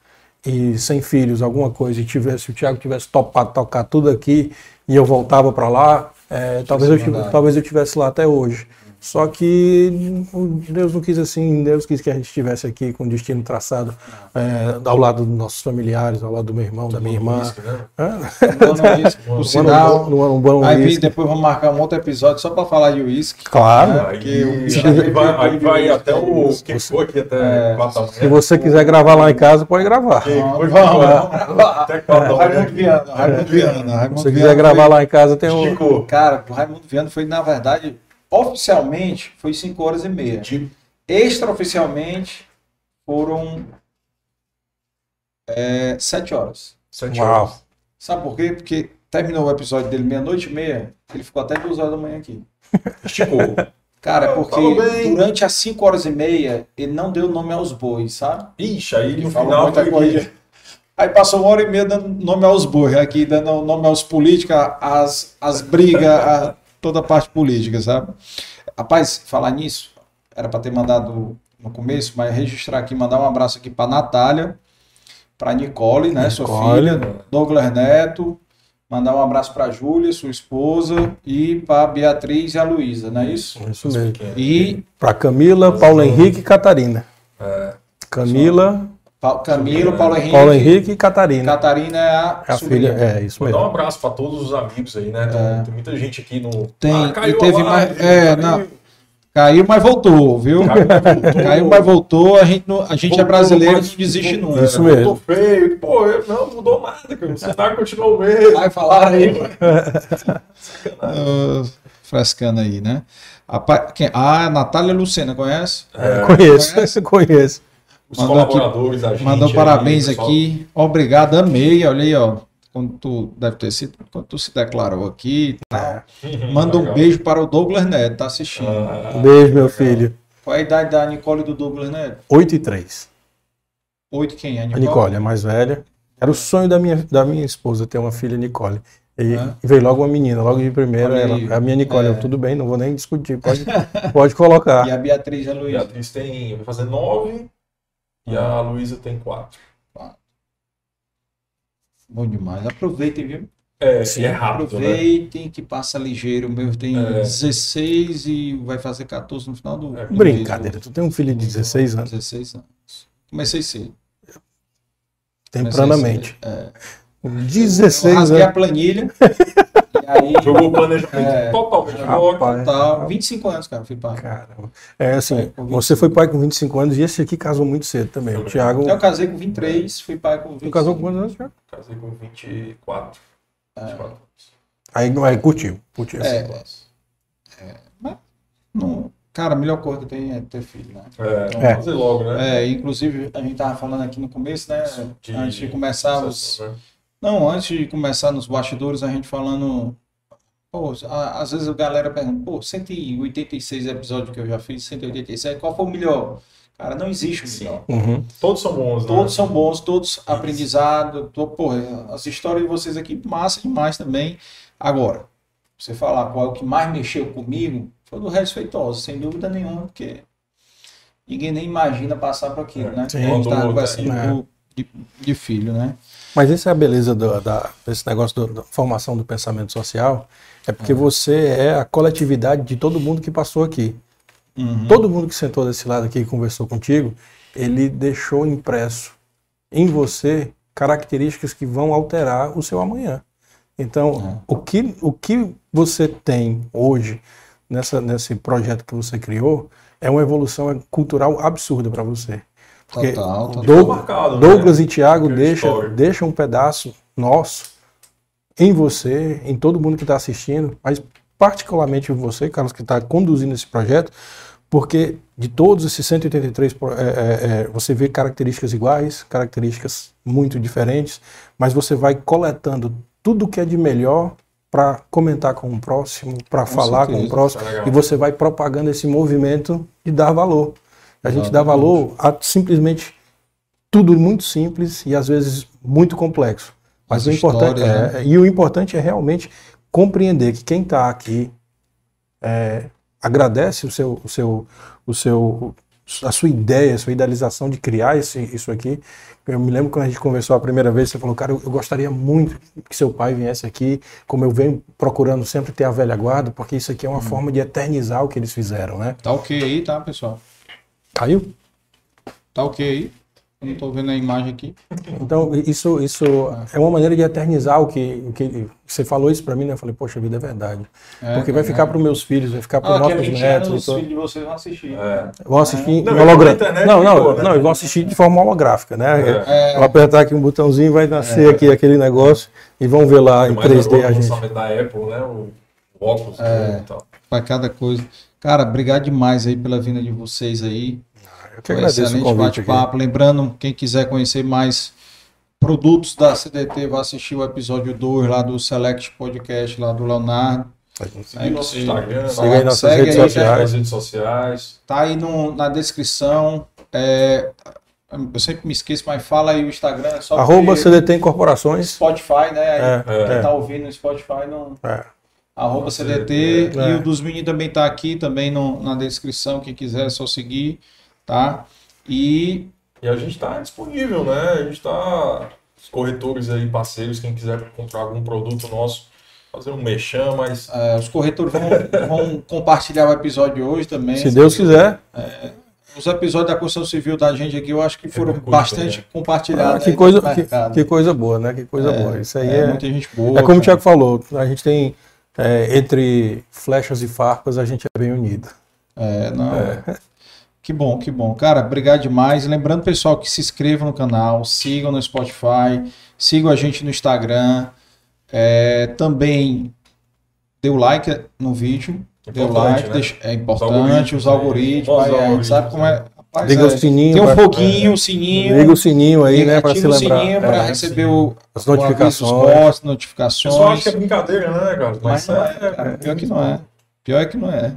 e sem filhos, alguma coisa, e tivesse, o Tiago tivesse topado tocar tudo aqui e eu voltava para lá, é, talvez, eu, talvez eu tivesse lá até hoje. Só que Deus não quis assim, Deus quis que a gente estivesse aqui com o destino traçado é, ao lado dos nossos familiares, ao lado do meu irmão, da minha irmã. Whisky, né? *laughs* Por sinal, um bom aí depois vamos marcar um outro episódio só para falar de uísque. Claro. Né? Aí, vai, aí vai até o que for aqui até é, Se você quiser gravar lá em casa, pode gravar. Vamos, vamos, gravar. *laughs* Até Raimundo Viana. Raimundo Viana. Se você quiser gravar lá em casa, tem um. Cara, o Raimundo Viana foi, na verdade Oficialmente foi 5 horas e meia. De... Extraoficialmente foram 7 é, horas. 7 horas. Sabe por quê? Porque terminou o episódio dele meia-noite e meia, ele ficou até 2 horas da manhã aqui. Esticou. Cara, porque durante as 5 horas e meia ele não deu nome aos bois, sabe? Ixi, aí no final foi coisa. Aí passou uma hora e meia dando nome aos bois, aqui dando nome aos políticos, as, as brigas, *laughs* toda a parte política, sabe? Rapaz, falar nisso, era para ter mandado no começo, mas registrar aqui, mandar um abraço aqui para Natália, para Nicole, né, Nicole. sua filha, Douglas Neto, mandar um abraço para Júlia, sua esposa, e para Beatriz e a Luísa, não é isso? Isso mesmo. E para Camila, Paulo Henrique e Catarina. É. Camila, Camilo, Paulo Henrique. Paulo Henrique e Catarina. Catarina é a, é a filha. É, isso mesmo. Dar um abraço para todos os amigos aí, né? Tem, é. tem muita gente aqui no. Tem, ah, caiu teve mais. É, não. Caiu, mas voltou, viu? Caiu, mas voltou. Caiu, mas voltou. A gente, não, a gente é voltou, é brasileiro, mas... não desiste nunca. Isso mesmo. Voltou feio. Pô, não mudou nada, cara. O cenário continuou o mesmo. Vai falar aí. *laughs* uh, frescando aí, né? A, quem, a Natália Lucena, conhece? É, conheço, conhece? *laughs* conheço os mandou colaboradores, aqui, a gente. Mandou parabéns aí, aqui. Obrigado, amei. Olha aí, ó. Quando tu deve ter sido, quando tu se declarou aqui tá. *laughs* Manda um beijo para o Douglas Neto, tá assistindo. Ah, um beijo, meu filho. Qual é a idade da Nicole e do Douglas Neto? 8 e 3. 8 quem? A Nicole? a Nicole, a mais velha. Era o sonho da minha, da minha esposa ter uma filha Nicole. E é. veio logo uma menina, logo de primeira, ela, a minha Nicole, é. eu, tudo bem, não vou nem discutir, pode, pode colocar. *laughs* E a Beatriz e a Luísa? Beatriz tem, vai fazer nove, e a Luísa tem quatro. quatro. Bom demais. Aproveitem, viu? É, Sim, é rápido, né? Aproveitem né? que passa ligeiro. O meu tem é. 16 e vai fazer 14 no final do. É, Brincadeira, tu tem um filho de 16 anos? 16 anos. Comecei cedo. Tempranamente. Comecei cedo. É. 16 eu rasguei anos. a planilha. *laughs* Aí, Jogou o planejamento é, totalmente fora. Total. 25 anos, cara, fui pai. Caramba. É assim, você foi pai com 25 anos e esse aqui casou muito cedo também. O Thiago. Eu casei com 23, fui pai com 25. Tu casou com quantos anos, Thiago? Casei com 24. 24 anos. Aí, aí curtiu. Curtiu é, é, mas, não, Cara, a melhor coisa que tem é ter filho, né? É, então, é. fazer logo, né? É, inclusive, a gente tava falando aqui no começo, né? De, antes de começar os, né? Não, antes de começar nos bastidores, a gente falando. Pô, às vezes a galera pergunta, pô, 186 episódios que eu já fiz, 187, qual foi o melhor? Cara, não existe o melhor. Uhum. Todos são bons, né? Todos são bons, todos aprendizado. Tô, porra, as histórias de vocês aqui, massa demais também. Agora, você falar qual é o que mais mexeu comigo, foi do Regis Feitosa, sem dúvida nenhuma, porque ninguém nem imagina passar por aquilo, é, né? Sim, a gente tá conversando é. De, de filho, né? Mas essa é a beleza do, da, desse negócio do, da formação do pensamento social, é porque uhum. você é a coletividade de todo mundo que passou aqui. Uhum. Todo mundo que sentou desse lado aqui e conversou contigo, ele deixou impresso em você características que vão alterar o seu amanhã. Então, uhum. o, que, o que você tem hoje nessa, nesse projeto que você criou é uma evolução cultural absurda para você. Porque total, total. Doug, marcado, né? Douglas né? e Tiago deixam deixa um pedaço nosso em você, em todo mundo que está assistindo, mas particularmente em você, Carlos, que está conduzindo esse projeto, porque de todos esses 183, é, é, é, você vê características iguais, características muito diferentes, mas você vai coletando tudo que é de melhor para comentar com o próximo, para falar certeza, com o próximo, é e você vai propagando esse movimento de dar valor. A gente dá valor a simplesmente tudo muito simples e às vezes muito complexo. Mas As o importante é, né? e o importante é realmente compreender que quem está aqui é, agradece o seu, o seu, o seu, a sua ideia, a sua idealização de criar esse, isso aqui. Eu me lembro quando a gente conversou a primeira vez, você falou, cara, eu, eu gostaria muito que seu pai viesse aqui, como eu venho procurando sempre ter a velha guarda, porque isso aqui é uma hum. forma de eternizar o que eles fizeram, né? Tá ok aí, tá, pessoal? Caiu? Tá ok aí? não estou vendo a imagem aqui. Então, isso, isso é uma maneira de eternizar o que, o que você falou isso para mim, né? Eu falei, poxa vida, é verdade. É, Porque vai ficar é. para os meus filhos, vai ficar para os ah, nossos netos. Os filhos de vocês vão assistir. É. Vão assistir é. não, holográfico. Não, não, né? não, vão assistir de forma holográfica, né? É. Vou apertar aqui um botãozinho, vai nascer aqui aquele negócio e vão ver lá em 3D a gente. O da Apple, né? O óculos é, e tal. Para cada coisa. Cara, obrigado demais aí pela vinda de vocês aí. Eu que agradeço excelente bate-papo. Lembrando, quem quiser conhecer mais produtos da CDT, vai assistir o episódio 2 lá do Select Podcast, lá do Leonardo. Segue nosso Instagram, siga aí nossas segue redes, aí, sociais. redes sociais. Tá aí no, na descrição. É, eu sempre me esqueço, mas fala aí o Instagram. É só Arroba CDT Incorporações. Spotify, né? É, quem é. tá ouvindo no Spotify não. É. Arroba CDT. É. E o dos meninos também tá aqui, também no, na descrição. Quem quiser é só seguir tá? E, e a gente está disponível, né? A gente está os corretores aí, parceiros, quem quiser comprar algum produto nosso, fazer um mexão, mas é, os corretores vão, vão, *laughs* compartilhar o episódio hoje também. Se Deus quiser. É, os episódios da construção civil da gente aqui, eu acho que foram é bastante também. compartilhados. Ah, que, coisa, que, que, coisa boa, né? Que coisa é, boa. Isso aí é, é, muita gente boa. É como cara. o Tiago falou, a gente tem é, entre flechas e farpas, a gente é bem unido. É, não. É. *laughs* Que bom, que bom. Cara, obrigado demais. Lembrando, pessoal, que se inscrevam no canal, sigam no Spotify, sigam a gente no Instagram. É, também dê o like no vídeo. Dê o like, né? deixa, é importante, os algoritmos. Os algoritmos, aí, a gente sabe como é. Rapaz, Liga é, o sininho. Tem um foguinho, o é, sininho. Liga o sininho aí, né, para se lembrar. o sininho para é, receber o, as notificações. Os posts, notificações. O pessoal acha que é brincadeira, né, cara? Mas, Mas é, cara, pior que não é. Pior é que não é.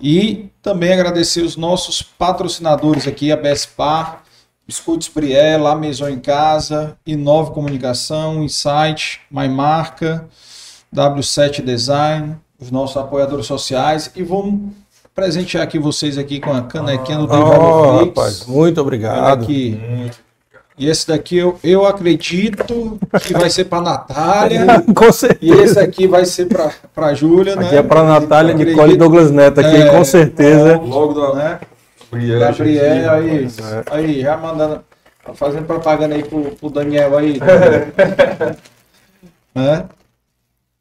E também agradecer os nossos patrocinadores aqui, a Bespar, Biscoitos Briel, La Maison em Casa, Inova Comunicação, Insight, MyMarca, W7 Design, os nossos apoiadores sociais e vamos presentear aqui vocês aqui com a canequinha do oh, rapaz, muito obrigado. Aqui. Muito e esse daqui eu, eu acredito que vai ser para Natália. *laughs* com certeza. E esse aqui vai ser para a Júlia, né? Aqui é para Natália, Nicole e Douglas Neto aqui, é, com certeza. Logo da, né? Gabriel, Gabriel aí, é. aí, já mandando, fazendo propaganda aí pro, pro Daniel aí. *laughs* né?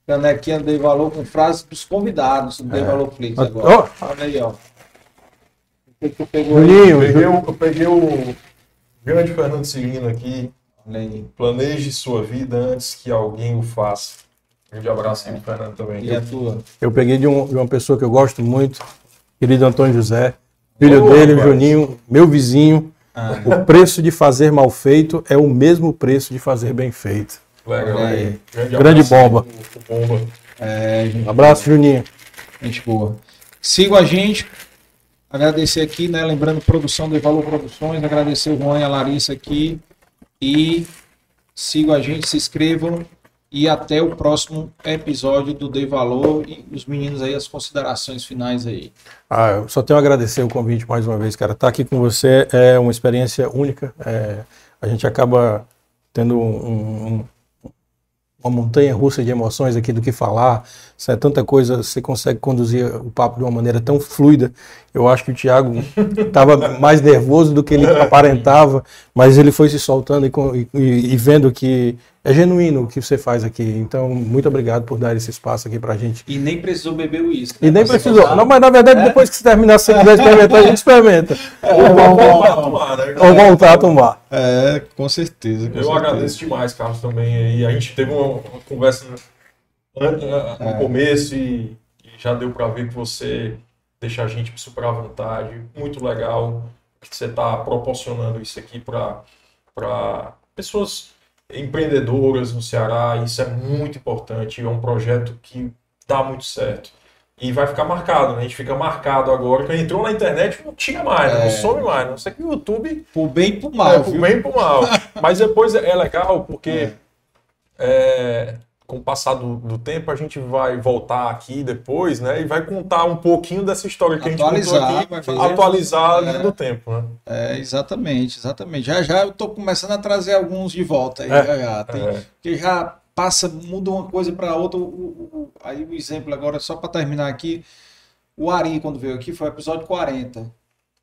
Canequinha Dei Valor com frases dos convidados do Dei é. Valor Flix agora. Oh. Olha aí, ó. O que, eu peguei? Eu peguei, o, eu peguei o Grande Fernando Cirino aqui. Planeje sua vida antes que alguém o faça. Um grande abraço aí, Fernando, também. E a tua? Eu peguei de, um, de, uma pessoa que eu gosto muito, querido Antônio José, filho oh, dele, rapaz. Juninho, meu vizinho. Ah. O preço de fazer mal feito é o mesmo preço de fazer bem feito. Legal. Aí. Grande, grande bomba. bomba. É, abraço, Juninho. Gente boa. Sigam a gente, Agradecer aqui, né? Lembrando, produção do Valor Produções, agradecer o Juan e a Larissa aqui. E sigam a gente, se inscrevam. E até o próximo episódio do Dei Valor. E os meninos aí, as considerações finais aí. Ah, eu só tenho a agradecer o convite mais uma vez, cara. Estar tá aqui com você é uma experiência única. É, a gente acaba tendo um, um uma montanha russa de emoções aqui do que falar, é tanta coisa, você consegue conduzir o papo de uma maneira tão fluida. Eu acho que o Thiago *laughs* estava mais nervoso do que ele aparentava, mas ele foi se soltando e, e, e, vendo que é genuíno o que você faz aqui. Então, muito obrigado por dar esse espaço aqui pra gente. E nem precisou beber o uísque. Né? E nem precisou. Não, mas na verdade, é? depois que você terminar, se você quiser experimentar, a gente experimenta. É, ou, voltar a tomar, né? ou voltar a tomar. É, com certeza. Com Eu certeza. agradeço demais, Carlos, também. E a gente teve uma, uma conversa no é. começo e, e já deu para ver que você deixa a gente super à vontade. Muito legal que você está proporcionando isso aqui para pessoas empreendedoras no Ceará. Isso é muito importante. É um projeto que dá muito certo. e vai ficar marcado, né? A gente fica marcado agora. Quando entrou na internet, não tinha mais, né? não some mais. Não sei que o YouTube. Por bem e por mal. É, por viu? bem e por mal. *laughs* Mas depois é legal porque é. É, com o passar do, do, tempo a gente vai voltar aqui depois, né? E vai contar um pouquinho dessa história que atualizar, a gente contou aqui, atualizar é, do tempo, né? É, exatamente, exatamente. Já já eu tô começando a trazer alguns de volta aí, é, já, já. Tem, é. Porque já passa, muda uma coisa para outra. O, o, aí o exemplo agora, só para terminar aqui, o Ari, quando veio aqui, foi o episódio 40.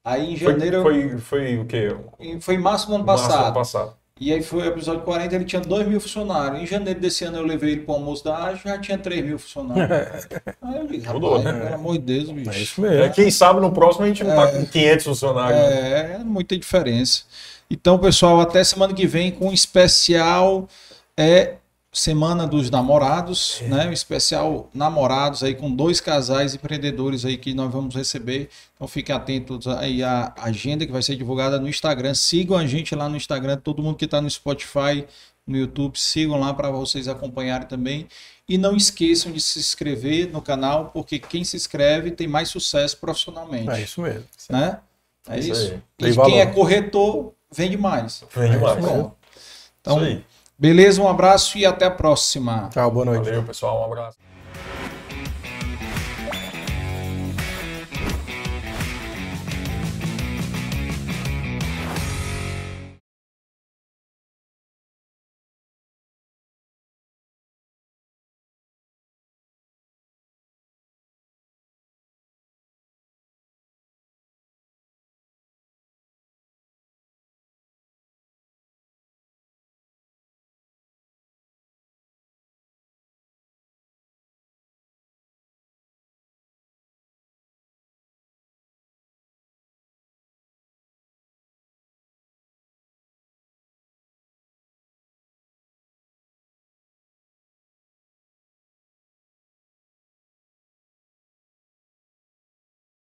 Aí em janeiro. Foi, foi, foi o quê? Foi em março do ano passado. Março do ano passado. E aí foi o episódio 40, ele tinha 2 mil funcionários. Em janeiro desse ano eu levei ele para o almoço da Ágil, já tinha 3 mil funcionários. *laughs* aí eu digo, Mudou, né? pelo amor de Deus, bicho. É isso mesmo. É, quem sabe no próximo a gente não está é, com 500 funcionários. É, é, muita diferença. Então, pessoal, até semana que vem com um especial é Semana dos Namorados, é. né? Um especial namorados aí com dois casais empreendedores aí que nós vamos receber. Então fiquem atentos aí à agenda que vai ser divulgada no Instagram. Sigam a gente lá no Instagram, todo mundo que está no Spotify, no YouTube, sigam lá para vocês acompanharem também. E não esqueçam de se inscrever no canal, porque quem se inscreve tem mais sucesso profissionalmente. É isso mesmo. Né? É, isso. isso. E quem é corretor vende mais. Vende mais. É então, Beleza, um abraço e até a próxima. Tchau, boa noite. Valeu, pessoal, um abraço.